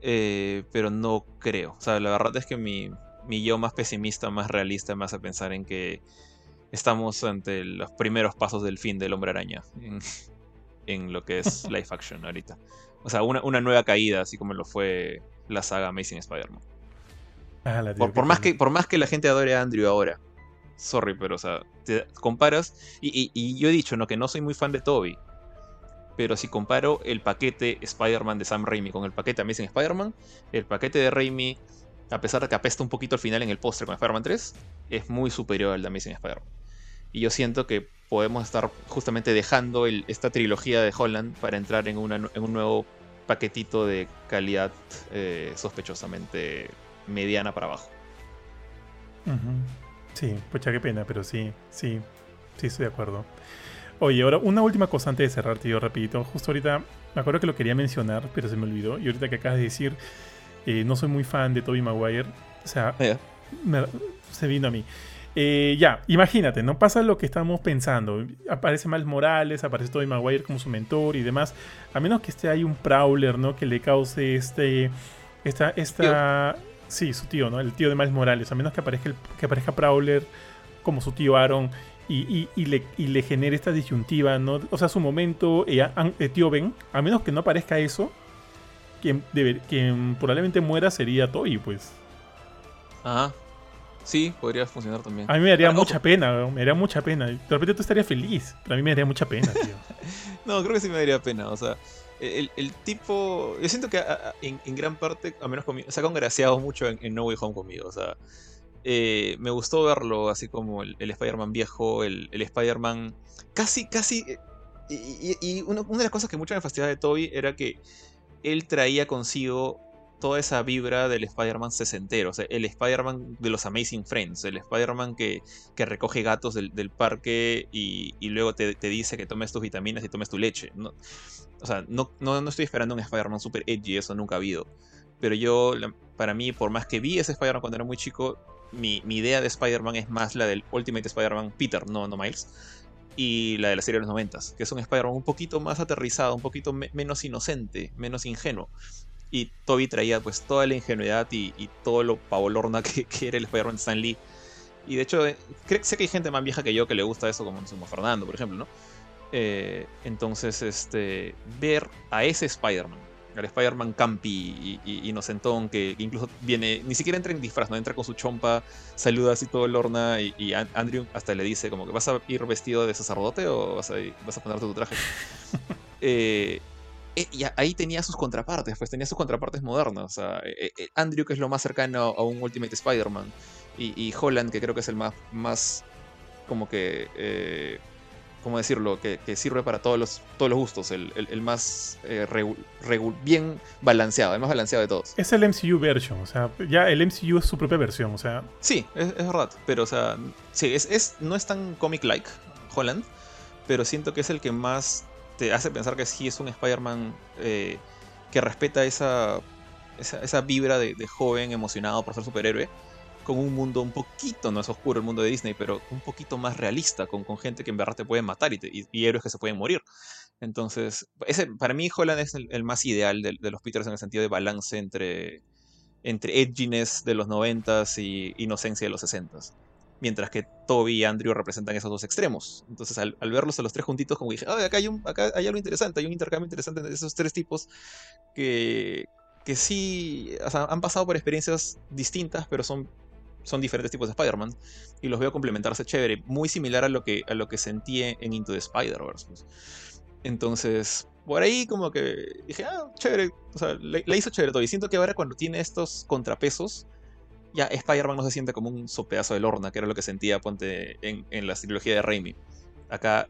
Eh, pero no creo. O sea, la verdad es que mi, mi yo más pesimista, más realista, me hace pensar en que estamos ante los primeros pasos del fin del hombre araña en, lo que es live action ahorita. O sea, una, una, nueva caída, así como lo fue la saga Amazing Spider-Man. Ah, por, más que, por más que la gente adore a Andrew ahora. Sorry, pero o sea, te comparas. Y, y, yo he dicho, ¿no? Que no soy muy fan de Toby. Pero si comparo el paquete Spider-Man de Sam Raimi con el paquete Amazing Spider-Man, el paquete de Raimi, a pesar de que apesta un poquito al final en el póster con Spider-Man 3, es muy superior al de Amazing Spider-Man. Y yo siento que podemos estar justamente dejando esta trilogía de Holland para entrar en, un nuevo paquetito de calidad eh, sospechosamente mediana para abajo. Sí, pucha, qué pena, pero sí, sí, sí, estoy de acuerdo. Oye, ahora una última cosa antes de cerrar, tío, rapidito. Justo ahorita, me acuerdo que lo quería mencionar, pero se me olvidó. Y ahorita que acabas de decir, eh, no soy muy fan de Toby Maguire. O sea, se vino a mí. Eh, ya, imagínate, no pasa lo que estamos pensando. Aparece Miles Morales, aparece Tobey Maguire como su mentor y demás. A menos que esté ahí un Prowler, ¿no? Que le cause este. Esta. esta Sí, su tío, ¿no? El tío de Miles Morales. A menos que aparezca, que aparezca Prowler como su tío Aaron y, le, le, genere esta disyuntiva, ¿no? O sea, su momento, eh, eh, tío Ben, a menos que no aparezca eso, quien, quien probablemente muera sería Toy, pues. Ajá. Sí, podría funcionar también. A mí me daría mucha pena, me daría mucha pena. De repente tú estarías feliz, pero a mí me daría mucha pena, tío. no, creo que sí me daría pena, o sea, el, tipo, yo siento que en, gran parte, a menos conmigo, se ha congraciado mucho en, No Way Home conmigo. O sea, eh, me gustó verlo así como el, Spider-Man viejo, el, Spider-Man casi, casi... Eh, y, una, de las cosas que mucho me fastidiaba de Toby era que él traía consigo toda esa vibra del Spider-Man sesentero, o sea, el Spider-Man de los Amazing Friends, el Spider-Man que, recoge gatos del, parque y, luego te, te, dice que tomes tus vitaminas y tomes tu leche. ¿no? O sea, no, no, estoy esperando un Spider-Man super edgy, eso nunca ha habido. Pero yo, para mí, por más que vi ese Spider-Man cuando era muy chico, mi, idea de Spider-Man es más la del Ultimate Spider-Man Peter, no, no Miles. Y la de la serie de los 90, que es un Spider-Man un poquito más aterrizado, un poquito menos inocente, menos ingenuo. Y Toby traía pues toda la ingenuidad y, todo lo pavolorna que, que era el Spider-Man Stan Lee. Y de hecho, eh, sé que hay gente más vieja que yo que le gusta eso, como, como Fernando, por ejemplo, ¿no? Eh, entonces, este, ver a ese Spider-Man, al Spider-Man campi y, inocentón, que, incluso viene, ni siquiera entra en disfraz, no entra con su chompa, saluda así todo el horna y, Andrew hasta le dice como que vas a ir vestido de sacerdote o vas a, vas a ponerte tu traje. Eh, eh, y ahí tenía sus contrapartes, pues tenía sus contrapartes modernas. O sea, Andrew, que es lo más cercano a un Ultimate Spider-Man, y, Holland, que creo que es el más, más como que ¿cómo decirlo? Que, sirve para todos los, todos los gustos, el, más eh, bien balanceado, el más balanceado de todos. Es el MCU version, o sea, ya el MCU es su propia versión, o sea. Sí, es, verdad, pero o sea, sí, es, no es tan comic-like Holland, pero siento que es el que más te hace pensar que sí es un Spider-Man eh, que respeta esa, esa, vibra de, de joven emocionado por ser superhéroe con un mundo un poquito, no es oscuro el mundo de Disney, pero un poquito más realista, con, con gente que en verdad te puede matar y, héroes que se pueden morir. Entonces, ese, para mí Holland es el, más ideal de, los Peters en el sentido de balance entre, entre edginess de los 90s y inocencia de los 60s. Mientras que Toby y Andrew representan esos dos extremos. Entonces, al, verlos a los tres juntitos, como dije, acá, hay un, acá hay algo interesante, hay un intercambio interesante entre esos tres tipos que, que sí, han pasado por experiencias distintas, pero son, son diferentes tipos de Spider-Man. Y los veo complementarse chévere, muy similar a lo que, a lo que sentí en Into the Spider-Verse. pues. Entonces, por ahí como que dije, ah, chévere, o sea, le, le hizo chévere todo. Y siento que ahora cuando tiene estos contrapesos, ya Spider-Man no se siente como un sopedazo de Lorna, que era lo que sentía, ponte, en, en la trilogía de Raimi. Acá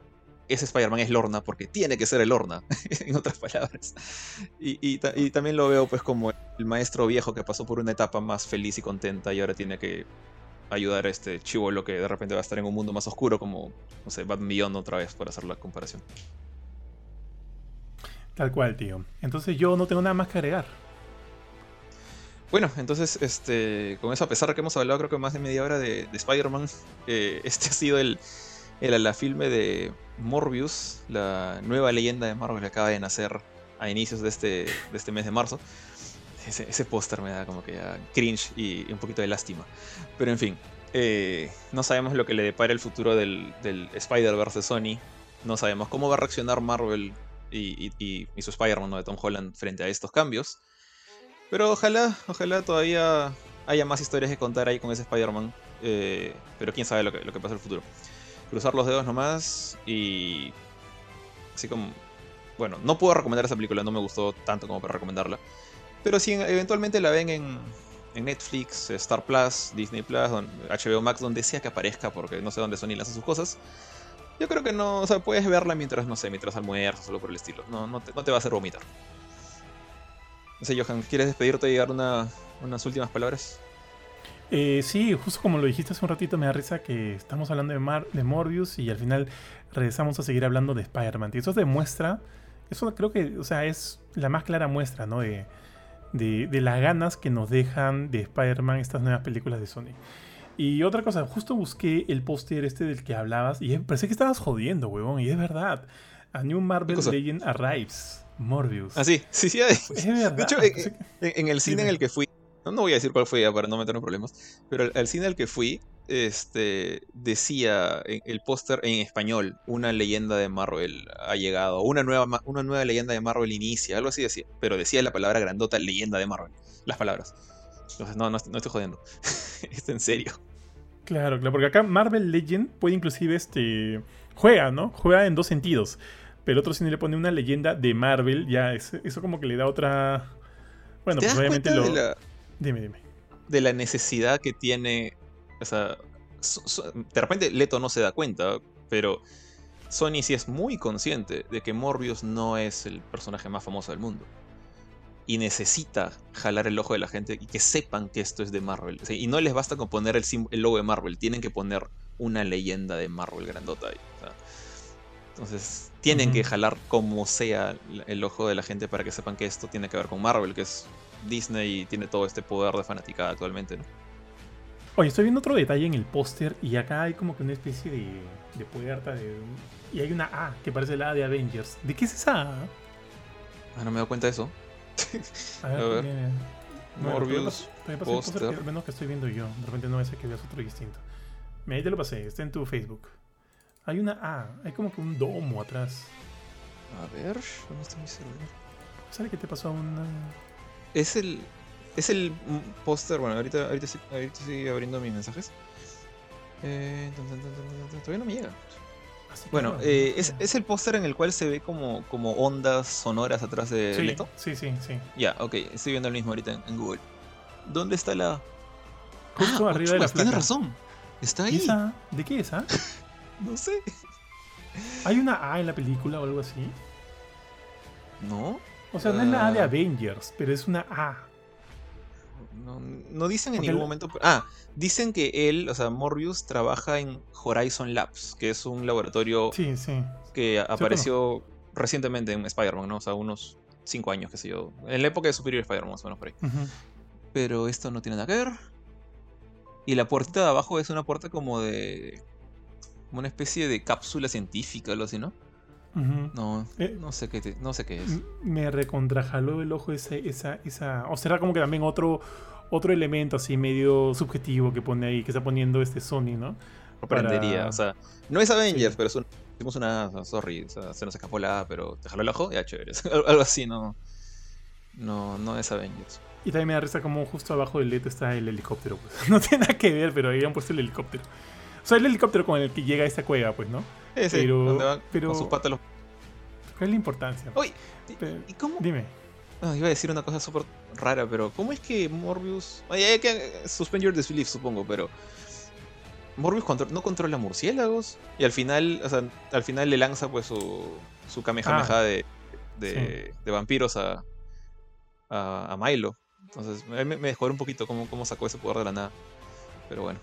ese Spider-Man es Lorna porque tiene que ser el Lorna, en otras palabras. Y, y, ta- y también lo veo pues como el maestro viejo que pasó por una etapa más feliz y contenta y ahora tiene que ayudar a este chivolo que de repente va a estar en un mundo más oscuro como, no sé, Batman Beyond otra vez, por hacer la comparación. Tal cual, tío. Entonces yo no tengo nada más que agregar. Bueno, entonces, este, con eso, a pesar de que hemos hablado creo que más de media hora de, de Spider-Man, eh, este ha sido el, el la filme de Morbius, la nueva leyenda de Marvel que acaba de nacer a inicios de este, de este mes de marzo. Ese, póster me da como que ya cringe y, un poquito de lástima. Pero en fin, eh, no sabemos lo que le depara el futuro del, Spider-Verse de Sony. No sabemos cómo va a reaccionar Marvel y, y- y- y su Spider-Man ¿no? de Tom Holland frente a estos cambios. Pero ojalá, ojalá todavía haya más historias que contar ahí con ese Spider-Man. eh, pero quién sabe lo que, lo que pasa en el futuro. Cruzar los dedos nomás y... Así como... Bueno, no puedo recomendar esa película, no me gustó tanto como para recomendarla. Pero si en- eventualmente la ven en, en Netflix, Star Plus, Disney Plus, HBO Max, donde sea que aparezca, porque no sé dónde Sony lanza sus cosas. Yo creo que no, o sea, puedes verla mientras, no sé, mientras almuerzas, solo por el estilo. No, no, te, no te va a hacer vomitar. No sé, Johan, ¿quieres despedirte y dar una- unas últimas palabras? Eh, sí, justo como lo dijiste hace un ratito, me da risa que estamos hablando de, Mar- de Morbius y al final regresamos a seguir hablando de Spider-Man. Y eso demuestra, eso creo que, o sea, es la más clara muestra, ¿no? De, de, de las ganas que nos dejan de Spider-Man estas nuevas películas de Sony. Y otra cosa, justo busqué el póster este del que hablabas y pensé que estabas jodiendo, huevón, y es verdad. A New Marvel? Legend Arrives, Morbius. Ah, sí, sí, sí. Es verdad. De hecho, En, en el cine en el que fui, no, no voy a decir cuál fue ya para no meterme en problemas, pero el, el cine al que fui, este, decía en el póster en español, una leyenda de Marvel ha llegado, una nueva, una nueva leyenda de Marvel inicia, algo así decía, pero decía la palabra grandota, leyenda de Marvel, las palabras. Entonces, no, no, no estoy jodiendo, es en serio. Claro, claro, porque acá Marvel Legend puede inclusive este juega, ¿no? Juega en dos sentidos. Pero otro cine le pone una leyenda de Marvel, ya es- eso como que le da otra bueno, ¿Te pues das obviamente lo de la, Dime, dime. de la necesidad que tiene. O sea, so- so- de repente Leto no se da cuenta, pero Sony sí es muy consciente de que Morbius no es el personaje más famoso del mundo. Y necesita jalar el ojo de la gente y que sepan que esto es de Marvel. O sea, y no les basta con poner el, el logo de Marvel, tienen que poner una leyenda de Marvel grandota ahí. o sea. entonces, tienen que jalar como sea el ojo de la gente para que sepan que esto tiene que ver con Marvel, que es Disney tiene todo este poder de fanaticada actualmente, ¿no? Oye, estoy viendo otro detalle en el póster y acá hay como que una especie de, de puerta de, y hay una A que parece la A de Avengers. ¿De qué es esa A? Ah, no me doy cuenta de eso. A ver, A ver. mira. Bueno, Morbius, póster que- menos que estoy viendo yo. De repente no es que veas otro distinto. Mira, ahí te lo pasé, está en tu Facebook. Hay una A, hay como que un domo atrás. A ver, no estoy muy seguro. ¿Sabes qué te pasó a una.? Es el. Es el póster. Bueno, ahorita, ahorita, sí- ahorita estoy abriendo mis mensajes. Eh, tan, tan, tan, todavía no me llega. Así Bueno, eh, es, es el póster en el cual se ve como, como ondas sonoras atrás de sí, Leto. sí, sí, sí. Ya, ok, estoy viendo el mismo ahorita en, en Google. ¿Dónde está la.? Justo Ah, arriba de la Ochuas, Tienes placa. razón. Está ¿Y ahí. esa? ¿De qué es esa? No sé. ¿Hay una A en la película o algo así? No. O sea, no es la A de Ah. Avengers, pero es una A. No, no dicen en Porque ningún el- momento. Ah, dicen que él, o sea, Morbius, trabaja en Horizon Labs, que es un laboratorio Sí, sí. que apareció recientemente en Spider-Man, ¿no? O sea, unos 5 años, qué sé yo. En la época de Superior Spider-Man, más o menos por ahí. Pero esto no tiene nada que ver. Y la puertita de abajo es una puerta como de. como una especie de cápsula científica, algo así, ¿no? No, Eh, no sé qué, te- no sé qué es. Me recontrajaló el ojo ese, esa, esa. O será como que también otro, otro elemento así medio subjetivo que pone ahí, que está poniendo este Sony, ¿no? Sorprendería. para- O sea, no es Avengers, Sí. pero es un- hicimos una. Sorry, o sea, se nos escapó la pero te jaló el ojo, ya chévere. Algo así, ¿no? No, no es Avengers. Y también me da risa como justo abajo del LED está el helicóptero. Pues. No tiene nada que ver, pero ahí han puesto el helicóptero. O sea, el helicóptero con el que llega a esta cueva, pues, ¿no? Sí, sí, Pero- donde van pero- con sus patas los- ¿Cuál es la importancia? Pero- ¿y cómo? Dime. Ah, iba a decir una cosa súper rara, pero ¿cómo es que Morbius... Oye, hay que suspend your disbelief, supongo, pero... Morbius contro- no controla murciélagos y al final, o sea, al final le lanza pues su, su Kamehameha Ah. de, de, de vampiros a, a, a Milo. Entonces me, me descuadró un poquito cómo, cómo sacó ese poder de la nada. Pero bueno,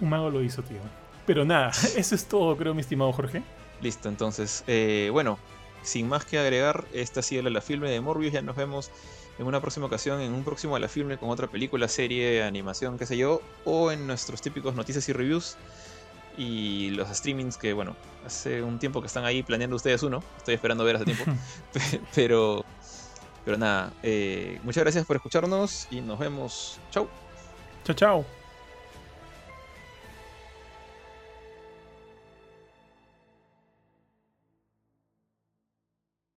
Un mago lo hizo, tío. Pero nada, eso es todo, creo, mi estimado Jorge. listo. Entonces, eh, bueno, sin más que agregar, esta ha sido la filme de Morbius. Ya nos vemos en una próxima ocasión, en un próximo a la filme con otra película, serie, animación, qué sé yo, o en nuestros típicos noticias y reviews. Y los streamings que, bueno, hace un tiempo que están ahí planeando ustedes uno. Estoy esperando ver hace tiempo. Pe- pero, pero nada, eh, muchas gracias por escucharnos y nos vemos. Chau. Chao, chao.